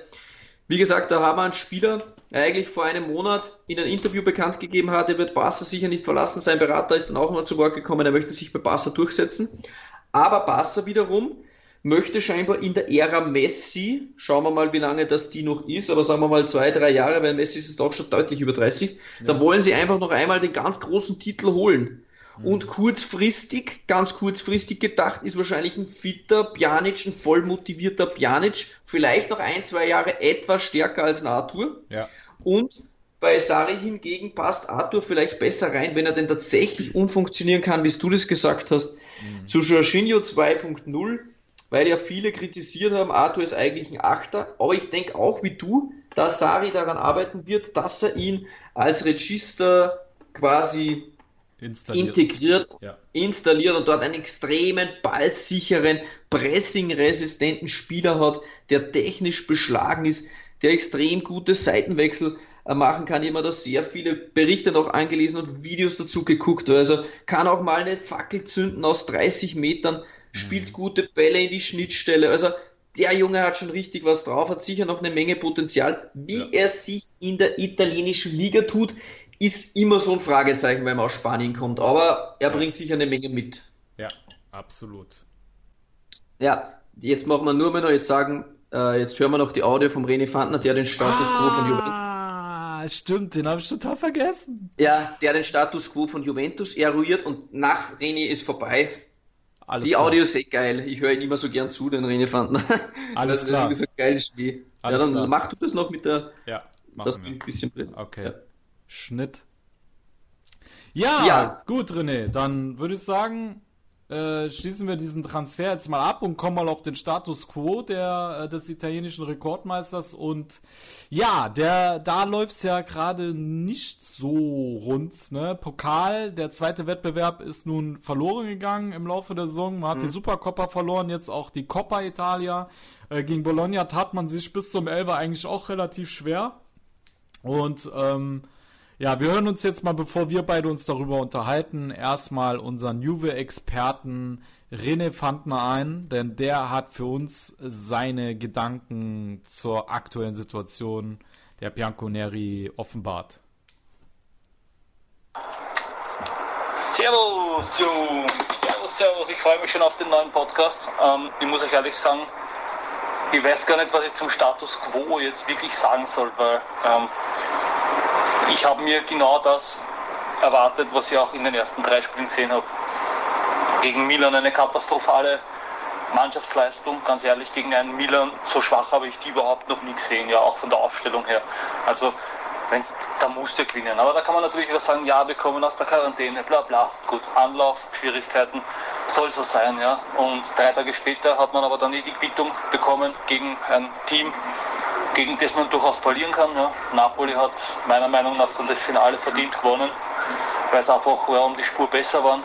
Wie gesagt, da haben wir einen Spieler, der eigentlich vor einem Monat in einem Interview bekannt gegeben hat, er wird Barca sicher nicht verlassen. Sein Berater ist dann auch mal zu Wort gekommen, er möchte sich bei Barca durchsetzen. Aber Barca wiederum möchte scheinbar in der Ära Messi, schauen wir mal, wie lange das die noch ist, aber sagen wir mal zwei, drei Jahre, weil Messi ist es doch schon deutlich über 30, ja. da wollen sie einfach noch einmal den ganz großen Titel holen. Und kurzfristig, ganz kurzfristig gedacht, ist wahrscheinlich ein fitter Pjanic, ein voll motivierter Pjanic, vielleicht noch ein, zwei Jahre etwas stärker als ein Arthur. Ja. Und bei Sari hingegen passt Arthur vielleicht besser rein, wenn er denn tatsächlich umfunktionieren kann, wie du das gesagt hast, mhm. zu Jorginho 2.0, weil ja viele kritisiert haben, Arthur ist eigentlich ein Achter, aber ich denke auch wie du, dass Sari daran arbeiten wird, dass er ihn als Register quasi. Integriert, ja. installiert und dort einen extremen, ballsicheren, pressingresistenten Spieler hat, der technisch beschlagen ist, der extrem gute Seitenwechsel äh, machen kann. Ich habe da sehr viele Berichte noch angelesen und Videos dazu geguckt. Also kann auch mal eine Fackel zünden aus 30 Metern, spielt mhm. gute Bälle in die Schnittstelle. Also der Junge hat schon richtig was drauf, hat sicher noch eine Menge Potenzial. Wie ja. er sich in der italienischen Liga tut, ist immer so ein Fragezeichen, wenn man aus Spanien kommt. Aber er bringt sicher eine Menge mit. Ja, absolut. Ja, jetzt machen wir nur mal noch jetzt sagen, äh, jetzt hören wir noch die Audio vom René Fandner, der den Status ah, quo von Juventus. Ah, stimmt, den habe ich total vergessen. Ja, der den Status quo von Juventus eruiert und nach René ist vorbei. Alles die klar. Audio ist echt geil. Ich höre ihn immer so gern zu, den René Fandner. Alles das klar. ist so geil wie. ja, dann klar. mach du das noch mit der. Ja, das ein bisschen drin. Okay. Ja. Schnitt. Ja, ja, gut, René. Dann würde ich sagen, äh, schließen wir diesen Transfer jetzt mal ab und kommen mal auf den Status quo der, äh, des italienischen Rekordmeisters. Und ja, der, da läuft's ja gerade nicht so rund. Ne? Pokal, der zweite Wettbewerb ist nun verloren gegangen im Laufe der Saison. Man hat mhm. die Supercoppa verloren, jetzt auch die Coppa Italia. Äh, gegen Bologna tat man sich bis zum Elfer eigentlich auch relativ schwer. Und ähm, ja, wir hören uns jetzt mal, bevor wir beide uns darüber unterhalten, erstmal unseren Juve-Experten René Fandner ein, denn der hat für uns seine Gedanken zur aktuellen Situation der Bianconeri offenbart. Servus, Jungs. Servus, Servus. Ich freue mich schon auf den neuen Podcast. Ähm, ich muss euch ehrlich sagen, ich weiß gar nicht, was ich zum Status quo jetzt wirklich sagen soll, weil ähm, ich habe mir genau das erwartet, was ich auch in den ersten drei Spielen gesehen habe. Gegen Milan eine katastrophale Mannschaftsleistung, ganz ehrlich, gegen einen Milan, so schwach habe ich die überhaupt noch nie gesehen, ja, auch von der Aufstellung her. Also, da musst du gewinnen. Aber da kann man natürlich wieder sagen, ja, wir kommen aus der Quarantäne, bla bla. Gut, Anlauf, Schwierigkeiten, soll so sein, ja. Und drei Tage später hat man aber dann die Quittung bekommen gegen ein Team, gegen das man durchaus verlieren kann. Ja. Napoli hat meiner Meinung nach dann das Finale verdient gewonnen, weil es einfach ja, um die Spur besser waren.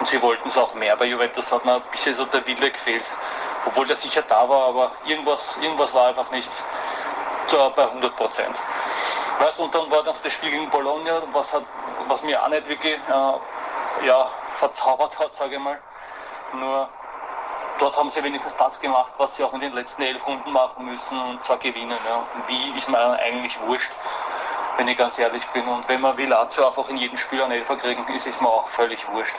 Und sie wollten es auch mehr. Bei Juventus hat mir ein bisschen so der Wille gefehlt. Obwohl der sicher da war, aber irgendwas, irgendwas war einfach nicht bei 100 Prozent. Weißt, und dann war noch das Spiel gegen Bologna, was, hat, was mir auch nicht wirklich äh, ja, verzaubert hat, sage ich mal. Nur dort haben sie wenigstens das gemacht, was sie auch in den letzten elf Runden machen müssen, und zwar gewinnen. Ja. Wie ist mir eigentlich wurscht, wenn ich ganz ehrlich bin. Und wenn wir Vilazio einfach in jedem Spiel einen Elfer kriegen, ist es mir auch völlig wurscht.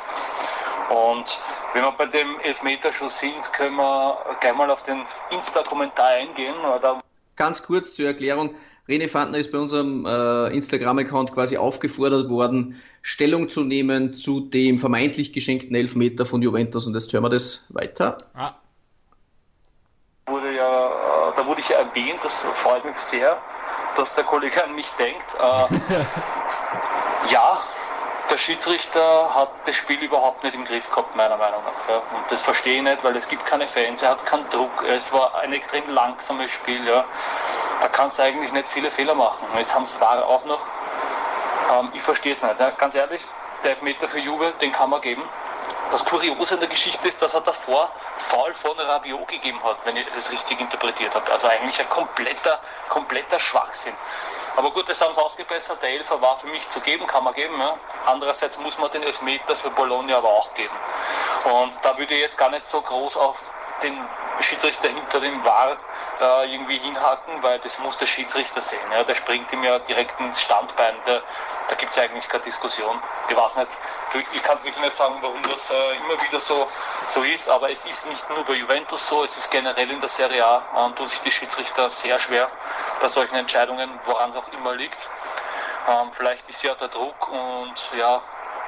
Und wenn wir bei dem Elfmeterschuss sind, können wir gleich mal auf den Insta-Kommentar eingehen. Oder? Ganz kurz zur Erklärung. René Fandner ist bei unserem äh, Instagram-Account quasi aufgefordert worden, Stellung zu nehmen zu dem vermeintlich geschenkten Elfmeter von Juventus und jetzt hören wir das weiter. Ah. Wurde ja, äh, da wurde ich ja erwähnt, das freut mich sehr, dass der Kollege an mich denkt. Äh, ja, der Schiedsrichter hat das Spiel überhaupt nicht im Griff gehabt, meiner Meinung nach. Ja. Und das verstehe ich nicht, weil es gibt keine Fans, er hat keinen Druck, es war ein extrem langsames Spiel. Ja. Da kannst du eigentlich nicht viele Fehler machen. Jetzt haben es war auch noch. Ähm, ich verstehe es nicht. Ja. Ganz ehrlich, der Elfmeter für Juve, den kann man geben. Das Kuriose in der Geschichte ist, dass er davor Foul von Rabiot gegeben hat, wenn ich das richtig interpretiert habe. Also eigentlich ein kompletter, kompletter Schwachsinn. Aber gut, das haben sie ausgebessert. Der Elfer war für mich zu geben, kann man geben. Ja. Andererseits muss man den Elfmeter für Bologna aber auch geben. Und da würde ich jetzt gar nicht so groß auf den Schiedsrichter hinter dem War äh, irgendwie hinhaken, weil das muss der Schiedsrichter sehen. Ja. Der springt ihm ja direkt ins Standbein. Der, da gibt es eigentlich keine Diskussion. Ich weiß nicht, ich kann es wirklich nicht sagen, warum das äh, immer wieder so, so ist, aber es ist nicht nur bei Juventus so, es ist generell in der Serie A, äh, tun sich die Schiedsrichter sehr schwer bei solchen Entscheidungen, woran es auch immer liegt. Ähm, vielleicht ist ja der Druck und ja,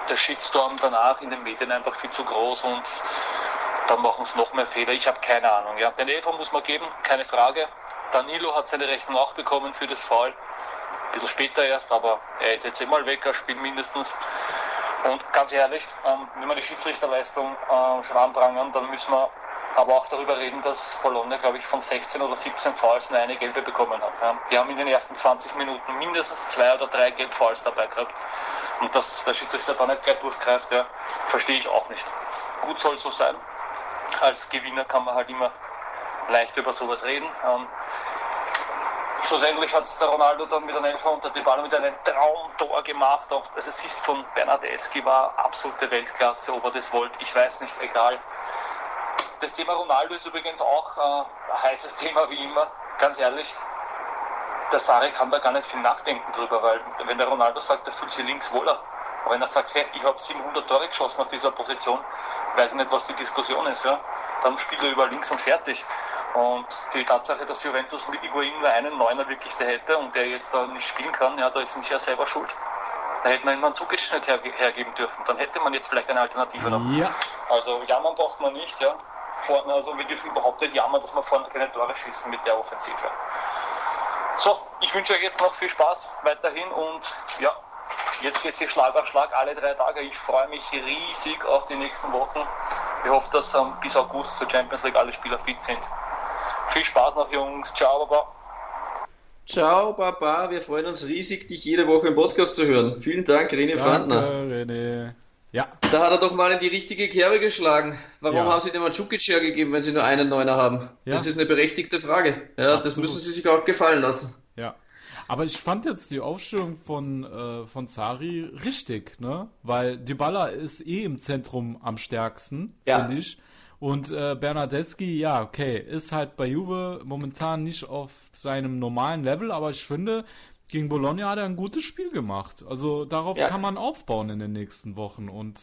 der Shitstorm danach in den Medien einfach viel zu groß und dann machen es noch mehr Fehler. Ich habe keine Ahnung. Ja. Den Elfer muss man geben, keine Frage. Danilo hat seine Rechnung auch bekommen für das Foul. Ein bisschen später erst, aber er ist jetzt immer weg, er spielt mindestens. Und ganz ehrlich, ähm, wenn wir die Schiedsrichterleistung äh, schon anprangern, dann müssen wir aber auch darüber reden, dass Bologna, glaube ich, von 16 oder 17 Fouls nur eine gelbe bekommen hat. Die haben in den ersten 20 Minuten mindestens zwei oder drei Gelb-Fouls dabei gehabt. Und dass der Schiedsrichter da nicht gleich durchgreift, ja, verstehe ich auch nicht. Gut soll so sein. Als Gewinner kann man halt immer leicht über sowas reden. Ähm, Schlussendlich hat es der Ronaldo dann mit einem Elfer unter die Ball mit einem Traumtor gemacht. Auch das Assist von Bernardeschi war absolute Weltklasse. Ob er das wollte, ich weiß nicht, egal. Das Thema Ronaldo ist übrigens auch äh, ein heißes Thema wie immer. Ganz ehrlich, der Sari kann da gar nicht viel nachdenken drüber, weil wenn der Ronaldo sagt, er fühlt sich links wohler. Aber wenn er sagt, hey, ich habe 700 Tore geschossen auf dieser Position, weiß ich nicht, was die Diskussion ist, ja, dann spielt er über links und fertig. Und die Tatsache, dass Juventus mit Higuain nur einen Neuner wirklich da hätte und der jetzt da nicht spielen kann, ja, da sind sie ja selber schuld. Da hätte man ihm einen Zugeschnitt her hergeben dürfen. Dann hätte man jetzt vielleicht eine Alternative noch. Ja. Also jammern braucht man nicht, ja. Vorne, also wir dürfen überhaupt nicht jammern, dass wir vorne keine Tore schießen mit der Offensive. So, ich wünsche euch jetzt noch viel Spaß weiterhin und ja, jetzt geht es hier Schlag auf Schlag alle drei Tage. Ich freue mich riesig auf die nächsten Wochen. Ich hoffe, dass ähm, bis August zur Champions League alle Spieler fit sind. Viel Spaß noch, Jungs. Ciao, Baba. Ciao, Baba. Wir freuen uns riesig, dich jede Woche im Podcast zu hören. Vielen Dank, René Fandner. René. Ja. Da hat er doch mal in die richtige Kerbe geschlagen. Warum ja. haben Sie dem Mandzukic hergegeben, wenn Sie nur einen Neuner haben? Ja. Das ist eine berechtigte Frage. Ja, das müssen Sie sich auch gefallen lassen. Ja. Aber ich fand jetzt die Aufstellung von, äh, von Zari richtig, ne? Weil Dybala ist eh im Zentrum am stärksten, ja. finde ich. Und äh, Bernardeschi, ja, okay, ist halt bei Juve momentan nicht auf seinem normalen Level, aber ich finde, gegen Bologna hat er ein gutes Spiel gemacht. Also darauf ja. kann man aufbauen in den nächsten Wochen und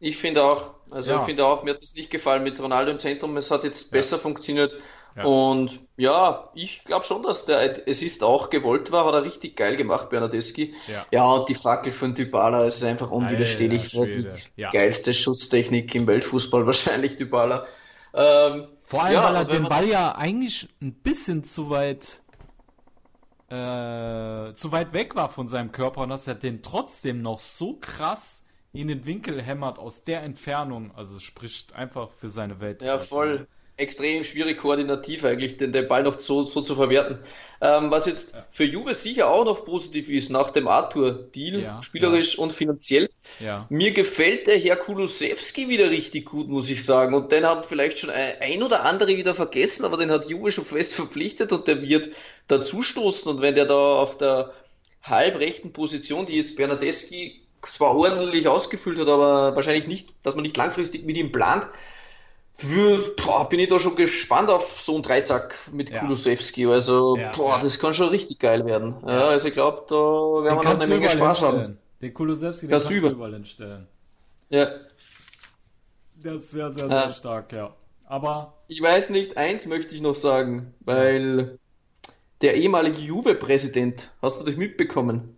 ich finde auch, also ja. ich finde auch, mir hat es nicht gefallen mit Ronaldo im Zentrum, es hat jetzt besser funktioniert. Ja. Und ja, ich glaube schon, dass der es ist auch gewollt war, hat er richtig geil gemacht, Bernardeschi. Ja, ja und die Fackel von Dybala ist einfach unwiderstehlich. Alter, die geilste Schusstechnik im Weltfußball wahrscheinlich, Dybala. Ähm, Vor allem, ja, weil er den Ball ja eigentlich ein bisschen zu weit äh, zu weit weg war von seinem Körper und dass er den trotzdem noch so krass in den Winkel hämmert aus der Entfernung. Also spricht einfach für seine Welt. Ja, voll extrem schwierig koordinativ eigentlich, den, den Ball noch so, so zu verwerten. Ähm, was jetzt ja. für Juve sicher auch noch positiv ist, nach dem Arthur-Deal, ja, spielerisch ja. und finanziell. Mir gefällt der Herr Kulusewski wieder richtig gut, muss ich sagen. Und den haben vielleicht schon ein oder andere wieder vergessen, aber den hat Juve schon fest verpflichtet und der wird dazustoßen. Und wenn der da auf der halbrechten Position, die jetzt Bernadeschi zwar ordentlich ausgefüllt hat, aber wahrscheinlich nicht, dass man nicht langfristig mit ihm plant, boah, bin ich da schon gespannt auf so einen Dreizack mit ja. Kulusewski. Also, ja, boah, ja. das kann schon richtig geil werden. Ja, also ich glaube, da werden wir noch eine Menge Spaß haben. Den Kulusewski, den kannst du überall hinstellen. Ja. Der ist sehr, sehr, sehr stark, ja. Aber. Ich weiß nicht, eins möchte ich noch sagen, weil der ehemalige Juve-Präsident, hast du das mitbekommen?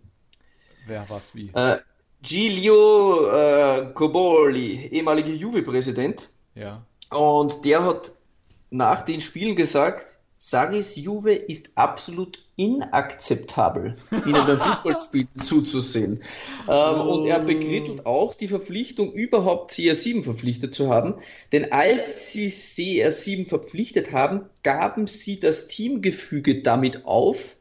Wer, was, wie? Äh, Giulio äh, Coboli, ehemaliger Juve-Präsident. Ja. Und der hat nach den Spielen gesagt, Saris Juve ist absolut inakzeptabel, ihnen beim Fußballspielen zuzusehen. Ähm, oh. Und er bekrittelt auch die Verpflichtung, überhaupt CR7 verpflichtet zu haben. Denn als sie CR7 verpflichtet haben, gaben sie das Teamgefüge damit auf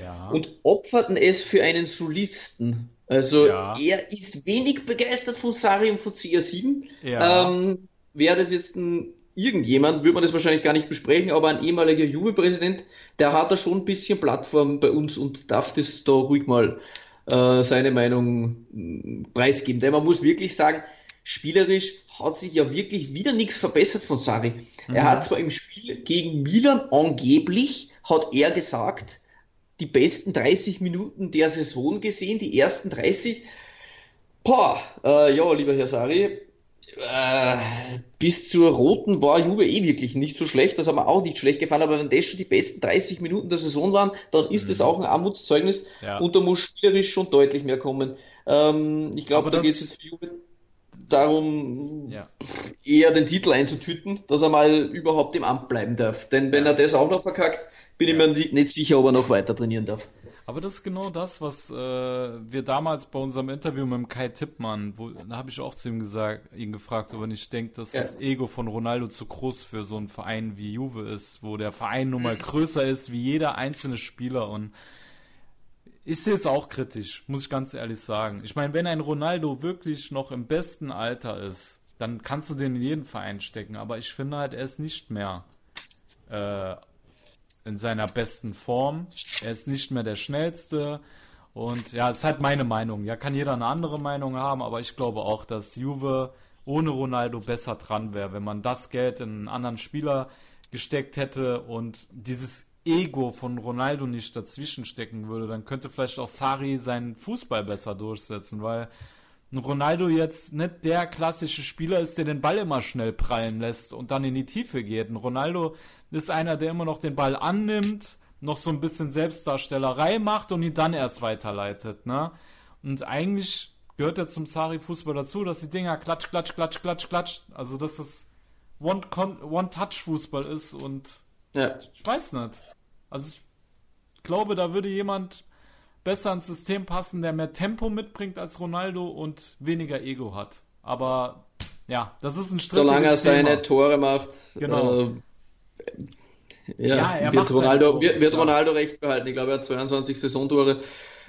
ja. und opferten es für einen Solisten. Also ja. er ist wenig begeistert von Sari und von CR7. Ja. Ähm, wäre das jetzt ein irgendjemand, würde man das wahrscheinlich gar nicht besprechen, aber ein ehemaliger Juve-Präsident, der hat da schon ein bisschen Plattform bei uns und darf das da ruhig mal äh, seine Meinung mm, preisgeben. Denn man muss wirklich sagen, spielerisch hat sich ja wirklich wieder nichts verbessert von Sari. Mhm. Er hat zwar im Spiel gegen Milan angeblich, hat er gesagt, die besten 30 Minuten der Saison gesehen, die ersten 30. Boah, äh, ja, lieber Herr Sari, äh, bis zur roten war Juve eh wirklich nicht so schlecht, das hat mir auch nicht schlecht gefallen, aber wenn das schon die besten 30 Minuten der Saison waren, dann ist mhm. das auch ein Armutszeugnis ja. und da muss spielerisch schon deutlich mehr kommen. Ähm, ich glaube, da geht es jetzt für Juve darum, ja. eher den Titel einzutüten, dass er mal überhaupt im Amt bleiben darf. Denn wenn ja. er das auch noch verkackt, bin ich mir nicht sicher, ob er noch weiter trainieren darf. Aber das ist genau das, was äh, wir damals bei unserem Interview mit dem Kai Tippmann, wo, da habe ich auch zu ihm gesagt, ihn gefragt, ob er nicht denkt, dass ja. das Ego von Ronaldo zu groß für so einen Verein wie Juve ist, wo der Verein nun mal größer ist wie jeder einzelne Spieler und ich sehe es auch kritisch, muss ich ganz ehrlich sagen. Ich meine, wenn ein Ronaldo wirklich noch im besten Alter ist, dann kannst du den in jeden Verein stecken, aber ich finde halt, er ist nicht mehr äh, in seiner besten Form. Er ist nicht mehr der schnellste. Und ja, ist halt meine Meinung. Ja, kann jeder eine andere Meinung haben, aber ich glaube auch, dass Juve ohne Ronaldo besser dran wäre, wenn man das Geld in einen anderen Spieler gesteckt hätte und dieses Ego von Ronaldo nicht dazwischen stecken würde, dann könnte vielleicht auch Sari seinen Fußball besser durchsetzen, weil Ronaldo jetzt nicht der klassische Spieler ist, der den Ball immer schnell prallen lässt und dann in die Tiefe geht. Ein Ronaldo ist einer, der immer noch den Ball annimmt, noch so ein bisschen Selbstdarstellerei macht und ihn dann erst weiterleitet. Ne? Und eigentlich gehört ja zum Sari-Fußball dazu, dass die Dinger klatsch, klatsch, klatsch, klatsch, klatsch. Also, dass das One-Touch-Fußball ist und ja. ich weiß nicht. Also, ich glaube, da würde jemand besser ins System passen, der mehr Tempo mitbringt als Ronaldo und weniger Ego hat. Aber ja, das ist ein Solange er seine Tore macht. Genau. Äh, ja, ja er wird, Ronaldo, wird, wird Ronaldo recht behalten. Ich glaube, er hat 22 Saisontore.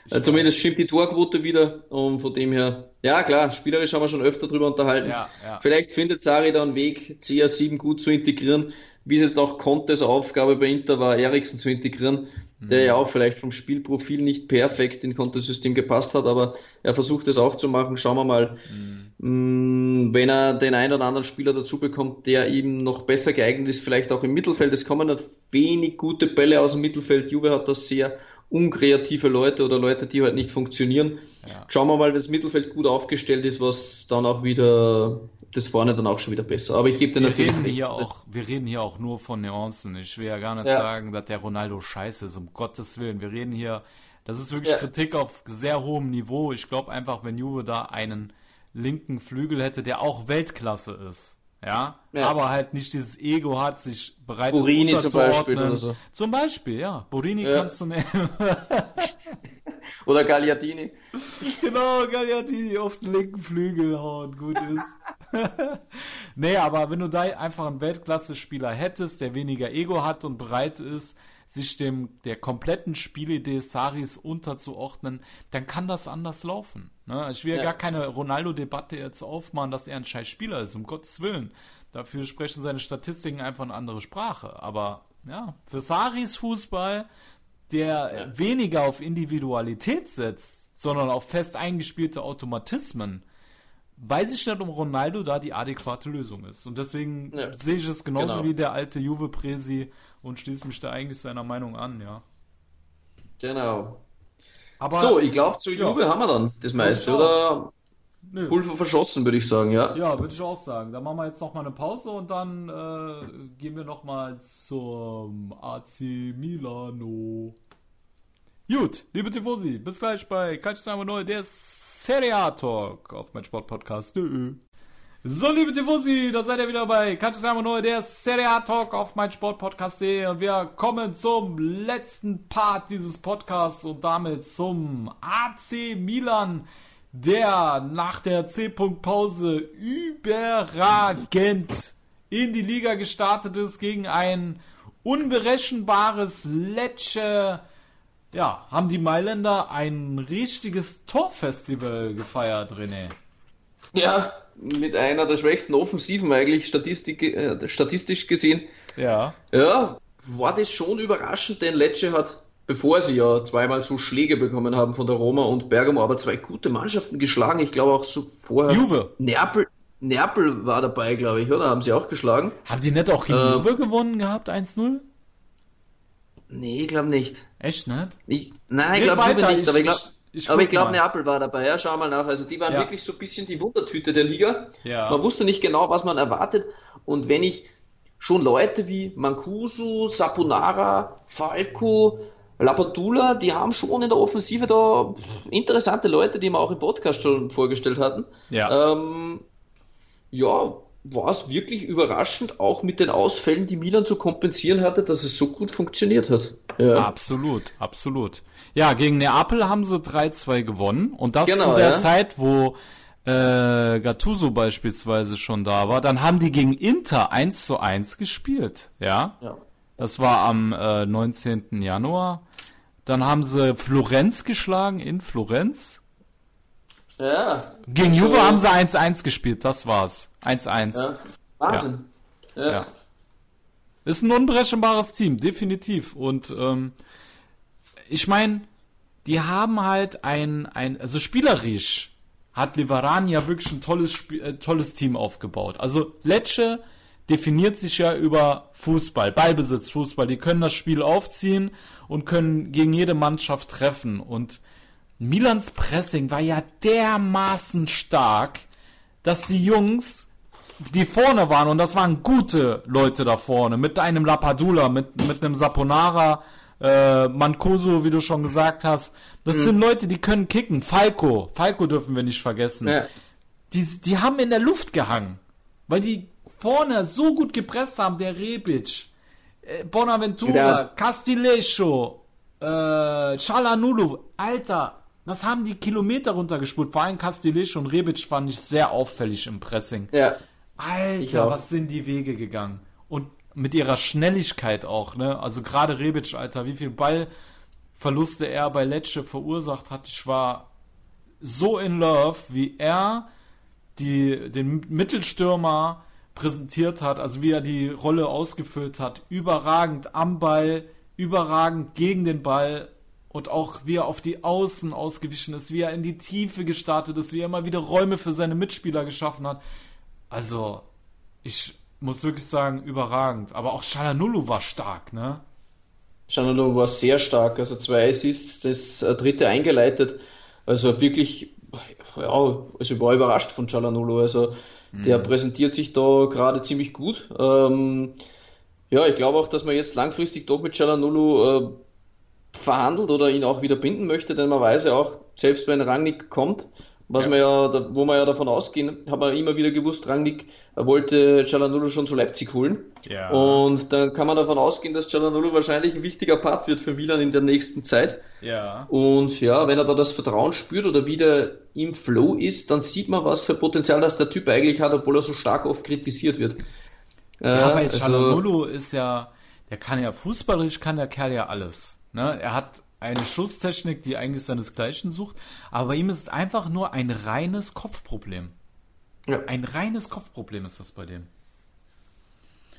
Äh, zumindest stimmt die Torquote wieder. Und von dem her, ja klar, spielerisch haben wir schon öfter drüber unterhalten. Ja, ja. Vielleicht findet Sari da einen Weg, CR7 gut zu integrieren. Wie es jetzt auch Contes Aufgabe bei Inter war, Eriksen zu integrieren, mhm. der ja auch vielleicht vom Spielprofil nicht perfekt in Contes-System gepasst hat, aber er versucht es auch zu machen. Schauen wir mal. Mhm Mm, wenn er den einen oder anderen Spieler dazu bekommt, der ihm noch besser geeignet ist, vielleicht auch im Mittelfeld. Es kommen noch wenig gute Bälle aus dem Mittelfeld. Juve hat da sehr unkreative Leute oder Leute, die halt nicht funktionieren. Ja. Schauen wir mal, wenn das Mittelfeld gut aufgestellt ist, was dann auch wieder das vorne dann auch schon wieder besser. Aber ich gebe dir natürlich reden hier auch, wir reden hier auch nur von Nuancen. Ich will ja gar nicht ja. sagen, dass der Ronaldo scheiße ist, um Gottes Willen. Wir reden hier, das ist wirklich ja. Kritik auf sehr hohem Niveau. Ich glaube einfach, wenn Juve da einen linken Flügel hätte, der auch Weltklasse ist. Ja, Ja. aber halt nicht dieses Ego hat, sich bereit Borini ist zum Beispiel oder so. Zum Beispiel, ja. Borini Ja. kannst du nehmen. Oder Gagliardini. genau, Gagliardini auf den linken Flügel hauen, gut ist. nee, aber wenn du da einfach einen Weltklasse-Spieler hättest, der weniger Ego hat und bereit ist, sich dem der kompletten Spielidee Saris unterzuordnen, dann kann das anders laufen. Ne? Ich will ja. Ja. gar keine Ronaldo-Debatte jetzt aufmachen, dass er ein scheiß Spieler ist, um Gottes Willen. Dafür sprechen seine Statistiken einfach eine andere Sprache. Aber ja, für Saris Fußball, der weniger auf Individualität setzt, sondern auf fest eingespielte Automatismen, weiß ich nicht, ob Ronaldo da die adäquate Lösung ist. Und deswegen Ja, sehe ich es genauso genau. wie der alte Juve-Presi und schließe mich da eigentlich seiner Meinung an, ja. Genau. Aber so, ich glaube, zu Ja. Juve haben wir dann das meiste, Ja. oder? nö. Pulver verschossen, würde ich sagen, ja. Ja, würde ich auch sagen. Dann machen wir jetzt noch mal eine Pause und dann äh, gehen wir noch mal zum AC Milano. Gut, liebe Tifosi, bis gleich bei Calcio Neu, der Serie A Talk auf mein Sportpodcast.de. So, liebe Tifosi, da seid ihr wieder bei Calcio Neu, der Serie A Talk auf mein Sportpodcast.de und wir kommen zum letzten Part dieses Podcasts und damit zum AC Milan, der nach der C-Punkt-Pause überragend in die Liga gestartet ist gegen ein unberechenbares Lecce. Ja, haben die Mailänder ein richtiges Torfestival gefeiert, René. Ja, mit einer der schwächsten Offensiven eigentlich Statistik, äh, statistisch gesehen. Ja. Ja, war das schon überraschend, denn Lecce hat, bevor sie ja zweimal so Schläge bekommen haben von der Roma und Bergamo, aber zwei gute Mannschaften geschlagen. Ich glaube auch so vorher. Juve. Neapel, Neapel war dabei, glaube ich, oder? Haben sie auch geschlagen? Haben die nicht auch gegen Ähm. Juve gewonnen gehabt, 1-0? Nee, ich glaube nicht. Echt nicht? Ich, nein, ich glaube nicht, aber ich- glaube. Ich aber ich glaube. Neapel war dabei, ja, schau mal nach. Also die waren Ja. wirklich so ein bisschen die Wundertüte der Liga. Ja. Man wusste nicht genau, was man erwartet. Und wenn ich schon Leute wie Mancuso, Saponara, Falco, Lapadula, die haben schon in der Offensive da interessante Leute, die wir auch im Podcast schon vorgestellt hatten. Ja. Ähm, ja, war es wirklich überraschend, auch mit den Ausfällen, die Milan zu kompensieren hatte, dass es so gut funktioniert hat. Ja. Absolut, absolut. Ja, gegen Neapel haben sie 3-2 gewonnen und das Genau, zu der ja. Zeit, wo äh, Gattuso beispielsweise schon da war. Dann haben die gegen Inter 1 zu 1 gespielt, ja. Ja. Das war am äh, 19. Januar. Dann haben sie Florenz geschlagen in Florenz. ja. Gegen Also- Juve haben sie 1-1 gespielt, das war's. 1-1. ja. Wahnsinn. Ja. Ja. Ist ein unberechenbares Team, definitiv. Und ähm, ich meine, die haben halt ein, ein, also spielerisch hat Livarani ja wirklich ein tolles, Spiel, äh, tolles Team aufgebaut. Also Lecce definiert sich ja über Fußball, Ballbesitz, Fußball. Die können das Spiel aufziehen und können gegen jede Mannschaft treffen. Und Milans Pressing war ja dermaßen stark, dass die Jungs die vorne waren und das waren gute Leute da vorne, mit einem Lapadula, mit, mit einem Saponara, äh, Mancoso, wie du schon gesagt hast. Das sind Leute, die können kicken. Falco, Falco dürfen wir nicht vergessen. Ja. Die, die haben in der Luft gehangen, weil die vorne so gut gepresst haben, der Rebic, äh, Bonaventura, Ja. Castillejo, äh, Chalanulu, Alter, was haben die Kilometer runtergespult? Vor allem Castillejo und Rebic fand ich sehr auffällig im Pressing. ja. Alter, was sind die Wege gegangen? Und mit ihrer Schnelligkeit auch, ne? Also gerade Rebic, Alter, wie viel Ballverluste er bei Lecce verursacht hat. Ich war so in love, wie er die, den Mittelstürmer präsentiert hat, also wie er die Rolle ausgefüllt hat. Überragend am Ball, überragend gegen den Ball und auch wie er auf die Außen ausgewichen ist, wie er in die Tiefe gestartet ist, wie er immer wieder Räume für seine Mitspieler geschaffen hat. Also, ich muss wirklich sagen, überragend. Aber auch Shalanulu war stark, ne? Chanolo war sehr stark, also zwei Assists, das äh, dritte eingeleitet. Also wirklich, ja, also ich war überrascht von Chalanolo. Also der präsentiert sich da gerade ziemlich gut. Ähm, ja, ich glaube auch, dass man jetzt langfristig doch mit Chalanolo äh, verhandelt oder ihn auch wieder binden möchte, denn man weiß ja auch, selbst wenn Rangnick kommt, was ja. man ja, wo man ja davon ausgehen, haben wir immer wieder gewusst, Rangnick wollte Cialanolo schon zu Leipzig holen. Ja. Und dann kann man davon ausgehen, dass Cialanolo wahrscheinlich ein wichtiger Part wird für Milan in der nächsten Zeit. Ja. Und ja, wenn er da das Vertrauen spürt oder wieder im Flow ist, dann sieht man, was für Potenzial das der Typ eigentlich hat, obwohl er so stark oft kritisiert wird. Ja, weil also, ist ja, der kann ja fußballerisch kann der Kerl ja alles. Ne? Er hat eine Schusstechnik, die eigentlich seinesgleichen sucht, aber bei ihm ist es einfach nur ein reines Kopfproblem. Ja. Ein reines Kopfproblem ist das bei dem.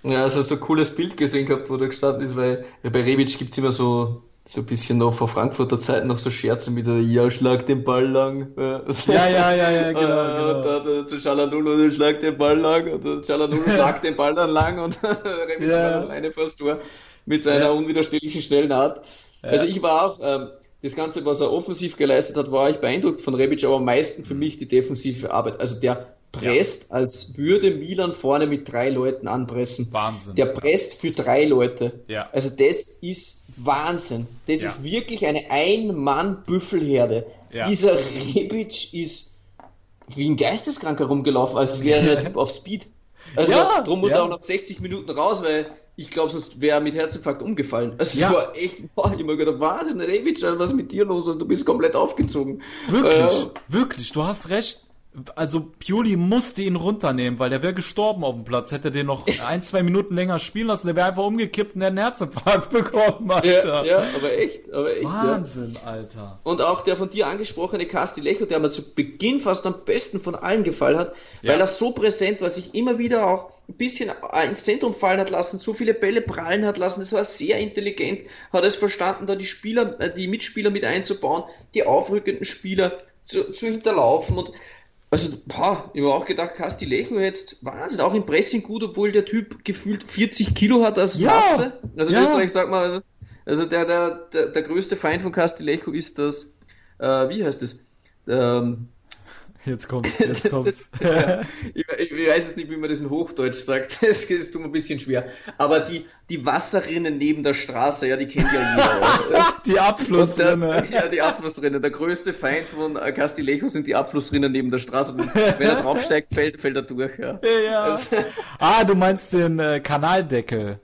Ja, also so ein cooles Bild gesehen gehabt, wo der gestanden ist, weil ja, bei Rebic gibt es immer so so ein bisschen noch vor Frankfurter Zeit noch so Scherze mit der Ja, schlag den Ball lang. Ja, ja, ja, ja, genau. genau. Da, da, zu Schalanulo, schlag den Ball lang. Und Schalanulo schlag den Ball dann lang und Rebic ja. war alleine vor das Tor mit seiner ja. unwiderstehlichen schnellen Art. Ja. Also ich war auch, ähm, das Ganze, was er offensiv geleistet hat, war ich beeindruckt von Rebic, aber am meisten für mich die defensive Arbeit. Also der presst, ja. als würde Milan vorne mit drei Leuten anpressen. Wahnsinn. Der presst für drei Leute. Ja. Also das ist Wahnsinn. Das ja. ist wirklich eine Ein-Mann-Büffelherde. Ja. Dieser Rebic ist wie ein Geisteskrank herumgelaufen, als wäre der Typ auf Speed. Also ja, darum muss er auch nach 60 Minuten raus, weil ich glaube, sonst wäre er mit Herzinfarkt umgefallen. Also ja. es war echt, boah, ich immer gedacht, Wahnsinn, Rebic, was ist mit dir los? Und du bist komplett aufgezogen. Wirklich, äh, wirklich, du hast recht also Pioli musste ihn runternehmen, weil der wäre gestorben auf dem Platz. Hätte den noch ein, zwei Minuten länger spielen lassen, der wäre einfach umgekippt und der einen Herzinfarkt bekommen, Alter. Ja, ja aber echt, aber echt. Wahnsinn, ja. Alter. Und auch der von dir angesprochene Castilejo, der mir zu Beginn fast am besten von allen gefallen hat, ja. weil er so präsent war, sich immer wieder auch ein bisschen ins Zentrum fallen hat lassen, so viele Bälle prallen hat lassen. Das war sehr intelligent, hat es verstanden, da die Spieler, äh, die Mitspieler mit einzubauen, die aufrückenden Spieler zu, zu hinterlaufen und also, boah, ich habe auch gedacht, Castilejo jetzt Wahnsinn, auch im Pressing gut, obwohl der Typ gefühlt 40 Kilo hat als ja, Masse. Also ja. in Österreich sagt man, also, also der, der, der, der größte Feind von Castilejo ist das, äh, wie heißt das? Ähm, Jetzt kommt's, jetzt kommt's. ja, ich, ich, weiß es nicht, wie man das in Hochdeutsch sagt. Das, das tut mir ein bisschen schwer. Aber die, die Wasserrinnen neben der Straße, ja, die kennt ja jeder. die Abflussrinne. ja, die Abflussrinne. Der größte Feind von Castilejo sind die Abflussrinnen neben der Straße. Wenn er draufsteigt, fällt, fällt er durch. Ja. ja. Also, ah, du meinst den äh, Kanaldeckel.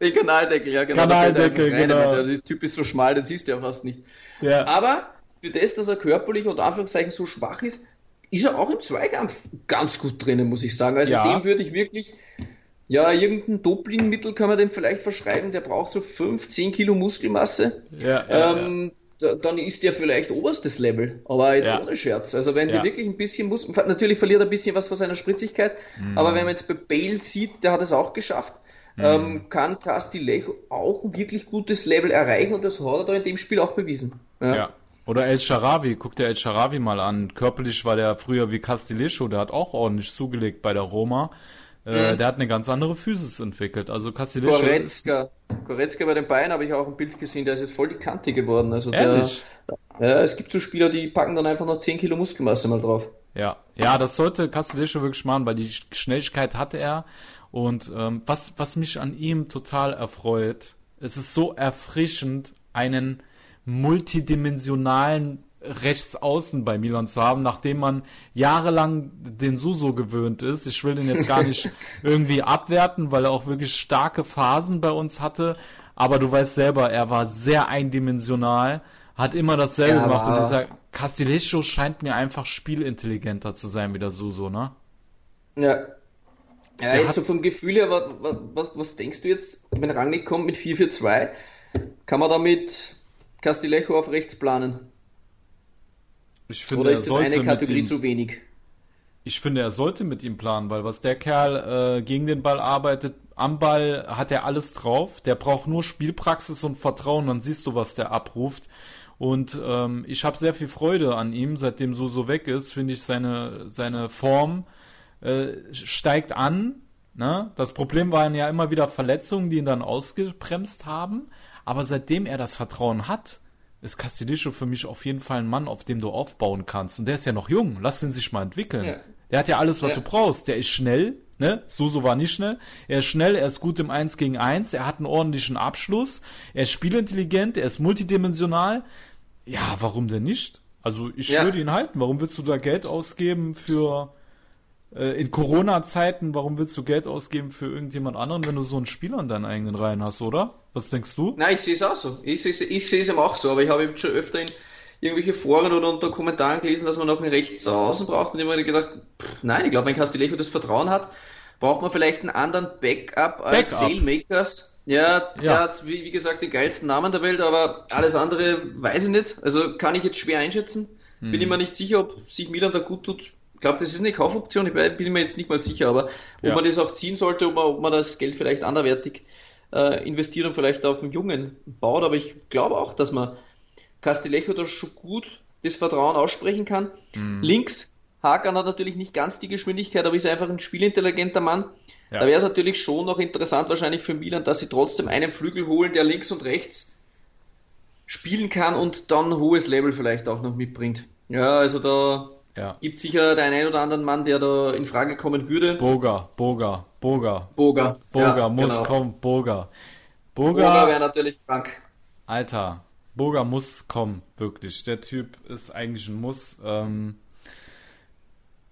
Den Kanaldeckel, ja, genau. Kanaldeckel, genau. Der Typ ist so schmal, den siehst du ja fast nicht. Ja. Aber für das, dass er körperlich und Anführungszeichen so schwach ist, ist er auch im Zweikampf ganz gut drinnen, muss ich sagen. Also ja. dem würde ich wirklich, ja, irgendein Dopingmittel kann man dem vielleicht verschreiben, der braucht so 5, 10 Kilo Muskelmasse. Ja, ja, ähm, ja. Dann ist der vielleicht oberstes Level, aber jetzt ohne Scherz. Also wenn der wirklich ein bisschen muss, natürlich verliert er ein bisschen was von seiner Spritzigkeit, mhm. aber wenn man jetzt bei Bale sieht, der hat es auch geschafft, mhm. ähm, kann Castilejo auch ein wirklich gutes Level erreichen und das hat er da in dem Spiel auch bewiesen. ja. Oder El Sharawi, guck dir El Sharawi mal an. Körperlich war der früher wie Castillejo, der hat auch ordentlich zugelegt bei der Roma. Äh, mhm. Der hat eine ganz andere Physis entwickelt. Also Castillejo. Goretzka. Goretzka bei den Beinen habe ich auch ein Bild gesehen, der ist jetzt voll die Kante geworden. Also der, ja, es gibt so Spieler, die packen dann einfach noch 10 Kilo Muskelmasse mal drauf. Ja, ja, das sollte Castillejo wirklich machen, weil die Schnelligkeit hatte er. Und ähm, was, was mich an ihm total erfreut, es ist so erfrischend, einen multidimensionalen Rechtsaußen bei Milan zu haben, nachdem man jahrelang den Suso gewöhnt ist. Ich will den jetzt gar nicht irgendwie abwerten, weil er auch wirklich starke Phasen bei uns hatte. Aber du weißt selber, er war sehr eindimensional, hat immer dasselbe ja, gemacht. Und dieser Castillejo scheint mir einfach spielintelligenter zu sein wie der Suso, ne? Ja. Ja, jetzt so vom Gefühl her, was, was, was denkst du jetzt, wenn Rangnick kommt mit 4-4-2? Kann man damit Castillejo auf rechts planen? Ich finde, Oder ist das eine Kategorie ihm, zu wenig? Ich finde, er sollte mit ihm planen, weil was der Kerl äh, gegen den Ball arbeitet, am Ball hat er alles drauf. Der braucht nur Spielpraxis und Vertrauen, dann siehst du, was der abruft. Und ähm, ich habe sehr viel Freude an ihm, seitdem so so weg ist, finde ich seine, seine Form äh, steigt an. Ne? Das Problem waren ja immer wieder Verletzungen, die ihn dann ausgebremst haben. Aber seitdem er das Vertrauen hat, ist Castillejo für mich auf jeden Fall ein Mann, auf dem du aufbauen kannst. Und der ist ja noch jung. Lass ihn sich mal entwickeln. Ja. Der hat ja alles, was ja. du brauchst. Der ist schnell, ne? Suso war nicht schnell. Er ist schnell, er ist gut im 1 gegen 1, er hat einen ordentlichen Abschluss, er ist spielintelligent, er ist multidimensional. Ja, warum denn nicht? Also ich Ja. würde ihn halten. Warum willst du da Geld ausgeben für äh, in Corona-Zeiten, warum willst du Geld ausgeben für irgendjemand anderen, wenn du so einen Spieler in deinen eigenen Reihen hast, oder? Was denkst du? Nein, ich sehe es auch so. Ich sehe es ich sehe es eben auch so, aber ich habe eben schon öfter in irgendwelche Foren oder unter Kommentaren gelesen, dass man noch einen Rechtsaußen braucht und ich habe mir gedacht, pff, nein, ich glaube, wenn Castillejo das Vertrauen hat, braucht man vielleicht einen anderen Backup als Backup. Sailmakers. Ja, der Ja. hat, wie, wie gesagt, den geilsten Namen der Welt, aber alles andere weiß ich nicht. Also kann ich jetzt schwer einschätzen. Bin ich mir nicht sicher, ob sich Milan da gut tut. Ich glaube, das ist eine Kaufoption, ich bin mir jetzt nicht mal sicher, aber ob Ja. man das auch ziehen sollte, ob man, ob man das Geld vielleicht anderwertig äh, investiert und vielleicht auf einen Jungen baut. Aber ich glaube auch, dass man Castillejo da schon gut das Vertrauen aussprechen kann. Mhm. Links, Hakan hat natürlich nicht ganz die Geschwindigkeit, aber ist einfach ein spielintelligenter Mann. Ja. Da wäre es natürlich schon noch interessant wahrscheinlich für Milan, dass sie trotzdem einen Flügel holen, der links und rechts spielen kann und dann ein hohes Level vielleicht auch noch mitbringt. Ja, also da Ja. gibt sicher den einen oder anderen Mann, der da in Frage kommen würde. Boga, Boga, Boga. Boga. Boga ja, muss genau. kommen, Boga. Boga Boga, wäre natürlich krank. Alter, Boga muss kommen, wirklich. Der Typ ist eigentlich ein Muss. Ähm,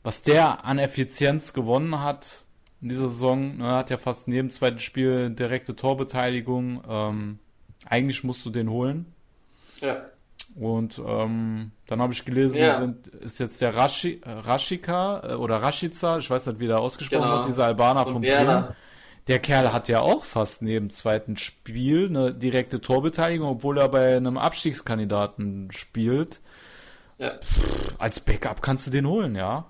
was der an Effizienz gewonnen hat in dieser Saison, ne, hat ja fast neben dem zweiten Spiel direkte Torbeteiligung. Ähm, eigentlich musst du den holen. Ja. Und ähm, dann habe ich gelesen, Ja. sind, ist jetzt der Rashi, äh, Rashika äh, oder Rashica, ich weiß nicht, wie der ausgesprochen Genau. wird, dieser Albaner Von von Werder. Bremen. Der Kerl hat ja auch fast neben dem zweiten Spiel eine direkte Torbeteiligung, obwohl er bei einem Abstiegskandidaten spielt. Ja. Als Backup kannst du den holen, ja.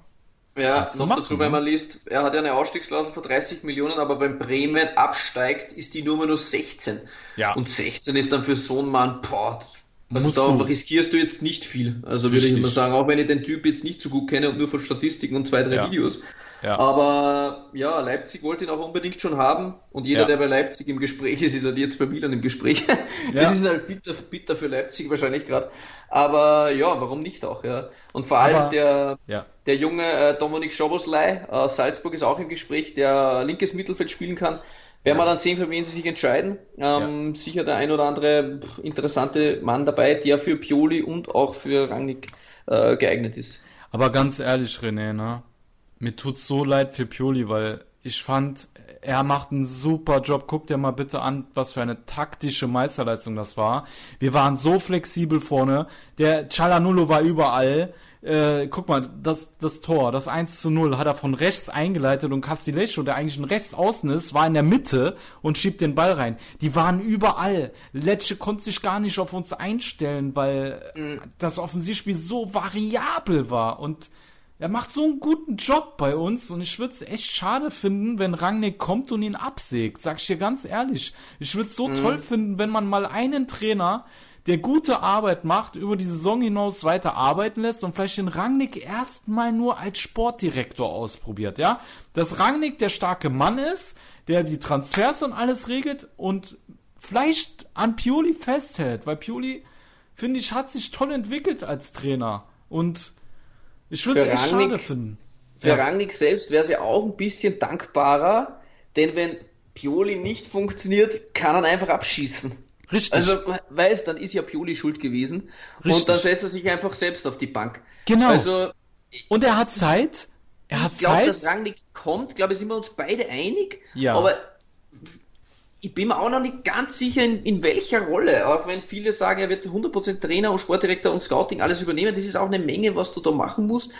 Ja, noch machen, dazu, wenn ne? man liest, er hat ja eine Ausstiegsklausel von 30 Millionen, aber wenn Bremen absteigt, ist die Nummer nur 16. Ja. Und 16 ist dann für so einen Mann, boah, also da du. riskierst du jetzt nicht viel. Also würde ich immer sagen, auch wenn ich den Typ jetzt nicht so gut kenne und nur von Statistiken und zwei, drei Ja. Videos. Ja. Aber ja, Leipzig wollte ihn auch unbedingt schon haben und jeder, Ja. der bei Leipzig im Gespräch ist, ist halt jetzt bei Milan im Gespräch. Ja. Das ist halt bitter, bitter für Leipzig wahrscheinlich gerade. Aber ja, warum nicht auch, ja. Und vor allem Aber- der, der junge äh, Dominik Schoboslei aus Salzburg ist auch im Gespräch, der linkes Mittelfeld spielen kann. Werden wir dann sehen, für wen sie sich entscheiden. Ähm, Sicher der ein oder andere interessante Mann dabei, der für Pioli und auch für Rangnick äh, geeignet ist. Aber ganz ehrlich, René, ne? Mir tut's so leid für Pioli, weil ich fand, er macht einen super Job. Guck dir mal bitte an, was für eine taktische Meisterleistung das war. Wir waren so flexibel vorne. Der Cialanullo war überall. Äh, guck mal, das, das Tor, das 1 zu 0, hat er von rechts eingeleitet und Castillejo, der eigentlich ein Rechtsaußen ist, war in der Mitte und schiebt den Ball rein. Die waren überall. Lecce konnte sich gar nicht auf uns einstellen, weil das Offensivspiel so variabel war und er macht so einen guten Job bei uns und ich würde es echt schade finden, wenn Rangnick kommt und ihn absägt. Sag ich dir ganz ehrlich. Ich würde es so toll finden, wenn man mal einen Trainer, der gute Arbeit macht, über die Saison hinaus weiter arbeiten lässt und vielleicht den Rangnick erstmal nur als Sportdirektor ausprobiert, ja? Dass Rangnick der starke Mann ist, der die Transfers und alles regelt und vielleicht an Pioli festhält, weil Pioli, finde ich, hat sich toll entwickelt als Trainer und ich würde es echt Rangnick- schade finden. Für Ja. Rangnick selbst wäre es ja auch ein bisschen dankbarer, denn wenn Pioli nicht funktioniert, kann er einfach abschießen. Richtig. Also, weiß, dann ist ja Pioli schuld gewesen. Richtig. Und dann setzt er sich einfach selbst auf die Bank. Genau. Also, und er hat Zeit. Er hat ich glaube, Zeit. dass Rangnick kommt, glaube ich, sind wir uns beide einig. Ja. Aber ich bin mir auch noch nicht ganz sicher, in, in welcher Rolle. Auch wenn viele sagen, er wird 100% Trainer und Sportdirektor und Scouting alles übernehmen. Das ist auch eine Menge, was du da machen musst.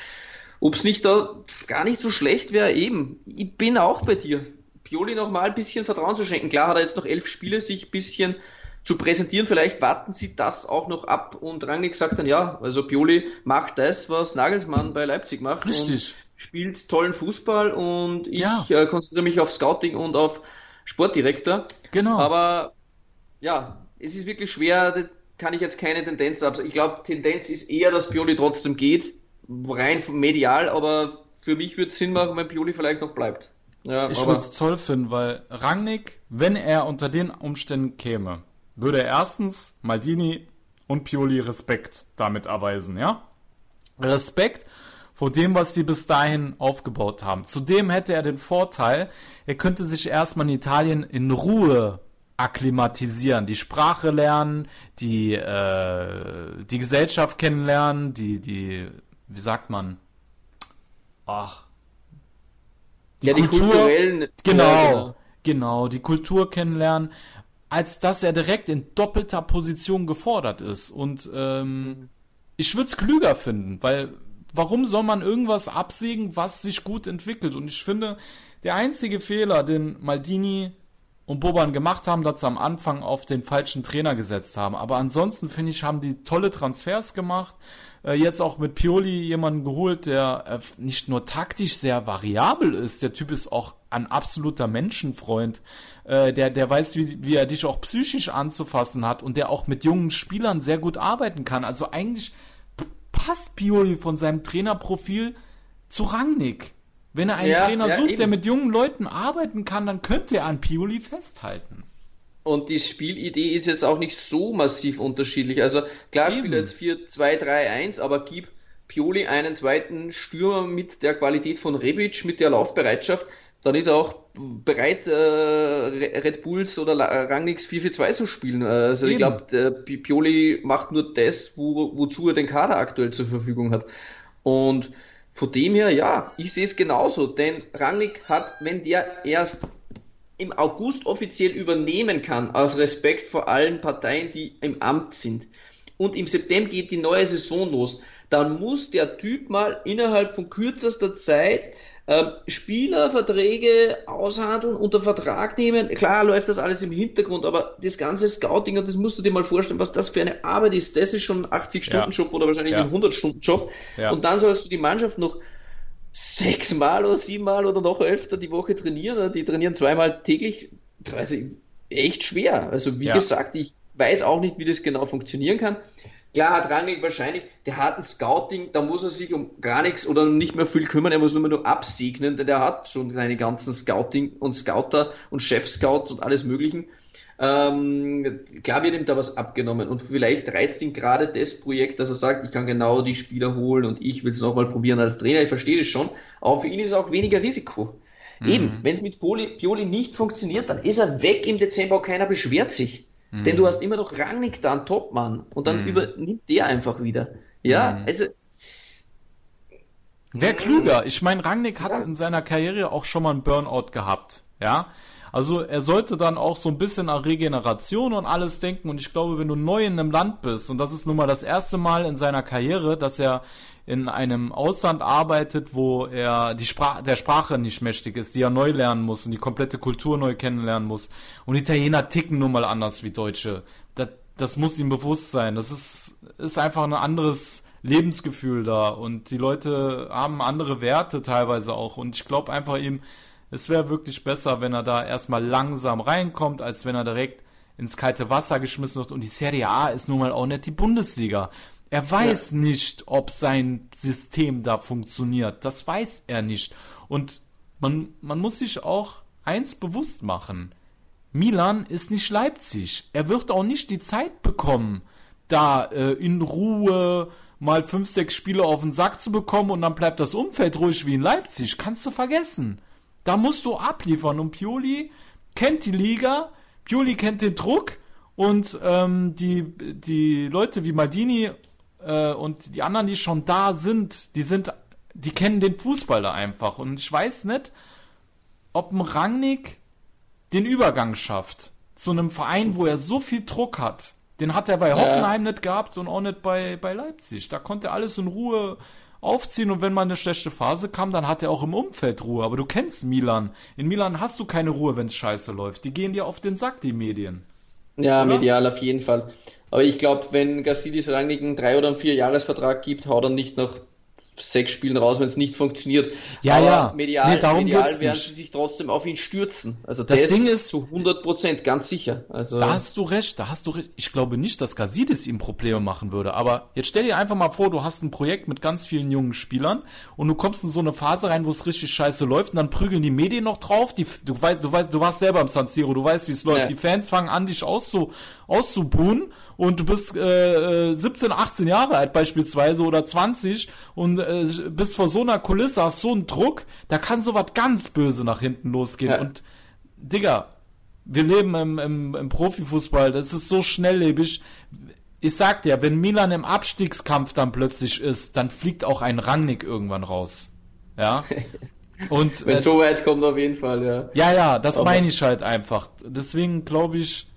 Ob es nicht da gar nicht so schlecht wäre, eben. Ich bin auch bei dir. Pioli noch mal ein bisschen Vertrauen zu schenken. Klar hat er jetzt noch elf Spiele, sich ein bisschen zu präsentieren. Vielleicht warten sie das auch noch ab. Und Rangnick sagt dann, ja, also Pioli macht das, was Nagelsmann bei Leipzig macht. Richtig. Und spielt tollen Fußball und ich Ja. äh, konzentriere mich auf Scouting und auf Sportdirektor. Genau. Aber ja, es ist wirklich schwer, da kann ich jetzt keine Tendenz ab. Ich glaube, Tendenz ist eher, dass Pioli trotzdem geht, rein medial, aber für mich würde es Sinn machen, wenn Pioli vielleicht noch bleibt. Ja, Ich würde es toll finden, weil Rangnick, wenn er unter den Umständen käme, würde er erstens Maldini und Pioli Respekt damit erweisen, ja? Respekt vor dem, was sie bis dahin aufgebaut haben. Zudem hätte er den Vorteil, er könnte sich erstmal in Italien in Ruhe akklimatisieren, die Sprache lernen, die, äh, die Gesellschaft kennenlernen, die, die, wie sagt man? Ach. Die ja, die Kultur, kulturellen. Genau, ja, genau, genau, die Kultur kennenlernen, als dass er direkt in doppelter Position gefordert ist. Und ähm, mhm. ich würde es klüger finden, weil warum soll man irgendwas absägen, was sich gut entwickelt? Und ich finde, der einzige Fehler, den Maldini und Boban gemacht haben, dass sie am Anfang auf den falschen Trainer gesetzt haben. Aber ansonsten finde ich, haben die tolle Transfers gemacht. Äh, jetzt auch mit Pioli jemanden geholt, der äh, nicht nur taktisch sehr variabel ist, der Typ ist auch ein absoluter Menschenfreund, äh, der, der weiß, wie, wie er dich auch psychisch anzufassen hat und der auch mit jungen Spielern sehr gut arbeiten kann. Also eigentlich passt Pioli von seinem Trainerprofil zu Rangnick. Wenn er einen ja, Trainer ja, sucht, eben. der mit jungen Leuten arbeiten kann, dann könnte er an Pioli festhalten. Und die Spielidee ist jetzt auch nicht so massiv unterschiedlich. Also klar spielt jetzt 4-2-3-1, aber gib Pioli einen zweiten Stürmer mit der Qualität von Rebic, mit der Laufbereitschaft, dann ist er auch bereit, äh, Red Bulls oder Rangnicks 4-4-2 zu spielen. Also Eben. ich glaube, Pioli macht nur das, wo, wozu er den Kader aktuell zur Verfügung hat. Und von dem her, ja, ich sehe es genauso, denn Rangnick hat, wenn der erst im August offiziell übernehmen kann, aus Respekt vor allen Parteien, die im Amt sind, und im September geht die neue Saison los, dann muss der Typ mal innerhalb von kürzester Zeit äh, Spielerverträge aushandeln, unter Vertrag nehmen. Klar läuft das alles im Hintergrund, aber das ganze Scouting, und das musst du dir mal vorstellen, was das für eine Arbeit ist. Das ist schon ein 80-Stunden-Job ja. oder wahrscheinlich ja. ein 100-Stunden-Job. Ja. Und dann sollst du die Mannschaft noch sechsmal oder siebenmal oder noch öfter die Woche trainieren. Die trainieren zweimal täglich. Also echt schwer. Also wie gesagt, ich weiß auch nicht, wie das genau funktionieren kann. Klar hat Rangnick wahrscheinlich, der hat ein Scouting, da muss er sich um gar nichts oder nicht mehr viel kümmern, er muss nur, nur absegnen, denn der hat schon seine ganzen Scouting und Scouter und Chef-Scouts und alles möglichen. Ähm, klar wird ihm da was abgenommen und vielleicht reizt ihn gerade das Projekt, dass er sagt, ich kann genau die Spieler holen und ich will es nochmal probieren als Trainer, ich verstehe das schon, aber für ihn ist es auch weniger Risiko. Mhm. Eben, wenn es mit Pioli, Pioli nicht funktioniert, dann ist er weg im Dezember, keiner beschwert sich. Mhm. Denn du hast immer noch Rangnick da, einen Topmann. Und dann mhm. übernimmt der einfach wieder. Ja, mhm. also. Wäre klüger. Ich meine, Rangnick hat ja. in seiner Karriere auch schon mal einen Burnout gehabt. Ja. Also er sollte dann auch so ein bisschen an Regeneration und alles denken. Und ich glaube, wenn du neu in einem Land bist, und das ist nun mal das erste Mal in seiner Karriere, dass er in einem Ausland arbeitet, wo er die Sprache, der Sprache nicht mächtig ist, die er neu lernen muss und die komplette Kultur neu kennenlernen muss. Und Italiener ticken nun mal anders wie Deutsche. Das, das muss ihm bewusst sein. Das ist, ist einfach ein anderes Lebensgefühl da und die Leute haben andere Werte teilweise auch. Und ich glaube einfach ihm, es wäre wirklich besser, wenn er da erstmal langsam reinkommt, als wenn er direkt ins kalte Wasser geschmissen wird. Und die Serie A ist nun mal auch nicht die Bundesliga. Er weiß ja. nicht, ob sein System da funktioniert. Das weiß er nicht. Und man, man muss sich auch eins bewusst machen. Milan ist nicht Leipzig. Er wird auch nicht die Zeit bekommen, da äh, in Ruhe mal fünf, sechs Spiele auf den Sack zu bekommen und dann bleibt das Umfeld ruhig wie in Leipzig. Kannst du vergessen. Da musst du abliefern. Und Pioli kennt die Liga, Pioli kennt den Druck und ähm, die, die Leute wie Maldini äh, und die anderen, die schon da sind, die sind, die kennen den Fußball da einfach. Und ich weiß nicht, ob ein Rangnick den Übergang schafft zu einem Verein, wo er so viel Druck hat. Den hat er bei Hoffenheim ja. nicht gehabt und auch nicht bei, bei Leipzig. Da konnte er alles in Ruhe aufziehen und wenn mal eine schlechte Phase kam, dann hat er auch im Umfeld Ruhe. Aber du kennst Milan. In Milan hast du keine Ruhe, wenn es scheiße läuft. Die gehen dir auf den Sack, die Medien. Ja, Oder? medial auf jeden Fall. Aber ich glaube, wenn Gassidis Rangnick einen drei oder einen vier Jahresvertrag gibt, haut er nicht nach sechs Spielen raus, wenn es nicht funktioniert. Ja, Aber ja. Medial, nee, medial werden sie sich trotzdem auf ihn stürzen. Also das, das Ding ist zu 100 Prozent ganz sicher. Also da hast du recht, da hast du recht. Ich glaube nicht, dass Gasidis ihm Probleme machen würde. Aber jetzt stell dir einfach mal vor, du hast ein Projekt mit ganz vielen jungen Spielern und du kommst in so eine Phase rein, wo es richtig scheiße läuft und dann prügeln die Medien noch drauf. Die, du weißt, du weißt, du warst selber im San Siro, du weißt, wie es läuft. Ja. Die Fans fangen an, dich auszu, auszubuhen und du bist äh, 17, äh, 18 Jahre alt beispielsweise oder 20 und äh, bist vor so einer Kulisse, hast so einen Druck, da kann sowas ganz böse nach hinten losgehen. Ja. Und Digga, wir leben im, im, im Profifußball, das ist so schnelllebig. Ich sag dir, wenn Milan im Abstiegskampf dann plötzlich ist, dann fliegt auch ein Rangnick irgendwann raus. Ja. Und wenn äh, so weit kommt, auf jeden Fall, ja. Ja, ja, das meine ich halt einfach. Deswegen glaube ich,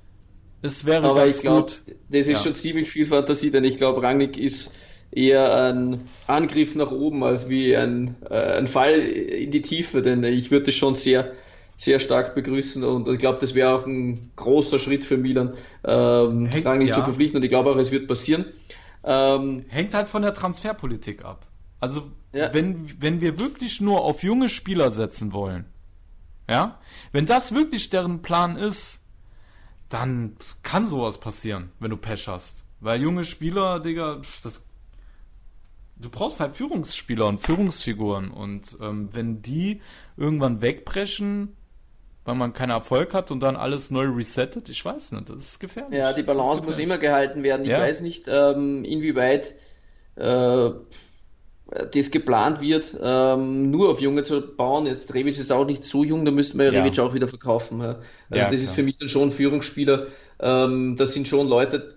es wäre aber ganz ich glaub, gut. Das ist ja. schon ziemlich viel Fantasie, denn ich glaube, Rangnick ist eher ein Angriff nach oben als wie ein, äh, ein Fall in die Tiefe, denn ich würde das schon sehr sehr stark begrüßen und ich glaube, das wäre auch ein großer Schritt für Milan, ähm, Hängt, Rangnick ja. zu verpflichten und ich glaube auch, es wird passieren. Ähm, Hängt halt von der Transferpolitik ab. Also ja. wenn, wenn wir wirklich nur auf junge Spieler setzen wollen, ja, wenn das wirklich deren Plan ist, dann kann sowas passieren, wenn du Pech hast. Weil junge Spieler, Digga, das du brauchst halt Führungsspieler und Führungsfiguren und ähm, wenn die irgendwann wegbrechen, weil man keinen Erfolg hat und dann alles neu resettet, ich weiß nicht, das ist gefährlich. Ja, die Balance muss immer gehalten werden. Ich ja. weiß nicht, ähm, inwieweit äh, das geplant wird, ähm, nur auf Junge zu bauen. Jetzt Rebic ist auch nicht so jung, da müssten wir ja. Rebic auch wieder verkaufen. Also ja, das ist für mich dann schon Führungsspieler. Ähm, das sind schon Leute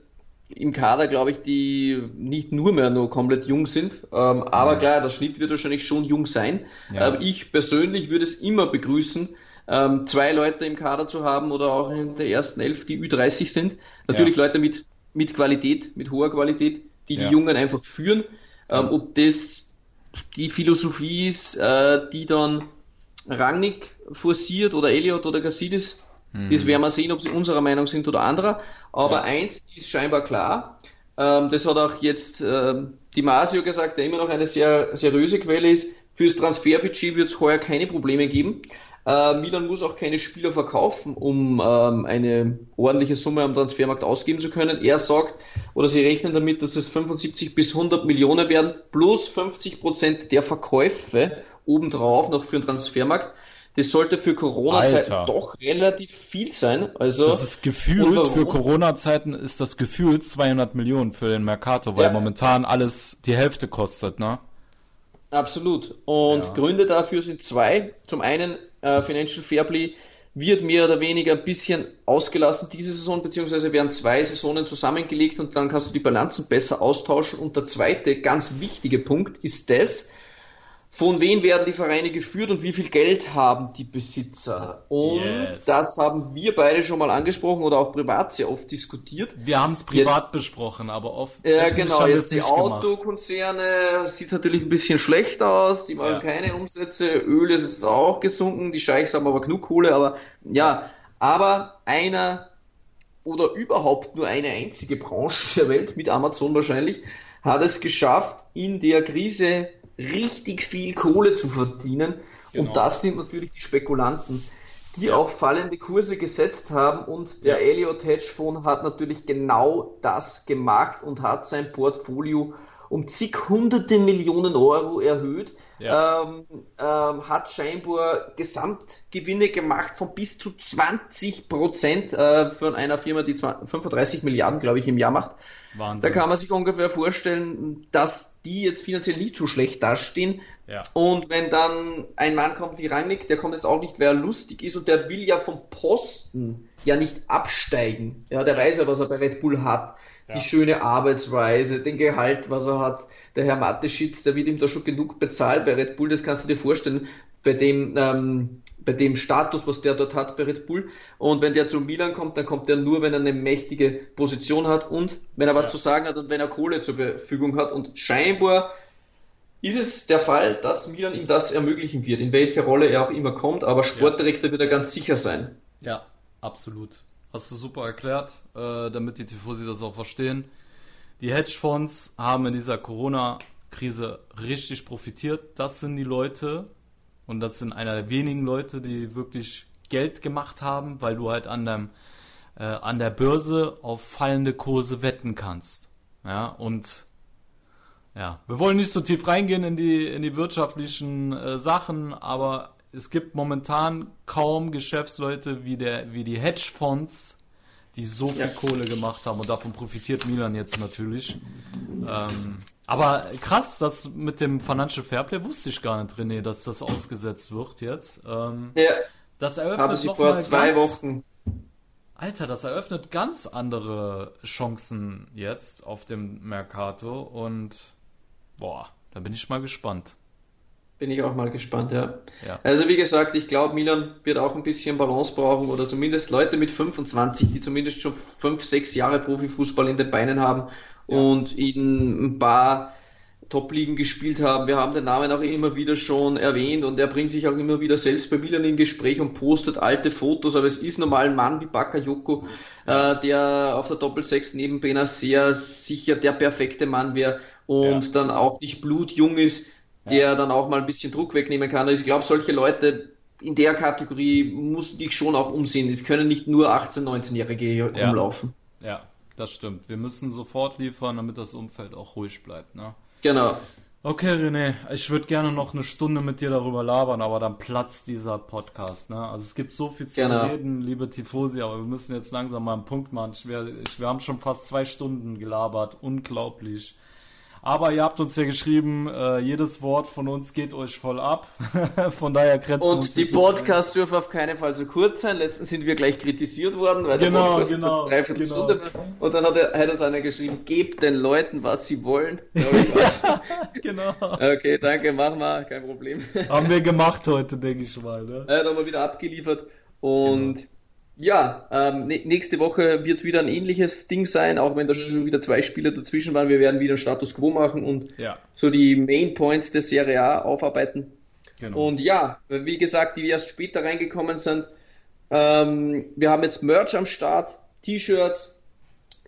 im Kader, glaube ich, die nicht nur mehr nur komplett jung sind. Ähm, aber klar, der Schnitt wird wahrscheinlich schon jung sein. Ja. Ähm, ich persönlich würde es immer begrüßen, ähm, zwei Leute im Kader zu haben oder auch in der ersten Elf, die Ü30 sind. Natürlich Leute mit, mit Qualität, mit hoher Qualität, die die Jungen einfach führen. Ähm, ob das die Philosophie ist, äh, die dann Rangnick forciert oder Elliot oder Gassidis, mhm. das werden wir sehen, ob sie unserer Meinung sind oder anderer. Aber ja. eins ist scheinbar klar, ähm, das hat auch jetzt ähm, die Masio gesagt, der immer noch eine sehr seriöse Quelle ist, fürs Transferbudget wird es heuer keine Probleme geben. Äh, Milan muss auch keine Spieler verkaufen, um ähm, eine ordentliche Summe am Transfermarkt ausgeben zu können. Er sagt, oder sie rechnen damit, dass es 75 bis 100 Millionen werden, plus 50 Prozent der Verkäufe obendrauf noch für den Transfermarkt. Das sollte für Corona-Zeiten doch relativ viel sein. Also, das ist gefühlt, für Corona-Zeiten ist das gefühlt 200 Millionen für den Mercato, weil ja. momentan alles die Hälfte kostet, ne? Absolut. Und ja. Gründe dafür sind zwei. Zum einen äh, Financial Fairplay wird mehr oder weniger ein bisschen ausgelassen diese Saison, beziehungsweise werden zwei Saisonen zusammengelegt und dann kannst du die Bilanzen besser austauschen. Und der zweite ganz wichtige Punkt ist das, von wem werden die Vereine geführt und wie viel Geld haben die Besitzer? Und yes. das haben wir beide schon mal angesprochen oder auch privat sehr oft diskutiert. Wir haben es privat jetzt, besprochen, aber oft. Ja, genau. Jetzt die Autokonzerne sieht natürlich ein bisschen schlecht aus. Die machen ja. keine Umsätze. Öl ist auch gesunken. Die Scheichs haben aber genug Kohle. Aber ja, aber einer oder überhaupt nur eine einzige Branche der Welt mit Amazon wahrscheinlich hat es geschafft, in der Krise richtig viel Kohle zu verdienen. Genau. Und das sind natürlich die Spekulanten, die ja. auch fallende Kurse gesetzt haben. Und der ja. Elliott Hedgefonds hat natürlich genau das gemacht und hat sein Portfolio um zig hunderte Millionen Euro erhöht, ja. ähm, ähm, hat scheinbar Gesamtgewinne gemacht von bis zu 20 Prozent äh, von einer Firma, die 20, 35 Milliarden, glaube ich, im Jahr macht. Wahnsinn. Da kann man sich ungefähr vorstellen, dass die jetzt finanziell nicht so schlecht dastehen. Ja. Und wenn dann ein Mann kommt wie Rangnick, der kommt jetzt auch nicht, wer lustig ist und der will ja vom Posten ja nicht absteigen. Ja, der weiß ja, was er bei Red Bull hat. Ja. Die schöne Arbeitsweise, den Gehalt, was er hat. Der Herr Mateschitz, der wird ihm da schon genug bezahlt bei Red Bull, das kannst du dir vorstellen, bei dem ähm, bei dem Status, was der dort hat bei Red Bull. Und wenn der zu Milan kommt, dann kommt er nur, wenn er eine mächtige Position hat und wenn er was ja. zu sagen hat und wenn er Kohle zur Verfügung hat. Und scheinbar ist es der Fall, dass Milan ihm das ermöglichen wird, in welcher Rolle er auch immer kommt, aber Sportdirektor ja. wird er ganz sicher sein. Ja, absolut. Hast du super erklärt, äh, damit die Tifosi das auch verstehen. Die Hedgefonds haben in dieser Corona-Krise richtig profitiert. Das sind die Leute, und das sind einer der wenigen Leute, die wirklich Geld gemacht haben, weil du halt an, deinem, äh, an der Börse auf fallende Kurse wetten kannst. Ja, und ja, wir wollen nicht so tief reingehen in die, in die wirtschaftlichen äh, Sachen, aber es gibt momentan kaum Geschäftsleute wie, der, wie die Hedgefonds, die so viel ja. Kohle gemacht haben und davon profitiert Milan jetzt natürlich. Ähm, aber krass, das mit dem Financial Fairplay wusste ich gar nicht, René, dass das ausgesetzt wird jetzt. Ähm, ja. Das eröffnet Haben sie vor zwei Wochen Alter, das eröffnet ganz andere Chancen jetzt auf dem Mercato und boah, da bin ich mal gespannt. Bin ich auch mal gespannt, ja. Ja. Also wie gesagt, ich glaube, Milan wird auch ein bisschen Balance brauchen oder zumindest Leute mit 25, die zumindest schon fünf, sechs Jahre Profifußball in den Beinen haben und in ein paar Top-Ligen gespielt haben. Wir haben den Namen auch immer wieder schon erwähnt und er bringt sich auch immer wieder selbst bei Milan in Gespräch und postet alte Fotos, aber es ist normal ein Mann wie Bakayoko, äh, der auf der Doppelsechs neben Benacer sicher der perfekte Mann wäre und Ja. dann auch nicht blutjung ist, der dann auch mal ein bisschen Druck wegnehmen kann. Also ich glaube, solche Leute in der Kategorie musst du dich schon auch umsehen. Es können nicht nur 18-, 19-Jährige hier Ja. rumlaufen. Ja, das stimmt. Wir müssen sofort liefern, damit das Umfeld auch ruhig bleibt, ne? Genau. Okay, René, ich würde gerne noch eine Stunde mit dir darüber labern, aber dann platzt dieser Podcast. Ne? Also es gibt so viel zu Genau. reden, liebe Tifosi, aber wir müssen jetzt langsam mal einen Punkt machen. Ich, wir, ich, wir haben schon fast zwei Stunden gelabert, unglaublich. Aber ihr habt uns ja geschrieben, äh, jedes Wort von uns geht euch voll ab. von daher grenzen wir uns Und die Podcasts dürfen auf keinen Fall zu kurz sein. Letztens sind wir gleich kritisiert worden, weil Genau, der Podcast genau, Dreiviertelstunde genau. war. Und dann hat, er, hat uns einer geschrieben, gebt den Leuten, was sie wollen. Da ein. genau. okay, danke, machen wir, kein Problem. Haben wir gemacht heute, denke ich mal. Ne? Er hat aber wieder abgeliefert. Und ja, ähm, nä- nächste Woche wird wieder ein ähnliches Ding sein, auch wenn da schon wieder zwei Spieler dazwischen waren. Wir werden wieder einen Status Quo machen und Ja, so die Main Points der Serie A aufarbeiten. genau. Und ja, wie gesagt, die erst später reingekommen sind. Ähm, wir haben jetzt Merch am Start, T-Shirts,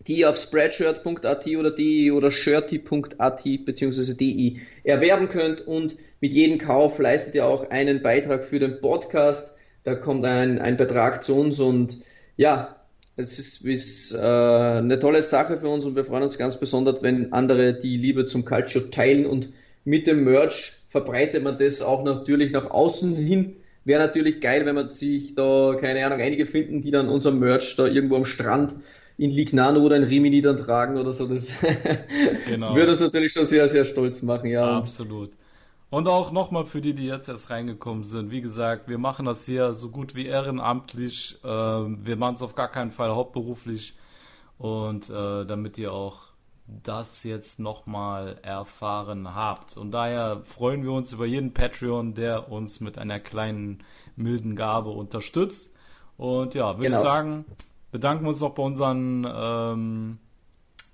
die ihr auf spreadshirt.at oder de oder shirty.at bzw. de erwerben könnt und mit jedem Kauf leistet ihr auch einen Beitrag für den Podcast. Da kommt ein, ein Betrag zu uns und ja, es ist, ist äh, eine tolle Sache für uns und wir freuen uns ganz besonders, wenn andere die Liebe zum Calcio teilen und mit dem Merch verbreitet man das auch natürlich nach außen hin. Wäre natürlich geil, wenn man sich da, keine Ahnung, einige finden, die dann unser Merch da irgendwo am Strand in Lignano oder in Rimini dann tragen oder so. Das Genau. würde uns natürlich schon sehr, sehr stolz machen, ja. Absolut. Und auch nochmal für die, die jetzt erst reingekommen sind. Wie gesagt, wir machen das hier so gut wie ehrenamtlich. Ähm, wir machen es auf gar keinen Fall hauptberuflich. Und äh, damit ihr auch das jetzt nochmal erfahren habt. Und daher freuen wir uns über jeden Patreon, der uns mit einer kleinen milden Gabe unterstützt. Und ja, würde Genau. ich sagen, bedanken wir uns noch bei unseren ähm,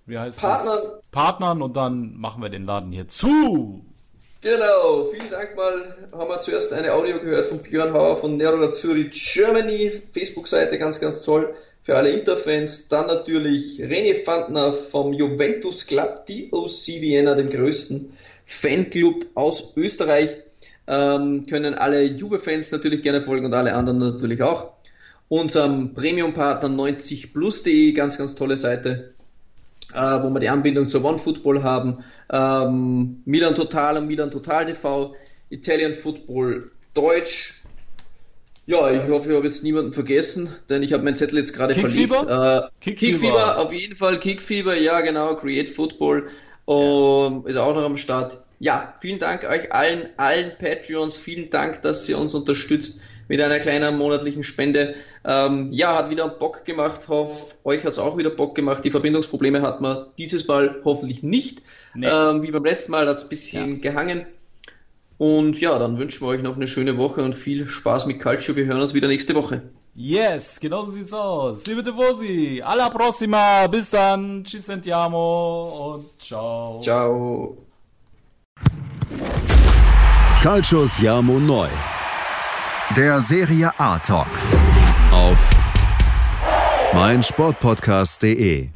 wie heißt Partnern. Das? Partnern und dann machen wir den Laden hier zu. Genau, vielen Dank mal. Haben wir zuerst eine Audio gehört von Björn Hauer von Nero Zürich Germany. Facebook-Seite ganz, ganz toll für alle Interfans. Dann natürlich René Fandner vom Juventus Club DOC Vienna, dem größten Fanclub aus Österreich. Ähm, können alle Juve-Fans natürlich gerne folgen und alle anderen natürlich auch. Unserem Premium-Partner 90plus.de, ganz, ganz tolle Seite äh, wo wir die Anbindung zur OneFootball haben, ähm, Milan Total und Milan Total TV, Italian Football Deutsch. Ja, ich hoffe, ich habe jetzt niemanden vergessen, denn ich habe meinen Zettel jetzt gerade verlegt. Äh, Kickfieber. Auf jeden Fall Kickfieber, ja genau, Create Football ähm, ist auch noch am Start. Ja, vielen Dank euch allen, allen Patreons, vielen Dank, dass ihr uns unterstützt mit einer kleinen monatlichen Spende. Ähm, ja, hat wieder Bock gemacht, hoff, euch hat's auch wieder Bock gemacht. Die Verbindungsprobleme hat man dieses Mal hoffentlich nicht. Nee. Ähm, wie beim letzten Mal hat's ein bisschen gehangen. Und ja, dann wünschen wir euch noch eine schöne Woche und viel Spaß mit Calcio. Wir hören uns wieder nächste Woche. Yes, genau so sieht's aus. Liebe Tifosi, alla prossima, bis dann, ci sentiamo und ciao. Ciao. Calcio Siamo Neu. Der Serie A Talk. Auf meinsportpodcast.de